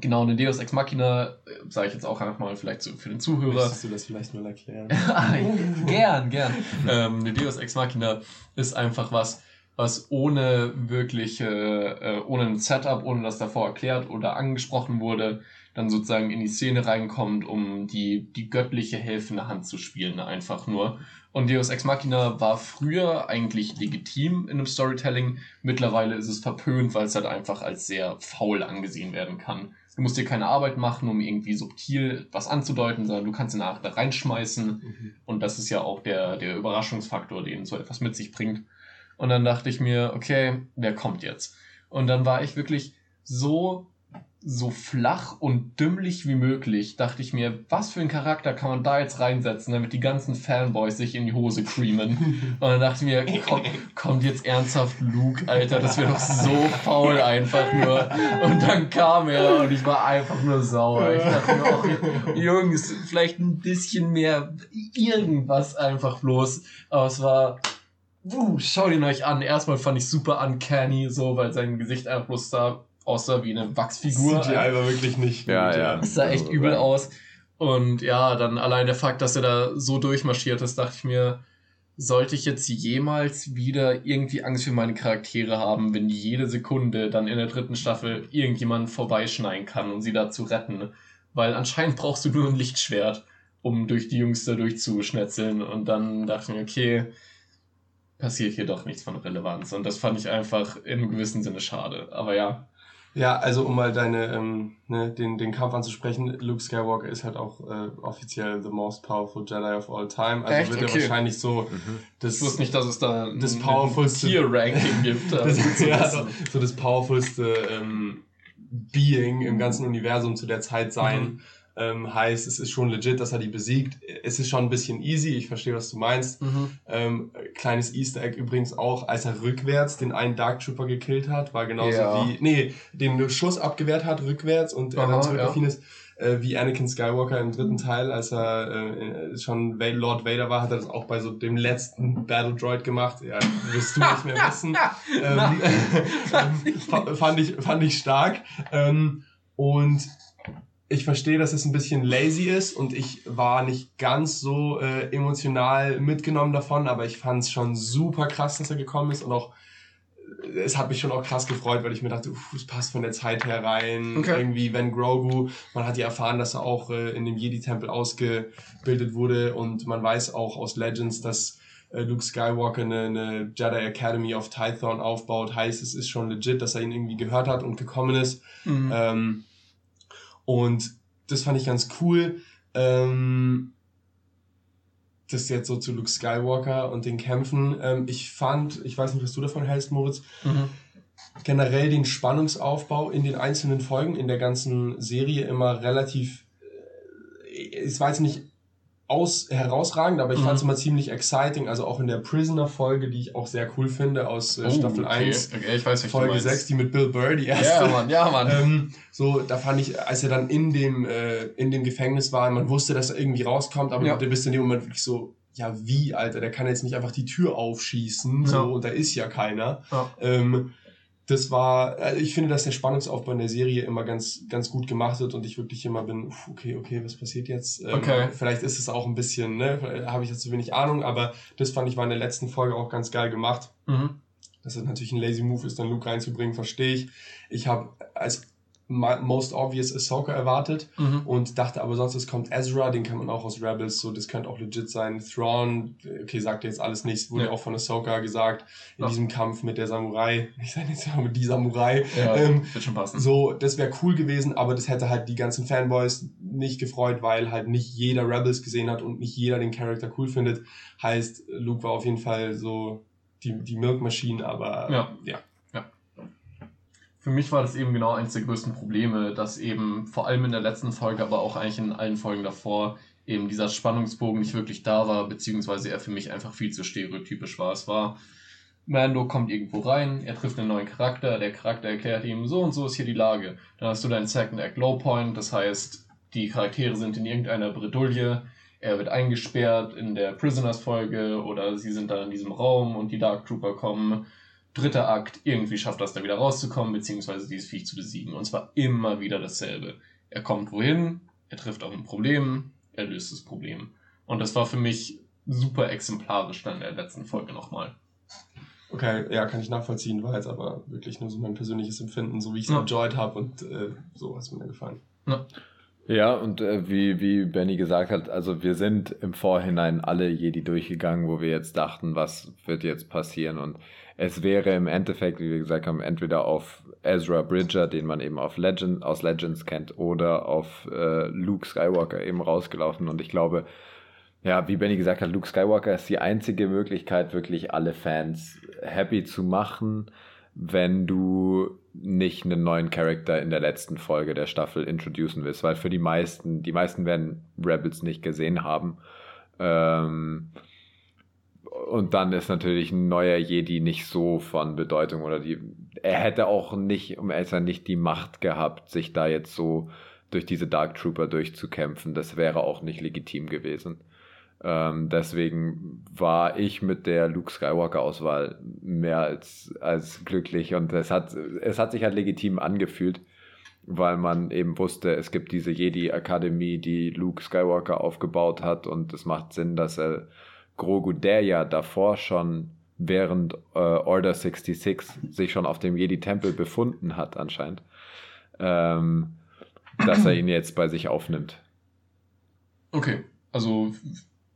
Genau, eine Deus Ex Machina, äh, sage ich jetzt auch einfach mal vielleicht so für den Zuhörer. Möchtest du das vielleicht mal erklären? gern, gern. ähm, eine Deus Ex Machina ist einfach was, was ohne wirkliche, äh, ohne ein Setup, ohne dass davor erklärt oder angesprochen wurde, dann sozusagen in die Szene reinkommt, um die, die göttliche helfende Hand zu spielen, einfach nur. Und Deus Ex Machina war früher eigentlich legitim in einem Storytelling. Mittlerweile ist es verpönt, weil es halt einfach als sehr faul angesehen werden kann. Du musst dir keine Arbeit machen, um irgendwie subtil was anzudeuten, sondern du kannst ihn nach da reinschmeißen. Mhm. Und das ist ja auch der, der Überraschungsfaktor, den so etwas mit sich bringt. Und dann dachte ich mir, okay, wer kommt jetzt? Und dann war ich wirklich so so flach und dümmlich wie möglich, dachte ich mir, was für ein Charakter kann man da jetzt reinsetzen, damit die ganzen Fanboys sich in die Hose creamen. Und dann dachte ich mir, komm, kommt jetzt ernsthaft Luke, Alter, das wäre doch so faul einfach nur. Und dann kam er und ich war einfach nur sauer. Ich dachte mir auch, Jungs, vielleicht ein bisschen mehr irgendwas einfach bloß. Aber es war uh, schaut ihn euch an. Erstmal fand ich super uncanny, so, weil sein Gesicht einfach bloß da aussah wie eine Wachsfigur. CGI war wirklich nicht gut. Ja, ja. Es sah echt übel aus. Und ja, dann allein der Fakt, dass er da so durchmarschiert ist, dachte ich mir, sollte ich jetzt jemals wieder irgendwie Angst für meine Charaktere haben, wenn jede Sekunde dann in der dritten Staffel irgendjemand vorbeischneiden kann um sie da zu retten? Weil anscheinend brauchst du nur ein Lichtschwert, um durch die Jungs da durchzuschnetzeln. Und dann dachte ich mir, okay, passiert hier doch nichts von Relevanz. Und das fand ich einfach in einem gewissen Sinne schade. Aber ja, ja, also um mal deine, ähm, ne, den, den Kampf anzusprechen, Luke Skywalker ist halt auch äh, offiziell the most powerful Jedi of all time. Also Echt? wird er okay. wahrscheinlich so mhm. das. Ich wusste nicht, dass es da das powerfulste Tier-Ranking gibt. das, ja, so, so das powerfulste ähm, Being im ganzen Universum zu der Zeit sein. Mhm ähm, heißt, es ist schon legit, dass er die besiegt. Es ist schon ein bisschen easy, ich verstehe, was du meinst. Mhm. Ähm, kleines Easter Egg übrigens auch, als er rückwärts den einen Dark Trooper gekillt hat, war genauso ja. wie, nee, den Schuss abgewehrt hat rückwärts und er dann zurückgefielen ja. ist, äh, wie Anakin Skywalker im dritten Teil, als er äh, schon Lord Vader war, hat er das auch bei so dem letzten Battle Droid gemacht. Ja, wirst du nicht mehr wissen. ähm, fand, ich, fand ich stark. Ähm, und ich verstehe, dass es ein bisschen lazy ist und ich war nicht ganz so äh, emotional mitgenommen davon, aber ich fand es schon super krass, dass er gekommen ist und auch äh, es hat mich schon auch krass gefreut, weil ich mir dachte, es passt von der Zeit her rein. Okay. Irgendwie, wenn Grogu, man hat ja erfahren, dass er auch äh, in dem Jedi-Tempel ausgebildet wurde und man weiß auch aus Legends, dass äh, Luke Skywalker eine, eine Jedi Academy of Tython aufbaut. Heißt, es ist schon legit, dass er ihn irgendwie gehört hat und gekommen ist. Mhm. Ähm, und das fand ich ganz cool. Ähm, das jetzt so zu Luke Skywalker und den Kämpfen. Ähm, ich fand, ich weiß nicht, was du davon hältst, Moritz, mhm. generell den Spannungsaufbau in den einzelnen Folgen in der ganzen Serie immer relativ, äh, es war jetzt nicht aus, herausragend, aber ich mhm. fand es immer ziemlich exciting, also auch in der Prisoner-Folge, die ich auch sehr cool finde, aus äh, oh, Staffel okay. 1, okay, ich weiß, Folge 6, die mit Bill Burr, die erste. Ja, Mann, ja, Mann. Ähm, so, da fand ich, als er dann in dem, äh, in dem Gefängnis war, man wusste, dass er irgendwie rauskommt, aber ja. du bist in dem Moment wirklich so, ja, wie, Alter, der kann jetzt nicht einfach die Tür aufschießen, ja. so, und da ist ja keiner. Ja. Ähm, das war, also ich finde, dass der Spannungsaufbau in der Serie immer ganz, ganz gut gemacht wird und ich wirklich immer bin, okay, okay, was passiert jetzt? Ähm, okay. Vielleicht ist es auch ein bisschen, ne, habe ich jetzt zu wenig Ahnung, aber das fand ich war in der letzten Folge auch ganz geil gemacht. Mhm. Dass es natürlich ein lazy Move ist, dann Luke reinzubringen, verstehe ich. Ich habe als most obvious Ahsoka erwartet mhm. und dachte aber sonst, es kommt Ezra, den kann man auch aus Rebels, so das könnte auch legit sein. Thrawn, okay, sagt jetzt alles nichts, wurde ja. auch von Ahsoka gesagt, in ja. diesem Kampf mit der Samurai, ich sage jetzt mal mit die Samurai. Ja, ähm, wird schon passen. So, das wäre cool gewesen, aber das hätte halt die ganzen Fanboys nicht gefreut, weil halt nicht jeder Rebels gesehen hat und nicht jeder den Charakter cool findet. Heißt, Luke war auf jeden Fall so die, die Milk Machine, aber ja. ja für mich war das eben genau eines der größten Probleme, dass eben vor allem in der letzten Folge, aber auch eigentlich in allen Folgen davor, eben dieser Spannungsbogen nicht wirklich da war, beziehungsweise er für mich einfach viel zu stereotypisch war. Es war, Mando kommt irgendwo rein, er trifft einen neuen Charakter, der Charakter erklärt ihm, so und so ist hier die Lage. Dann hast du deinen Second Act Low Point, das heißt, die Charaktere sind in irgendeiner Bredouille, er wird eingesperrt in der Prisoners-Folge oder sie sind dann in diesem Raum und die Dark Trooper kommen dritter Akt, irgendwie schafft er es da wieder rauszukommen, beziehungsweise dieses Viech zu besiegen. Und zwar immer wieder dasselbe. Er kommt wohin, er trifft auf ein Problem, er löst das Problem. Und das war für mich super exemplarisch dann in der letzten Folge nochmal. Okay, ja, kann ich nachvollziehen, war jetzt aber wirklich nur so mein persönliches Empfinden, so wie ich es ja. enjoyed habe und äh, so hat es mir gefallen. Ja. Ja, und äh, wie, wie Benny gesagt hat, also wir sind im Vorhinein alle Jedi durchgegangen, wo wir jetzt dachten, was wird jetzt passieren. Und es wäre im Endeffekt, wie wir gesagt haben, entweder auf Ezra Bridger, den man eben auf Legend, aus Legends kennt, oder auf äh, Luke Skywalker eben rausgelaufen. Und ich glaube, ja, wie Benny gesagt hat, Luke Skywalker ist die einzige Möglichkeit, wirklich alle Fans happy zu machen wenn du nicht einen neuen Charakter in der letzten Folge der Staffel introducen willst, weil für die meisten, die meisten werden Rebels nicht gesehen haben. Ähm, und dann ist natürlich ein neuer Jedi nicht so von Bedeutung oder die, er hätte auch nicht, um ehrlich zu nicht die Macht gehabt, sich da jetzt so durch diese Dark Trooper durchzukämpfen. Das wäre auch nicht legitim gewesen. Ähm, deswegen war ich mit der Luke Skywalker-Auswahl mehr als, als glücklich und es hat, es hat sich halt legitim angefühlt, weil man eben wusste, es gibt diese Jedi-Akademie, die Luke Skywalker aufgebaut hat und es macht Sinn, dass er Grogu, der ja davor schon während äh, Order 66 sich schon auf dem Jedi-Tempel befunden hat anscheinend, ähm, dass er ihn jetzt bei sich aufnimmt. Okay, also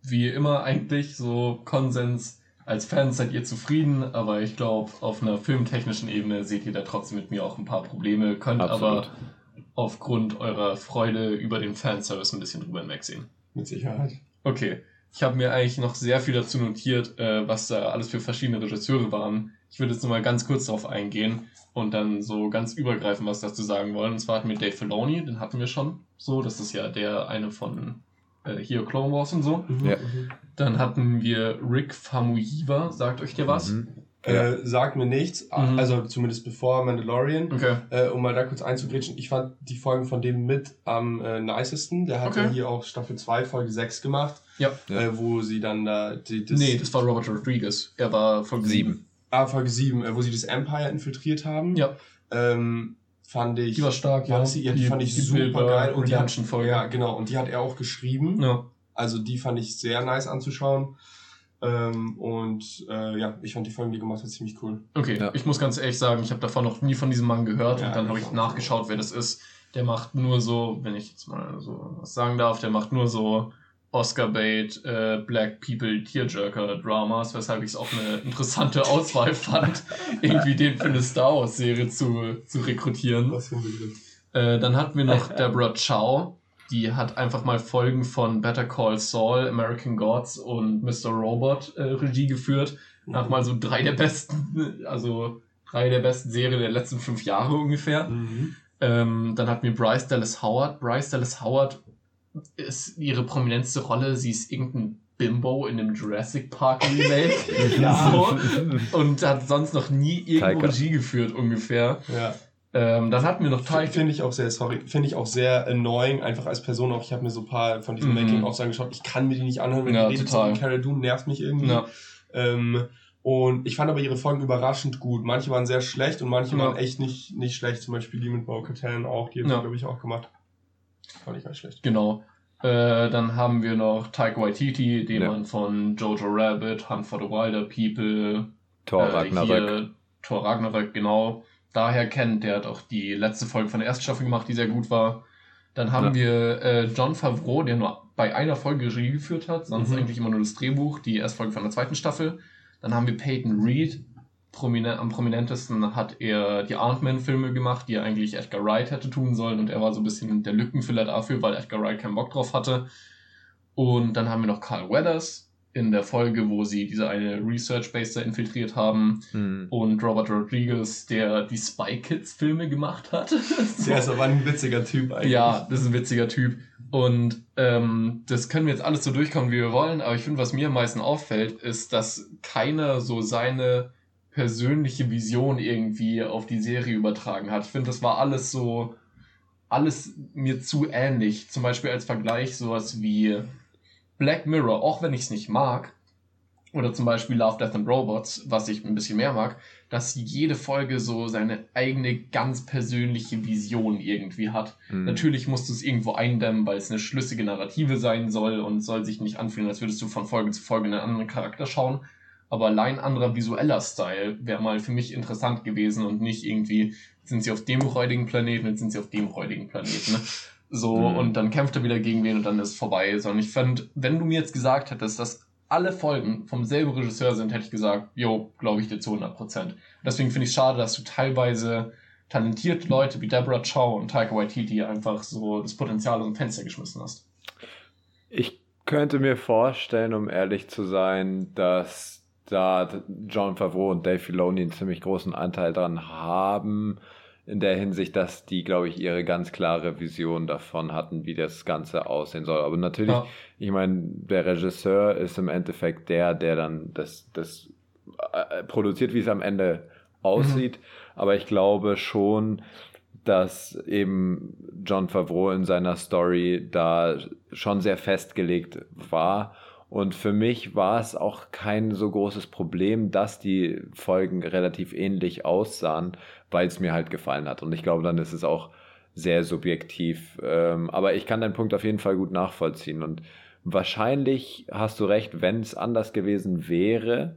wie immer eigentlich so Konsens. Als Fans seid ihr zufrieden, aber ich glaube, auf einer filmtechnischen Ebene seht ihr da trotzdem mit mir auch ein paar Probleme, könnt Absolut. aber aufgrund eurer Freude über den Fanservice ein bisschen drüber hinwegsehen. Mit Sicherheit. Okay. Ich habe mir eigentlich noch sehr viel dazu notiert, äh, was da alles für verschiedene Regisseure waren. Ich würde jetzt nochmal ganz kurz darauf eingehen und dann so ganz übergreifend was dazu sagen wollen. Und zwar hatten wir Dave Filoni, den hatten wir schon so. Das ist ja der eine von äh, hier Clone Wars und so. Mhm. Ja. Dann hatten wir Rick Famuyiwa, sagt euch der was? Mhm. Äh, sagt mir nichts, mhm. also zumindest bevor Mandalorian. Okay. Äh, um mal da kurz einzugrätschen, ich fand die Folgen von dem mit am äh, nicesten. Der hat okay. ja hier auch Staffel 2, Folge 6 gemacht. Ja. Äh, wo sie dann da. Die, das nee, das war Robert Rodriguez. Er war Folge 7. Ah, Folge 7, äh, wo sie das Empire infiltriert haben. Ja. Ähm, fand ich. Die war stark, ja. Sie, ja die, die, fand ich die super geil. Und die hat, ja, genau. Und die hat er auch geschrieben. Ja. Also die fand ich sehr nice anzuschauen. Ähm, und äh, ja, ich fand die Folgen, die gemacht hat, ziemlich cool. Okay, ja. ich muss ganz ehrlich sagen, ich habe davon noch nie von diesem Mann gehört ja, und dann habe ich nachgeschaut, wer das ist. Der macht nur so, wenn ich jetzt mal so was sagen darf, der macht nur so Oscar-Bait, äh, Black People Tearjerker-Dramas, weshalb ich es auch eine interessante Auswahl fand, irgendwie den für eine Star Wars-Serie zu, zu rekrutieren. Was für ein Äh, dann hatten wir noch Deborah Chow, die hat einfach mal Folgen von Better Call Saul, American Gods und Mr. Robot äh, Regie geführt. Nach mal so drei der besten, also drei der besten Serien der letzten fünf Jahre ungefähr. Mhm. Ähm, dann hatten wir Bryce Dallas Howard. Bryce Dallas Howard ist ihre prominenteste Rolle, sie ist irgendein Bimbo in einem Jurassic Park Remake. ja. so, und hat sonst noch nie irgendwo Regie geführt, ungefähr. Ja. Ähm, dann hatten wir noch Taika. Finde ich auch sehr, sorry, finde ich auch sehr annoying, einfach als Person auch. Ich habe mir so ein paar von diesen mhm. Making-ofs angeschaut. Ich kann mir die nicht anhören, wenn ja, die redet. Total. Cara Dune nervt mich irgendwie. Ja. Ähm, und ich fand aber ihre Folgen überraschend gut. Manche waren sehr schlecht und manche ja. waren echt nicht, nicht schlecht. Zum Beispiel die mit Bo Katan auch, die haben ja. glaube ich, auch gemacht. Fand ich gar nicht schlecht. Genau. Äh, dann haben wir noch Taika Waititi, den ja. man von Jojo Rabbit, Hunt for the Wilder People, Thor äh, Ragnarök. Hier, Thor Ragnarök, genau. daher kennt. Der hat auch die letzte Folge von der ersten Staffel gemacht, die sehr gut war. Dann haben ja. wir äh, John Favreau, der nur bei einer Folge Regie geführt hat, sonst mhm. eigentlich immer nur das Drehbuch, die erste Folge von der zweiten Staffel. Dann haben wir Peyton Reed, Promine am prominentesten hat er die Ant-Man-Filme gemacht, die eigentlich Edgar Wright hätte tun sollen und er war so ein bisschen der Lückenfüller dafür, weil Edgar Wright keinen Bock drauf hatte. Und dann haben wir noch Carl Weathers in der Folge, wo sie diese eine Research Base da infiltriert haben mhm. und Robert Rodriguez, der die Spy Kids Filme gemacht hat. Der ist aber ein witziger Typ eigentlich. Ja, das ist ein witziger Typ. Und ähm, das können wir jetzt alles so durchkommen, wie wir wollen, aber ich finde, was mir am meisten auffällt, ist, dass keiner so seine persönliche Vision irgendwie auf die Serie übertragen hat. Ich finde, das war alles so, alles mir zu ähnlich. Zum Beispiel als Vergleich sowas wie Black Mirror, auch wenn ich es nicht mag, oder zum Beispiel Love, Death and Robots, was ich ein bisschen mehr mag, dass jede Folge so seine eigene ganz persönliche Vision irgendwie hat. Mhm. Natürlich musst du es irgendwo eindämmen, weil es eine schlüssige Narrative sein soll und soll sich nicht anfühlen, als würdest du von Folge zu Folge einen anderen Charakter schauen aber allein anderer visueller Style wäre mal für mich interessant gewesen und nicht irgendwie, sind sie auf dem räudigen Planeten, jetzt sind sie auf dem räudigen Planeten. Ne? So, mhm. und dann kämpft er wieder gegen wen und dann ist es vorbei. Sondern ich fand, wenn du mir jetzt gesagt hättest, dass alle Folgen vom selben Regisseur sind, hätte ich gesagt, jo, glaube ich dir zu 100 Prozent. Deswegen finde ich es schade, dass du teilweise talentierte Leute wie Deborah Chow und Taika Waititi einfach so das Potenzial aus dem Fenster geschmissen hast. Ich könnte mir vorstellen, um ehrlich zu sein, dass da John Favreau und Dave Filoni einen ziemlich großen Anteil dran haben, in der Hinsicht, dass die, glaube ich, ihre ganz klare Vision davon hatten, wie das Ganze aussehen soll. Aber natürlich, ja. ich meine, der Regisseur ist im Endeffekt der, der dann das, das äh, produziert, wie es am Ende aussieht. Mhm. Aber ich glaube schon, dass eben John Favreau in seiner Story da schon sehr festgelegt war und für mich war es auch kein so großes Problem, dass die Folgen relativ ähnlich aussahen, weil es mir halt gefallen hat. Und ich glaube, dann ist es auch sehr subjektiv. Ähm, aber ich kann deinen Punkt auf jeden Fall gut nachvollziehen. Und wahrscheinlich hast du recht, wenn es anders gewesen wäre,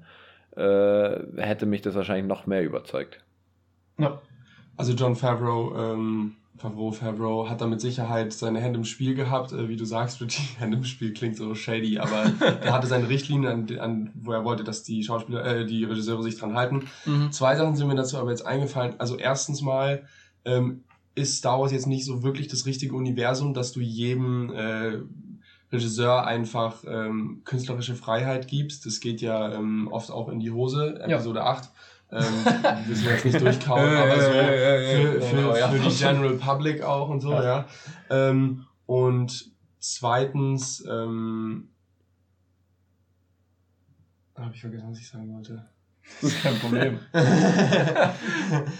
äh, hätte mich das wahrscheinlich noch mehr überzeugt. Ja. Also John Favreau ähm, Favreau, Favreau hat da mit Sicherheit seine Hände im Spiel gehabt. Äh, wie du sagst, Richie, Hände im Spiel klingt so shady, aber er hatte seine Richtlinien, an, an, wo er wollte, dass die Schauspieler, äh, die Regisseure sich dran halten. Mhm. Zwei Sachen sind mir dazu aber jetzt eingefallen. Also erstens mal ähm, ist Star Wars jetzt nicht so wirklich das richtige Universum, dass du jedem äh, Regisseur einfach ähm, künstlerische Freiheit gibst. Das geht ja ähm, oft auch in die Hose, Episode ja. 8 ähm, müssen wir jetzt nicht durchkauen, aber so für, für, für die General Public auch und so, ja. Ähm, und zweitens, ähm, habe ich vergessen, was ich sagen wollte. Das ist kein Problem.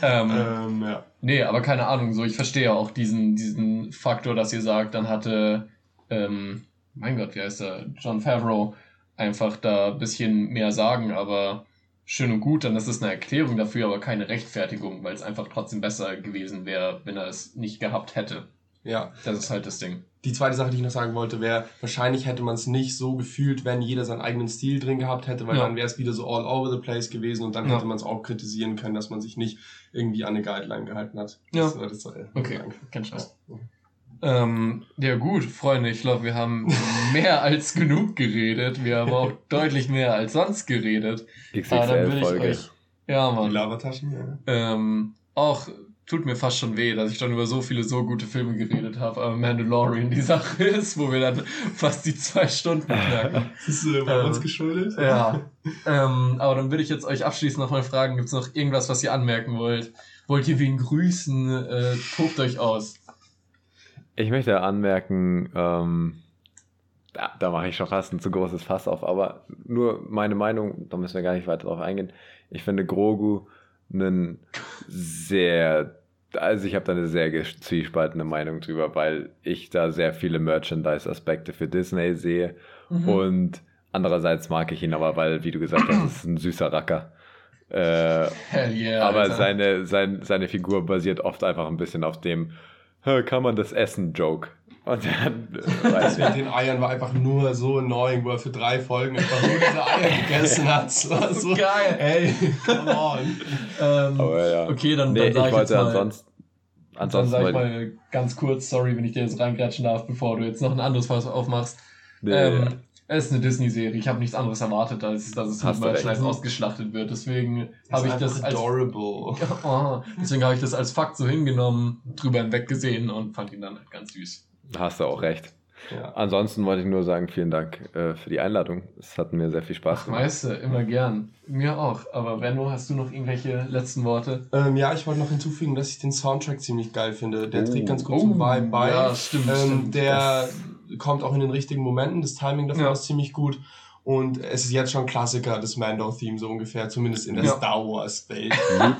ähm, ähm, ja. Nee, aber keine Ahnung, so ich verstehe auch diesen, diesen Faktor, dass ihr sagt, dann hatte, ähm, mein Gott, wie heißt er, John Favreau, einfach da ein bisschen mehr sagen, aber schön und gut, dann ist es eine Erklärung dafür, aber keine Rechtfertigung, weil es einfach trotzdem besser gewesen wäre, wenn er es nicht gehabt hätte. Ja. Das ist halt das Ding. Die zweite Sache, die ich noch sagen wollte, wäre, wahrscheinlich hätte man es nicht so gefühlt, wenn jeder seinen eigenen Stil drin gehabt hätte, weil ja. dann wäre es wieder so all over the place gewesen und dann ja. hätte man es auch kritisieren können, dass man sich nicht irgendwie an eine Guideline gehalten hat. Ja. Das, das, äh, okay, kein Scheiß. Ja. Ähm, ja gut, Freunde, ich glaube, wir haben mehr als genug geredet. Wir haben auch deutlich mehr als sonst geredet. XXL-Folge. Euch, ja, Mann. Die Labertaschen, ja. Ähm, auch tut mir fast schon weh, dass ich schon über so viele so gute Filme geredet habe. Aber Mandalorian die Sache ist, wo wir dann fast die zwei Stunden knacken. Das ist äh, bei ähm, uns geschuldet. Ja. ähm, aber dann würde ich jetzt euch abschließend nochmal fragen, gibt es noch irgendwas, was ihr anmerken wollt? Wollt ihr wen grüßen? Äh, tobt euch aus. Ich möchte anmerken, ähm, da, da mache ich schon fast ein zu großes Fass auf, aber nur meine Meinung, da müssen wir gar nicht weiter drauf eingehen. Ich finde Grogu einen sehr, also ich habe da eine sehr zwiespaltene Meinung drüber, weil ich da sehr viele Merchandise-Aspekte für Disney sehe mhm. und andererseits mag ich ihn aber, weil, wie du gesagt hast, ist ein süßer Racker. Äh, Hell yeah, aber seine, sein, seine Figur basiert oft einfach ein bisschen auf dem, kann man das essen, Joke. Und dann. Äh, das mit den Eiern war einfach nur so annoying, wo er für drei Folgen einfach nur diese Eier gegessen hat. Das war so geil. Ey, come on. ähm, Aber ja. Okay, dann, nee, dann sag ich, ich jetzt mal. Ansonsten, ansonsten dann sag ich mal ganz kurz, sorry, wenn ich dir jetzt reingratschen darf, bevor du jetzt noch ein anderes Fass aufmachst. Nee, ähm, ja. Es ist eine Disney-Serie. Ich habe nichts anderes erwartet, als dass es mit Merchandise ausgeschlachtet wird. Deswegen habe ich das als adorable. Oh, deswegen habe ich das als Fakt so hingenommen, drüber hinweg gesehen und fand ihn dann halt ganz süß. Hast du auch recht. Ja. Ansonsten wollte ich nur sagen, vielen Dank äh, für die Einladung. Es hat mir sehr viel Spaß Ach, gemacht. Weißt du, immer gern. Mir auch. Aber Benno, hast du noch irgendwelche letzten Worte? Ähm, ja, ich wollte noch hinzufügen, dass ich den Soundtrack ziemlich geil finde. Der oh. trägt ganz gut oh. zum Vibe bei. Ja, stimmt. Ähm, stimmt. Der das kommt auch in den richtigen Momenten. Das Timing davon ja. ist ziemlich gut. Und es ist jetzt schon Klassiker, das Mando-Theme so ungefähr, zumindest in der ja. Star Wars-Welt.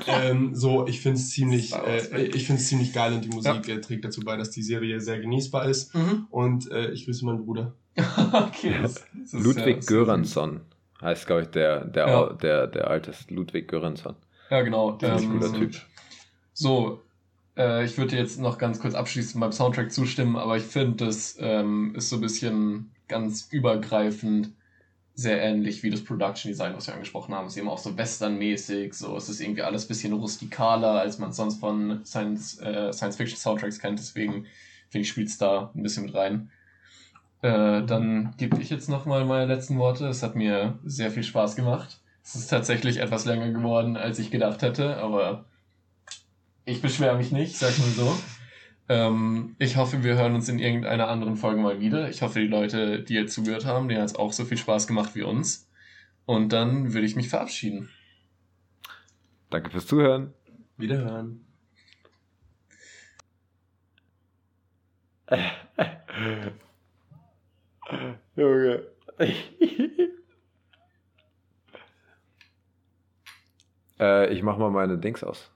ähm, so, ich finde es ziemlich, äh, ich finde ziemlich geil und die Musik ja. äh, trägt dazu bei, dass die Serie sehr genießbar ist. Mhm. Und äh, ich grüße meinen Bruder. okay. Das, das Ludwig Göransson heißt, glaube ich, der, der, ja. der, der Artist. Ludwig Göransson. Ja, genau. Der ist ein guter Typ. So, äh, ich würde jetzt noch ganz kurz abschließend beim Soundtrack zustimmen, aber ich finde, das ähm, ist so ein bisschen ganz übergreifend sehr ähnlich wie das Production Design, was wir angesprochen haben. Es ist eben auch so westernmäßig, so es ist irgendwie alles ein bisschen rustikaler, als man sonst von Science, äh, Science Fiction Soundtracks kennt. Deswegen finde ich, spielt es da ein bisschen mit rein. Äh, dann gebe ich jetzt nochmal meine letzten Worte. Es hat mir sehr viel Spaß gemacht. Es ist tatsächlich etwas länger geworden, als ich gedacht hätte, aber ich beschwere mich nicht, sag mal so. Ähm, ich hoffe, wir hören uns in irgendeiner anderen Folge mal wieder. Ich hoffe, die Leute, die jetzt zugehört haben, denen hat es auch so viel Spaß gemacht wie uns. Und dann würde ich mich verabschieden. Danke fürs Zuhören. Wiederhören. Junge. äh, ich mach mal meine Dings aus.